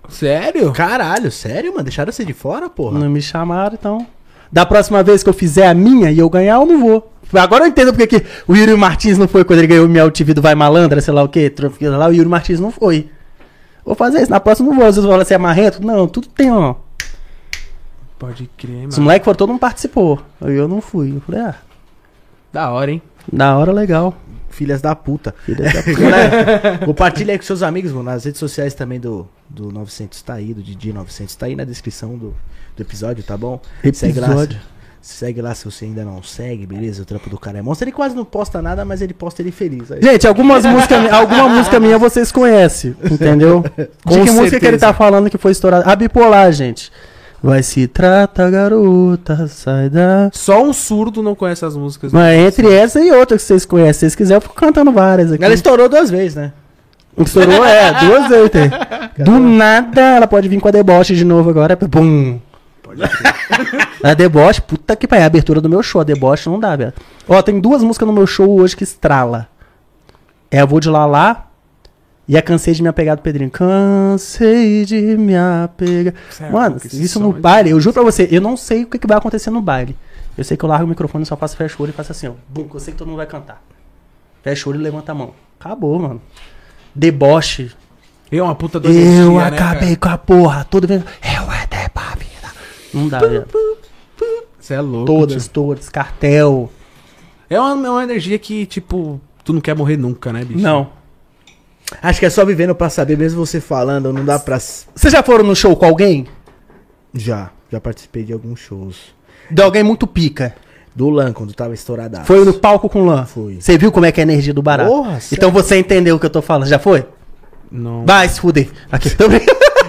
Sério? Caralho, sério, mano? Deixaram você de fora, porra? não me chamaram, então. Da próxima vez que eu fizer a minha e eu ganhar, eu não vou. Agora eu entendo porque que o Yuri Martins não foi quando ele ganhou o Miau TV do Vai Malandra, sei lá o quê, lá, o Yuri Martins não foi. Vou fazer isso, na próxima eu não vou. Às vezes falam assim, é marrento? Não, tudo tem, ó. Pode crer, Os mano. moleques foram, todo mundo participou. Aí eu não fui. Eu falei, ah, Da hora, hein? da hora, legal. Filhas da puta. Filha da Galera, compartilha aí com seus amigos, mano. Nas redes sociais também do, do 900 tá aí, do Didi 900 tá aí na descrição do, do episódio, tá bom? Segue lá. Episódio. Segue lá se você ainda não segue, beleza? O trampo do cara é monstro. Ele quase não posta nada, mas ele posta ele feliz. Aí. Gente, algumas músicas, alguma música minha vocês conhecem, entendeu? De que música que ele tá falando que foi estourada? A bipolar, gente. Vai se trata, garota, sai da. Só um surdo não conhece as músicas. Mas entre essa e outra que vocês conhecem, se vocês quiserem, eu fico cantando várias aqui. Ela estourou duas vezes, né? Estourou, é, duas vezes. tem. Do nada, ela pode vir com a deboche de novo agora. Bum. A deboche, puta que pariu, é a abertura do meu show. A deboche não dá, velho. Ó, tem duas músicas no meu show hoje que estrala. É a Vou de Lalá e a Cansei de Me Apegar do Pedrinho. Cansei de me apegar. Sério, Mano, isso no baile, eu juro pra você, eu não sei o que, que vai acontecer no baile. Eu sei que eu largo o microfone, só faço fecha o olho e faço assim, ó. Bum, eu sei que todo mundo vai cantar. Fecha o olho e levanta a mão. Acabou, mano. Deboche. É uma puta do Eu acabei com a porra. Todo vendo. Eu até pra vida. Não dá, velho. Você é louco. Todas, tio. todas. Cartel. É uma, é uma energia que, tipo, tu não quer morrer nunca, né, bicho? Não. Acho que é só vivendo pra saber, mesmo você falando, não dá pra. Vocês já foram no show com alguém? Já, já participei de alguns shows. De alguém muito pica. Do Lan, quando tava estouradaço. Foi no palco com lã. Fui. Você viu como é que é a energia do barato? Porra, então você entendeu o que eu tô falando. Já foi? Não. Vai se fuder. Aqui, tô.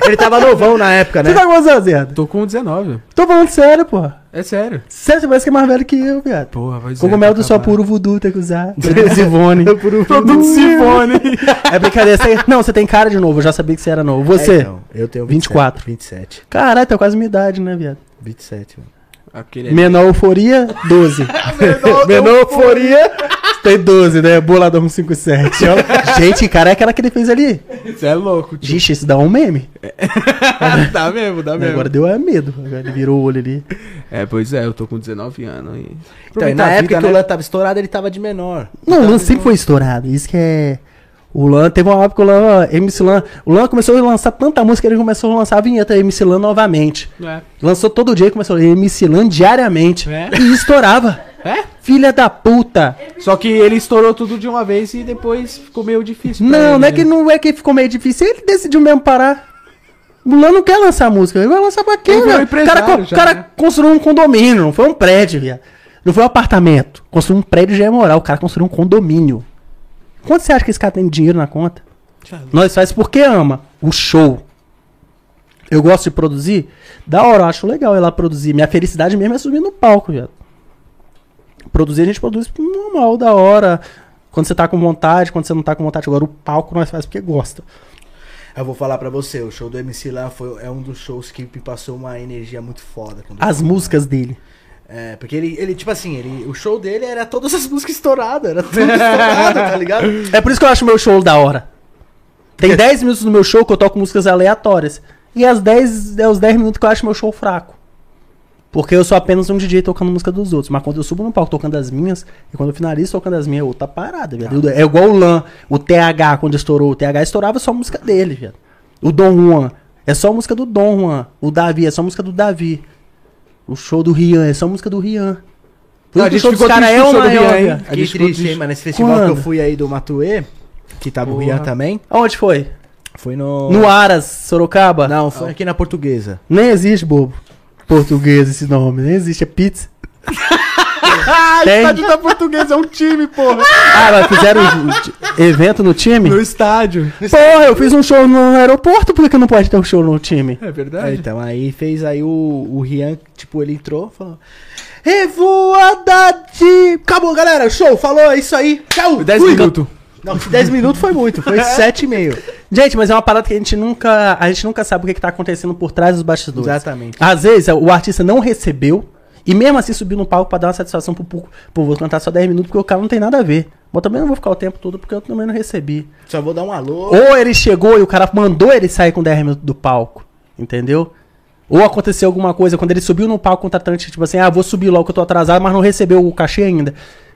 Ele tava novão na época, né? Você tá quantos anos? Tô com 19. Tô falando sério, porra. É sério. Sério, você parece que é mais velho que eu, viado. Porra, vai Cogumelo do só puro voodoo tem que usar. Zivone. Produto Sifone. É brincadeira. Você... Não, você tem cara de novo. Eu já sabia que você era novo. Você? É, então, eu tenho 24. 27. Caralho, tá quase minha idade, né, viado? 27, mano. Aquele Menor euforia, 12. Menor euforia, tem 12, né? Boladão 57. Ó. Gente, cara, é aquela que ele fez ali. Você é louco, tio. Gente, isso dá um meme. dá mesmo, dá mesmo. Agora deu é medo. Agora ele virou o olho ali. É, pois é, eu tô com 19 anos. E... Então, e Aproveita na a época vida, que o né? Lan tava estourado, ele tava de menor. Não, o Lan sempre foi estourado. Isso que é. O Lan teve uma época que o Lan, MC Lan. O Lan começou a lançar tanta música que ele começou a lançar a vinheta MC Lan novamente. É. Lançou todo dia e começou MC Lan diariamente. É? E estourava. É? Filha da puta. Só que ele estourou tudo de uma vez e depois ficou meio difícil. Não, ele, não é né? que não é que ficou meio difícil. Ele decidiu mesmo parar. O Lan não quer lançar música. Ele vai lançar pra quê, velho? O cara, já, cara né? construiu um condomínio, não foi um prédio, viado. Não foi um apartamento. Construiu um prédio já é moral. O cara construiu um condomínio. Quanto você acha que esse cara tem de dinheiro na conta? Nós faz porque ama o show. Eu gosto de produzir. Da hora, eu acho legal ir lá produzir. Minha felicidade mesmo é subir no palco, viado. Produzir a gente produz normal, da hora. Quando você tá com vontade, quando você não tá com vontade. Agora o palco nós faz porque gosta. Eu vou falar pra você, o show do MC Lan foi, é um dos shows que me passou uma energia muito foda. As músicas dele. É, porque ele, ele, tipo assim, ele, o show dele era todas as músicas estouradas, era tudo estourado, tá ligado? É por isso que eu acho meu show da hora. Tem 10 minutos no meu show que eu toco músicas aleatórias. E as 10 é os 10 minutos que eu acho meu show fraco. Porque eu sou apenas um DJ tocando música dos outros. Mas quando eu subo no palco tocando as minhas, e quando eu finalizo tocando as minhas, é outra parada, viado. É igual o Lan, o TH, quando estourou. O TH estourava só a música dele, viado. O Dom Juan, é só a música do Dom Juan. O Davi, é só a música do Davi. O show do Rian, é só a música do Rian. Não, a o gente show ficou triste é o o show do maior, Rian. A gente ficou triste, hein, triste. mano. Nesse festival que eu Quando? fui aí do Matuê, que tava o Porra. Rian também, Aonde foi? foi no... No Aras, Sorocaba? Não, foi aqui na Portuguesa. Nem existe, bobo. Português esse nome, nem existe, é pizza. Tem? Estádio da Portuguesa é um time, porra. Ah, mas fizeram evento no time? No estádio. Porra, eu fiz um show no aeroporto, por que não pode ter um show no time? É É, verdade. então, aí fez aí o, o Rian, tipo, ele entrou, falou... Revoada de... Acabou, galera, show, falou, é isso aí, tchau, 10 fui. minutos. Não, 10 minutos foi muito, foi 7 e meio. Gente, mas é uma parada que a gente nunca, a gente nunca sabe o que, que tá acontecendo por trás dos bastidores. Exatamente. Às vezes o artista não recebeu e mesmo assim subiu no palco pra dar uma satisfação pro público. Pô, vou cantar só 10 minutos porque o cara não tem nada a ver. Mas também não vou ficar o tempo todo porque eu também não recebi. Só vou dar um alô. Ou ele chegou e o cara mandou ele sair com 10 minutos do palco. Entendeu? Ou aconteceu alguma coisa quando ele subiu no palco, o contratante, tipo assim, ah, vou subir logo que eu tô atrasado, mas não recebeu o cachê ainda.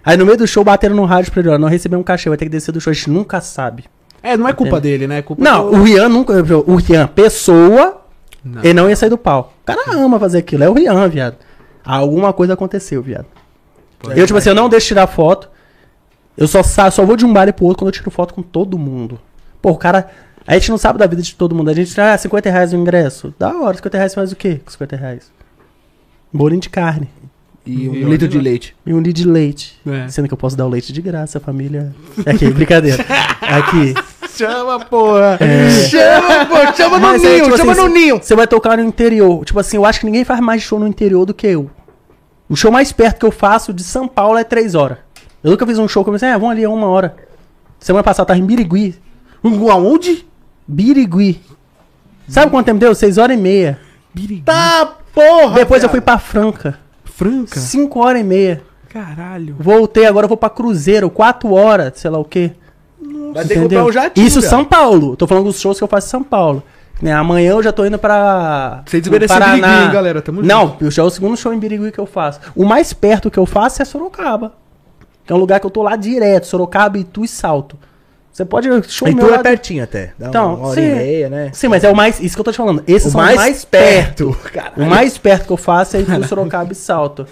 Aí no meio do show bateram no rádio pra ele, ó, não recebeu um cachê, vai ter que descer do show. A gente nunca sabe. É, não é culpa Entende? dele, né? É culpa Não, do... o Rian nunca. O Rian, pessoa, Não. ele não ia sair do palco. O cara ama fazer aquilo. É o Rian, viado. Alguma coisa aconteceu, viado. eu, tipo assim, eu não deixo tirar foto. Eu só, só vou de um baile pro outro quando eu tiro foto com todo mundo. Pô, o cara. A gente não sabe da vida de todo mundo. A gente tira ah, 50 reais o ingresso. Da hora, 50 reais faz o quê com 50 reais? Bolinho de carne. E um E litro de leite. E um litro de leite. É. Sendo que eu posso dar o leite de graça, família. Aqui, brincadeira. Aqui. Chama, porra. Chama, pô, chama no Mas é, ninho, tipo chama assim, no ninho. Você vai tocar no interior. Tipo assim, eu acho que ninguém faz mais show no interior do que eu. O show mais perto que eu faço de São Paulo é 3 horas. Eu nunca fiz um show que eu pensei, ah, vamos ali, é uma hora. Semana passada eu tava em Birigui. Aonde? Birigui. Sabe quanto tempo deu? 6 horas e meia. Birigui. Tá, porra. Depois eu viado. fui pra Franca. Franca. 5 horas e meia. Caralho. Voltei, agora vou pra Cruzeiro. 4 horas, sei lá o quê. Vai ter que comprar um jatinho. Isso. São Paulo. Tô falando dos shows que eu faço em São Paulo. Né, amanhã eu já tô indo pra. Sem desmerecer Paraná. Birigui, hein, galera? Tamo Não, o show é o segundo show em Birigui que eu faço. O mais perto que eu faço é Sorocaba. Que é um lugar que eu tô lá direto. Sorocaba, Itu e Salto. Você pode. Show tu é pertinho até. Dá Então, uma hora sim. e meia, né? Sim, mas é o mais. Isso que eu tô te falando. Esses O mais mais perto. perto. O mais perto que eu faço é Itu, Sorocaba e Salto.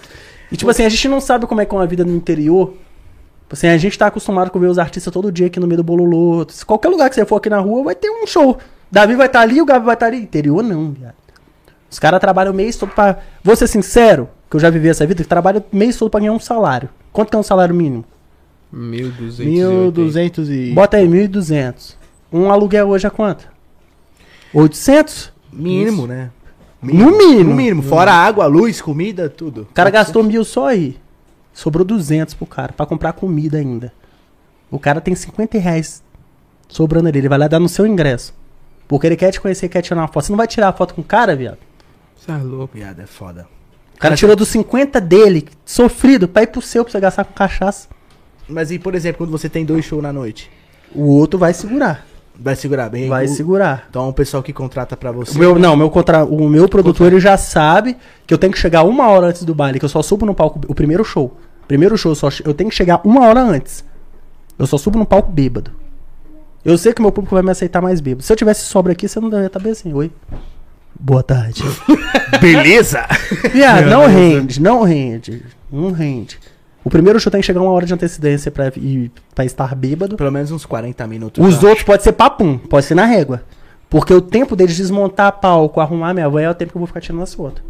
E tipo assim, a gente não sabe como é que é uma vida no interior. Tipo Assim, a gente tá acostumado com ver os artistas todo dia aqui no meio do Bololô. Qualquer lugar que você for aqui na rua vai ter um show. Davi vai estar ali, o Gabi vai estar ali. Interior não, viado. Os caras trabalham o mês todo pra. Vou ser sincero, que eu já vivi essa vida, que trabalha o mês todo pra ganhar um salário. Quanto que é um salário mínimo? 1200. 1200 e... Bota aí, 1.200. Um aluguel hoje é quanto? 800? Mínimo, né? No mínimo. No mínimo. Fora água, luz, comida, tudo. O cara gastou mil só aí. Sobrou 200 pro cara, pra comprar comida ainda. O cara tem 50 reais sobrando ali. Ele vai lá dar no seu ingresso. Porque ele quer te conhecer, quer tirar uma foto. Você não vai tirar a foto com o cara, viado? Você é louco. Viado, é foda. O cara tirou dos 50 dele, sofrido, pra ir pro seu, pra você gastar com cachaça. Mas e, por exemplo, quando você tem dois shows na noite? O outro vai segurar. Vai segurar bem? Vai o... segurar. Então o pessoal que contrata pra você... O meu, não, meu contra, o meu produtor ele já sabe que eu tenho que chegar uma hora antes do baile, que eu só subo no palco o primeiro show. Primeiro show, eu só, eu tenho que chegar uma hora antes. Eu só subo no palco bêbado. Eu sei que meu público vai me aceitar mais bêbado. Se eu tivesse sobra aqui, você não deve estar bem assim. Oi. Boa tarde. Beleza? Viado, não rende, não rende. Não rende. O primeiro show tem que chegar uma hora de antecedência pra, ir, pra estar bêbado. Pelo menos uns 40 minutos. Os eu acho. outros pode ser papum, pode ser na régua. Porque o tempo deles desmontar palco, arrumar minha van é o tempo que eu vou ficar tirando as fotos.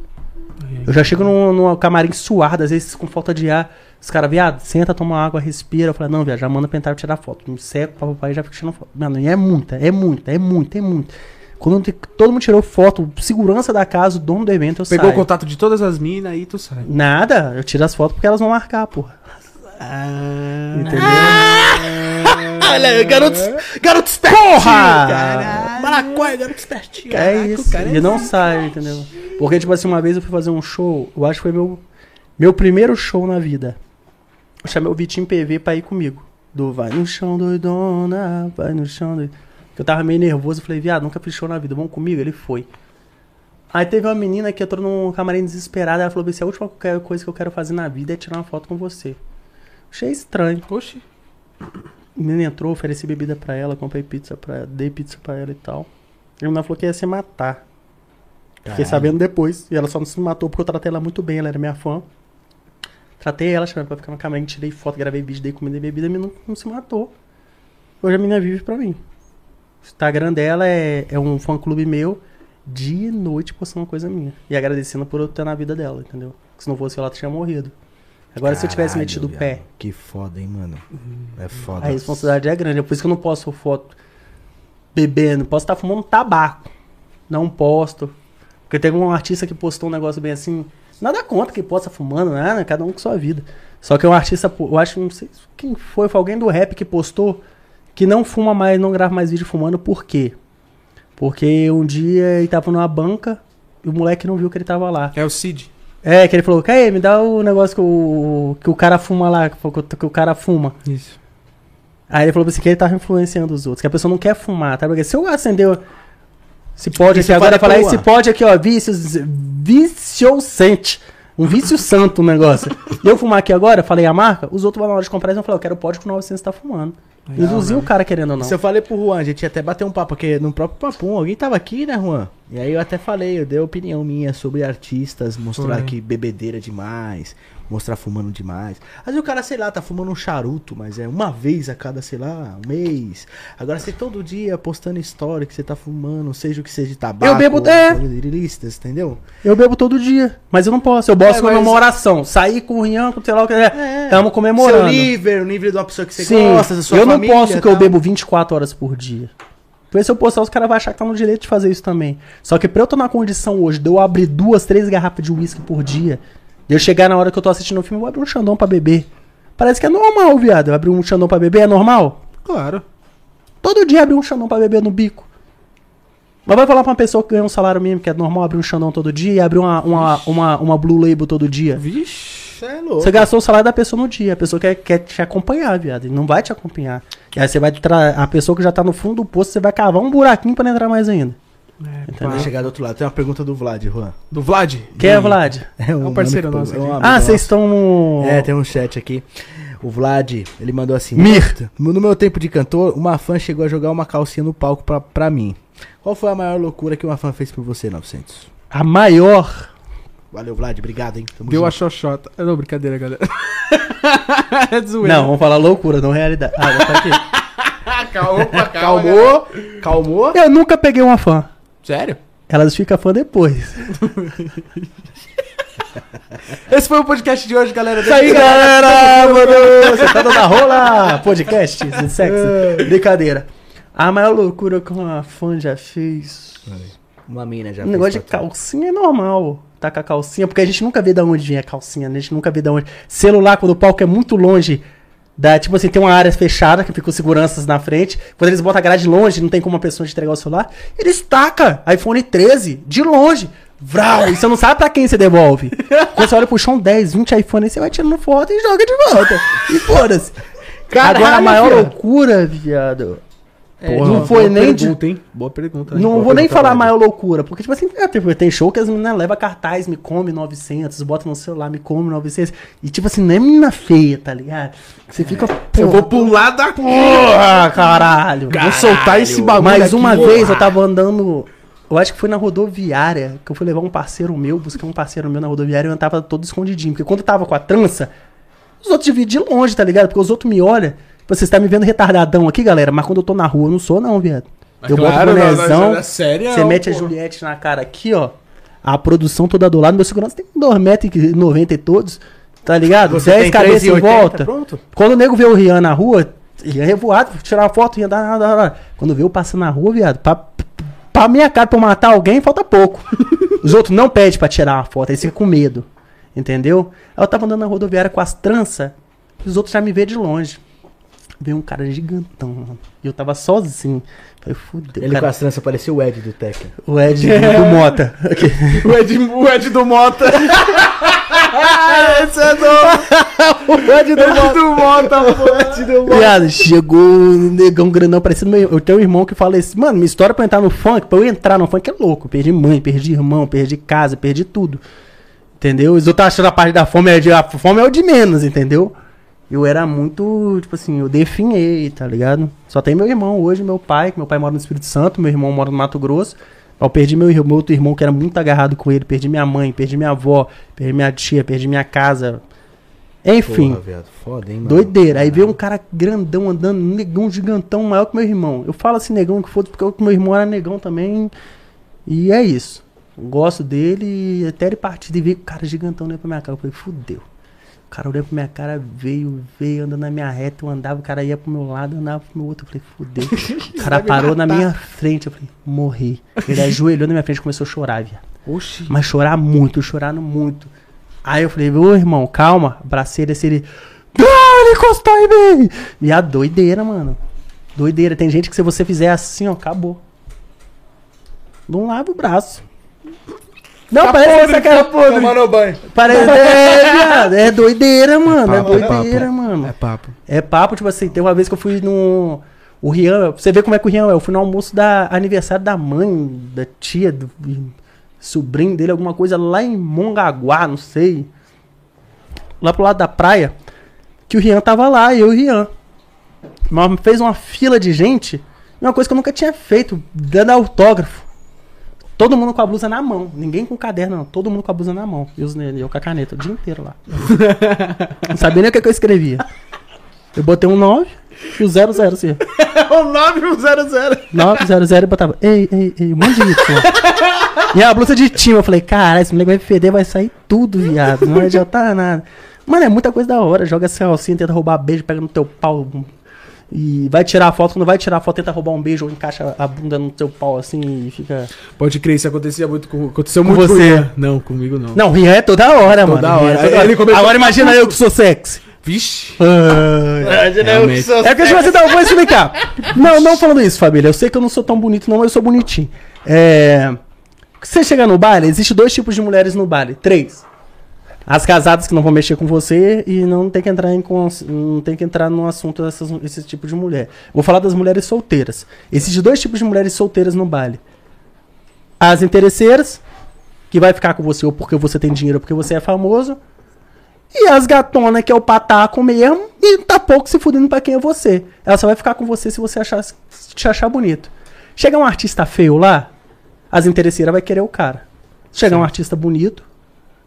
Eu já chego num, num camarim suado, às vezes com falta de ar. Os caras, viado, senta, toma água, respira. Eu falo, não, viado, já manda pra entrar pra tirar foto. Me seco, papai já fica tirando foto. Mano, e é muita, é muita, é muita, é muita. Quando todo mundo tirou foto, segurança da casa, o dono do evento, eu Pegou saio. o contato de todas as minas e tu sai. Nada, eu tiro as fotos porque elas vão marcar, porra. Ah, Entendeu? Olha, garotos, garotos Porra! espertinhos, caralho. Maracóia, garoto espertinho. É isso, cara e não sai, entendeu? Porque, tipo assim, uma vez eu fui fazer um show, eu acho que foi meu Meu primeiro show na vida. Eu chamei o Vitinho PV pra ir comigo. Do vai no chão, doidona, vai no chão, doidona. Eu tava meio nervoso, eu falei, viado, nunca fiz show na vida, vamos comigo? Ele foi. Aí teve uma menina que entrou num camarim desesperada, ela falou assim, a última co- coisa que eu quero fazer na vida é tirar uma foto com você. Achei estranho. Oxi. A menina entrou, ofereci bebida pra ela, comprei pizza pra ela, dei pizza pra ela e tal. E a menina falou que ia se matar. Fiquei Caralho. sabendo depois. E ela só não se matou porque eu tratei ela muito bem, ela era minha fã. Tratei ela, chamei pra ficar no camarim, tirei foto, gravei vídeo, dei comida e bebida, a menina não, não se matou. Hoje a menina vive pra mim. O Instagram dela é, é um fã clube meu, dia e noite postando coisa minha. E agradecendo por eu estar na vida dela, entendeu? Porque se não fosse ela, tinha morrido. Agora, se eu tivesse Caralho, metido o pé, Que foda, hein, mano. É foda. a responsabilidade é grande. É por isso que eu não posto foto bebendo. Posso estar fumando tabaco. Não posto. Porque teve um artista que postou um negócio bem assim. Nada contra que possa fumando, né? Cada um com sua vida. Só que um artista, eu acho, não sei quem foi, foi alguém do rap que postou que não fuma mais, não grava mais vídeo fumando. Por quê? Porque um dia ele tava numa banca e o moleque não viu que ele tava lá. É o Cid. É, que ele falou, Caê, me dá o negócio que o, que o cara fuma lá, que o- que o cara fuma. Isso. Aí ele falou assim que ele tava influenciando os outros, que a pessoa não quer fumar, tá? Porque se eu acender esse pod Isso aqui agora, falar pro esse Luan. pod aqui, ó, vícios, viciosente. Um vício santo o negócio. E eu fumar aqui agora, falei a marca, os outros vão na hora de comprar e vão falar, eu quero pod com 900 tá fumando. Induziu o cara querendo ou não. Isso eu falei pro Juan, a gente ia até bateu um papo, porque no próprio Papum, alguém tava aqui, né, Juan? E aí eu até falei, eu dei opinião minha sobre artistas, mostrar Foi. que bebedeira demais, mostrar fumando demais. Às vezes o cara, sei lá, tá fumando um charuto, mas é uma vez a cada, sei lá, um mês. Agora você todo dia postando história que você tá fumando, seja o que seja de tabaco, Eu bebo- é. ilícitas, entendeu? Eu bebo todo dia, mas eu não posso. Eu posso É, comer mas- uma oração. Sair com o Rian, com sei lá o que é. É. Estamos Seu comemorando. nível, o nível de uma pessoa que você Sim, gosta, da sua eu família. não posso que eu bebo 24 horas por dia. Porque se eu postar, os caras vão achar que tá no direito de fazer isso também. Só que pra eu tô na condição hoje de eu abrir duas, três garrafas de uísque por dia, de eu chegar na hora que eu tô assistindo o filme, eu vou abrir um xandão pra beber. Parece que é normal, viado. Eu abrir um xandão pra beber é normal? Claro. Todo dia abrir um xandão pra beber no bico. Mas vai falar pra uma pessoa que ganha um salário mínimo que é normal abrir um xandão todo dia e abrir uma, uma, uma, uma Blue Label todo dia. Vixe. É louco. Você gastou o salário da pessoa no dia. A pessoa quer, quer te acompanhar, viado. E não vai te acompanhar. E aí você vai tra... A pessoa que já tá no fundo do poço, você vai cavar um buraquinho pra não entrar mais ainda. É, Entendeu? Vai chegar do outro lado. Tem uma pergunta do Vlad, Juan. Do Vlad? Quem é, Vlad? É um parceiro nome nosso que- é um Ah, nosso. vocês estão no. É, tem um chat aqui. O Vlad, ele mandou assim: Mir. No meu tempo de cantor, uma fã chegou a jogar uma calcinha no palco pra, pra mim. Qual foi a maior loucura que uma fã fez por você, 900? A maior. Valeu, Vlad, obrigado, hein? Tamo Deu a junto. xoxota. Ah, Não, brincadeira, galera. é zoeira. Não, vamos falar loucura, não realidade. Ah, botar aqui. calma, calma. Calmou? Calmou? Eu nunca peguei uma fã. Sério? Elas ficam fã depois. Esse foi o podcast de hoje, galera. Isso aí, galera! Mano, você tá dando a rola? Podcast de sexo? Brincadeira. A maior loucura que uma fã já fez. Uma mina já. O fez negócio de tatuagem. calcinha é normal. Tá com a calcinha, porque a gente nunca vê de onde vem a calcinha, né? A gente nunca vê de onde. Celular, quando o palco é muito longe. Da, tipo assim, tem uma área fechada que fica os seguranças na frente. Quando eles botam a grade longe, não tem como uma pessoa entregar o celular. Eles tacam iPhone 13 de longe. Vral! E você não sabe pra quem você devolve. Quando você olha pro chão 10, 20 iPhone, você vai tirando foto e joga de volta. E foda-se. Agora a maior viado. loucura, viado. Porra, não foi boa nem de pergunta, hein? Boa pergunta. não Boa vou nem falar maior loucura, porque, tipo assim, é, tipo, tem show que as meninas levam cartaz, me come 900, bota no celular, me come 900. E, tipo assim, não é menina feia, tá ligado? Você fica. Eu vou pular da Porra, caralho. Vou soltar esse bagulho aqui. uma vez eu tava andando. Eu acho que foi na rodoviária, que eu fui levar um parceiro meu, buscar um parceiro meu na rodoviária e eu tava todo escondidinho. Porque quando eu tava com a trança, os outros dividem de longe, tá ligado? Porque os outros me olham. Você está me vendo retardadão aqui, galera, mas quando eu tô na rua, eu não sou, não, viado. Eu claro, boto bonézão, é sério, você mete a pô. Juliette na cara aqui, ó. A produção toda do lado, meu segurança tem 2,90m e todos, tá ligado? Você 10 tem cabeças em 3,80, volta. pronto. Quando o nego vê o Rian na rua, ia revoado, tirar uma foto, ia dar nada. nada. Quando vê eu passando na rua, viado, pra, pra minha cara, pra eu matar alguém, falta pouco. Os outros não pedem pra tirar uma foto, eles ficam com medo. Entendeu? Aí eu tava andando na rodoviária com as tranças, os outros já me vê de longe. Veio um cara gigantão, mano. E eu tava sozinho. Falei, fudeu. Ele cara. com as tranças parecia o Ed do Tekken. O Ed do Mota. Aqui. O Ed, o Ed do Mota. Esse é do... O Ed do Esse do Mota, pô. Ed do Mota. Viado, chegou um negão grandão parecendo meu. Eu tenho um irmão que fala assim, mano, minha história pra eu entrar no funk, pra eu entrar no funk é louco. Perdi mãe, perdi irmão, perdi casa, perdi tudo. Entendeu? Os outros achando a parte da fome é de. A fome é o de menos, entendeu? Eu era muito, tipo assim, eu definhei, tá ligado? Só tem meu irmão hoje, meu pai, que meu pai mora no Espírito Santo, meu irmão mora no Mato Grosso. Eu perdi meu, irmão, meu outro irmão que era muito agarrado com ele, perdi minha mãe, perdi minha avó, perdi minha tia, perdi minha casa. Enfim, Porra, viado, foda, hein, mano. doideira. Aí veio um cara grandão andando, um negão gigantão, maior que meu irmão. Eu falo assim, negão que foda, porque o meu irmão era negão também. E é isso. Eu gosto dele e até ele partir de ver o cara gigantão olhando pra minha cara. Eu falei, fudeu. O cara olhando pra minha cara, veio, veio, andando na minha reta, eu andava, o cara ia pro meu lado, eu andava pro meu outro. Eu falei, fudeu. O cara parou na minha frente, eu falei, morri. Ele ajoelhou na minha frente e começou a chorar, viado. Oxi. Mas chorar muito, chorando muito. Aí eu falei, ô irmão, calma. Abracei ele assim, ele. Ah, ele encostou em mim! E a doideira, mano. Doideira. Tem gente que se você fizer assim, ó, acabou. Não lava o braço. Não, parece que essa cara podre. Tomando banho. Parece, é, viado, é doideira, mano. É, papo, é doideira, papo. mano. É papo. É papo, tipo assim, tem uma vez que eu fui no. O Rian, você vê como é que o Rian é. Eu fui no almoço da aniversário da mãe, da tia, do sobrinho dele, alguma coisa lá em Mongaguá, não sei. Lá pro lado da praia. Que o Rian tava lá, eu e o Rian. Mas fez uma fila de gente. Uma coisa que eu nunca tinha feito, dando autógrafo. Todo mundo com a blusa na mão. Ninguém com caderno, não. Todo mundo com a blusa na mão. E os- e eu com a caneta o dia inteiro lá. não sabia nem o que, que eu escrevia. Eu botei um 9 e o 00 assim. o 900. 900 e botava. Ei, ei, ei, um monte de Y. e a blusa de time. Eu falei, cara, esse moleque vai feder, vai sair tudo, viado. Não vai adiantar nada. Mano, é muita coisa da hora. Joga essa alcinha, tenta roubar beijo, pega no teu pau. E vai tirar a foto. Quando vai tirar a foto, tenta roubar um beijo ou encaixa a bunda no teu pau assim e fica. Pode crer, isso acontecia muito com, aconteceu Com muito você. com ele. Não, comigo não. Não, Rian é toda hora, mano. Toda Rian é hora. toda Ele começou Agora imagina eu que sou sexy. Vixe. Ai. Realmente. É que tipo assim, não, eu vou explicar. Não, não falando isso, família. Eu sei que eu não sou tão bonito, não, mas eu sou bonitinho. É. Você chegar no baile, existe dois tipos de mulheres no baile. Três. As casadas que não vão mexer com você e não tem que entrar em não tem que entrar no assunto dessas, desse tipo de mulher. Vou falar das mulheres solteiras. Existem dois tipos de mulheres solteiras no baile. As interesseiras, que vai ficar com você ou porque você tem dinheiro ou porque você é famoso. E as gatonas, que é o pataco mesmo, e tá pouco se fudendo pra quem é você. Ela só vai ficar com você se você achar, se te achar bonito. Chega um artista feio lá, as interesseiras vai querer o cara. Se chegar um artista bonito,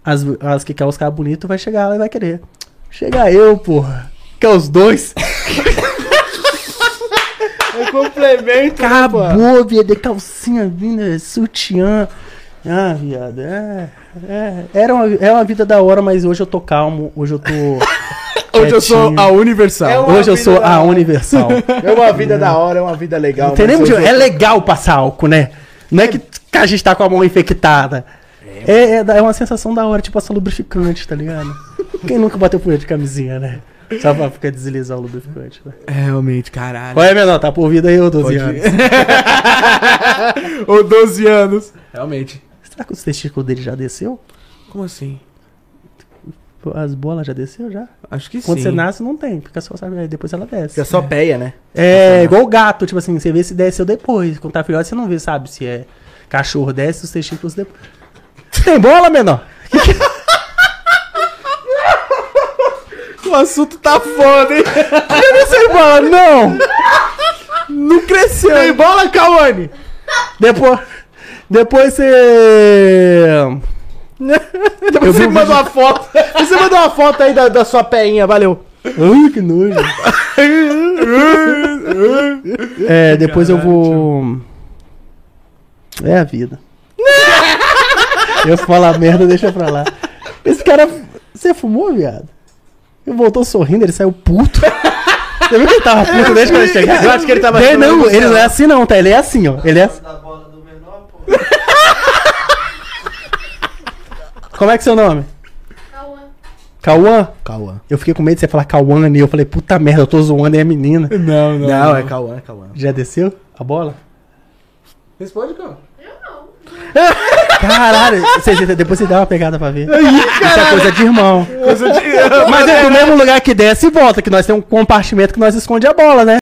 as, as que quer os caras bonitos vai chegar lá e vai querer. Chega eu, porra. Quer os dois? É complemento, Acabou, viado. De calcinha vinda, sutiã. Ah, viado. É, é, era uma, é uma vida da hora, mas hoje eu tô calmo. Hoje eu tô. Hoje eu sou a Universal. É Hoje eu sou a hora. Universal. É uma vida da hora, é uma vida legal. Não tem nem mas motivo. hoje É eu- legal passar álcool, né? Não é que, que a gente tá com a mão infectada. É, é, é uma sensação da hora, tipo essa lubrificante, tá ligado? Quem nunca bateu punheta de camisinha, né? Só pra ficar deslizar o lubrificante, né? É, realmente, caralho. Qual é, menor? Tá por vida aí, ô 12 Pode- anos. Ou 12 anos. Realmente. Será que os testículos dele já desceu? Como assim? As bolas já desceu já? Acho que Quando sim. você nasce, não tem. Fica só, sabe? aí Depois ela desce. Fica só peia, né? É igual o gato, tipo assim, você vê se desceu depois. Quando tá filhote, você não vê, sabe? Se é cachorro, desce os testículos depois. Tem bola, menor? O assunto tá foda, hein? Eu não sei bola, não! Não cresceu. Tem bola, Cauane? Depois. Depois você. Depois você manda uma foto. Você mandou uma foto aí da, da sua peinha, valeu. Ai, que nojo. é, depois eu vou. É a vida. Eu falar merda, deixa pra lá. Esse cara. Você fumou, viado? Ele voltou sorrindo, ele saiu puto. Você viu que ele tava puto desde quando ele chegar? Eu acho que ele tava Ele não, ele não é assim não, tá? Ele é assim, ó. Ele é. Da bola do menor, pô. Como é que é seu nome? Cauã. Cauã? Cauã. Eu fiquei com medo de você falar Cauane. Eu falei, puta merda, eu tô zoando, é a menina. Não, Não, é Cauã, é Cauã. Já desceu a bola? Responde, cara. Caralho, você- depois você dá uma pegada pra ver. Isso é coisa de irmão. Mas é do mesmo lugar que desce e volta, que nós temos um compartimento que nós esconde a bola, né?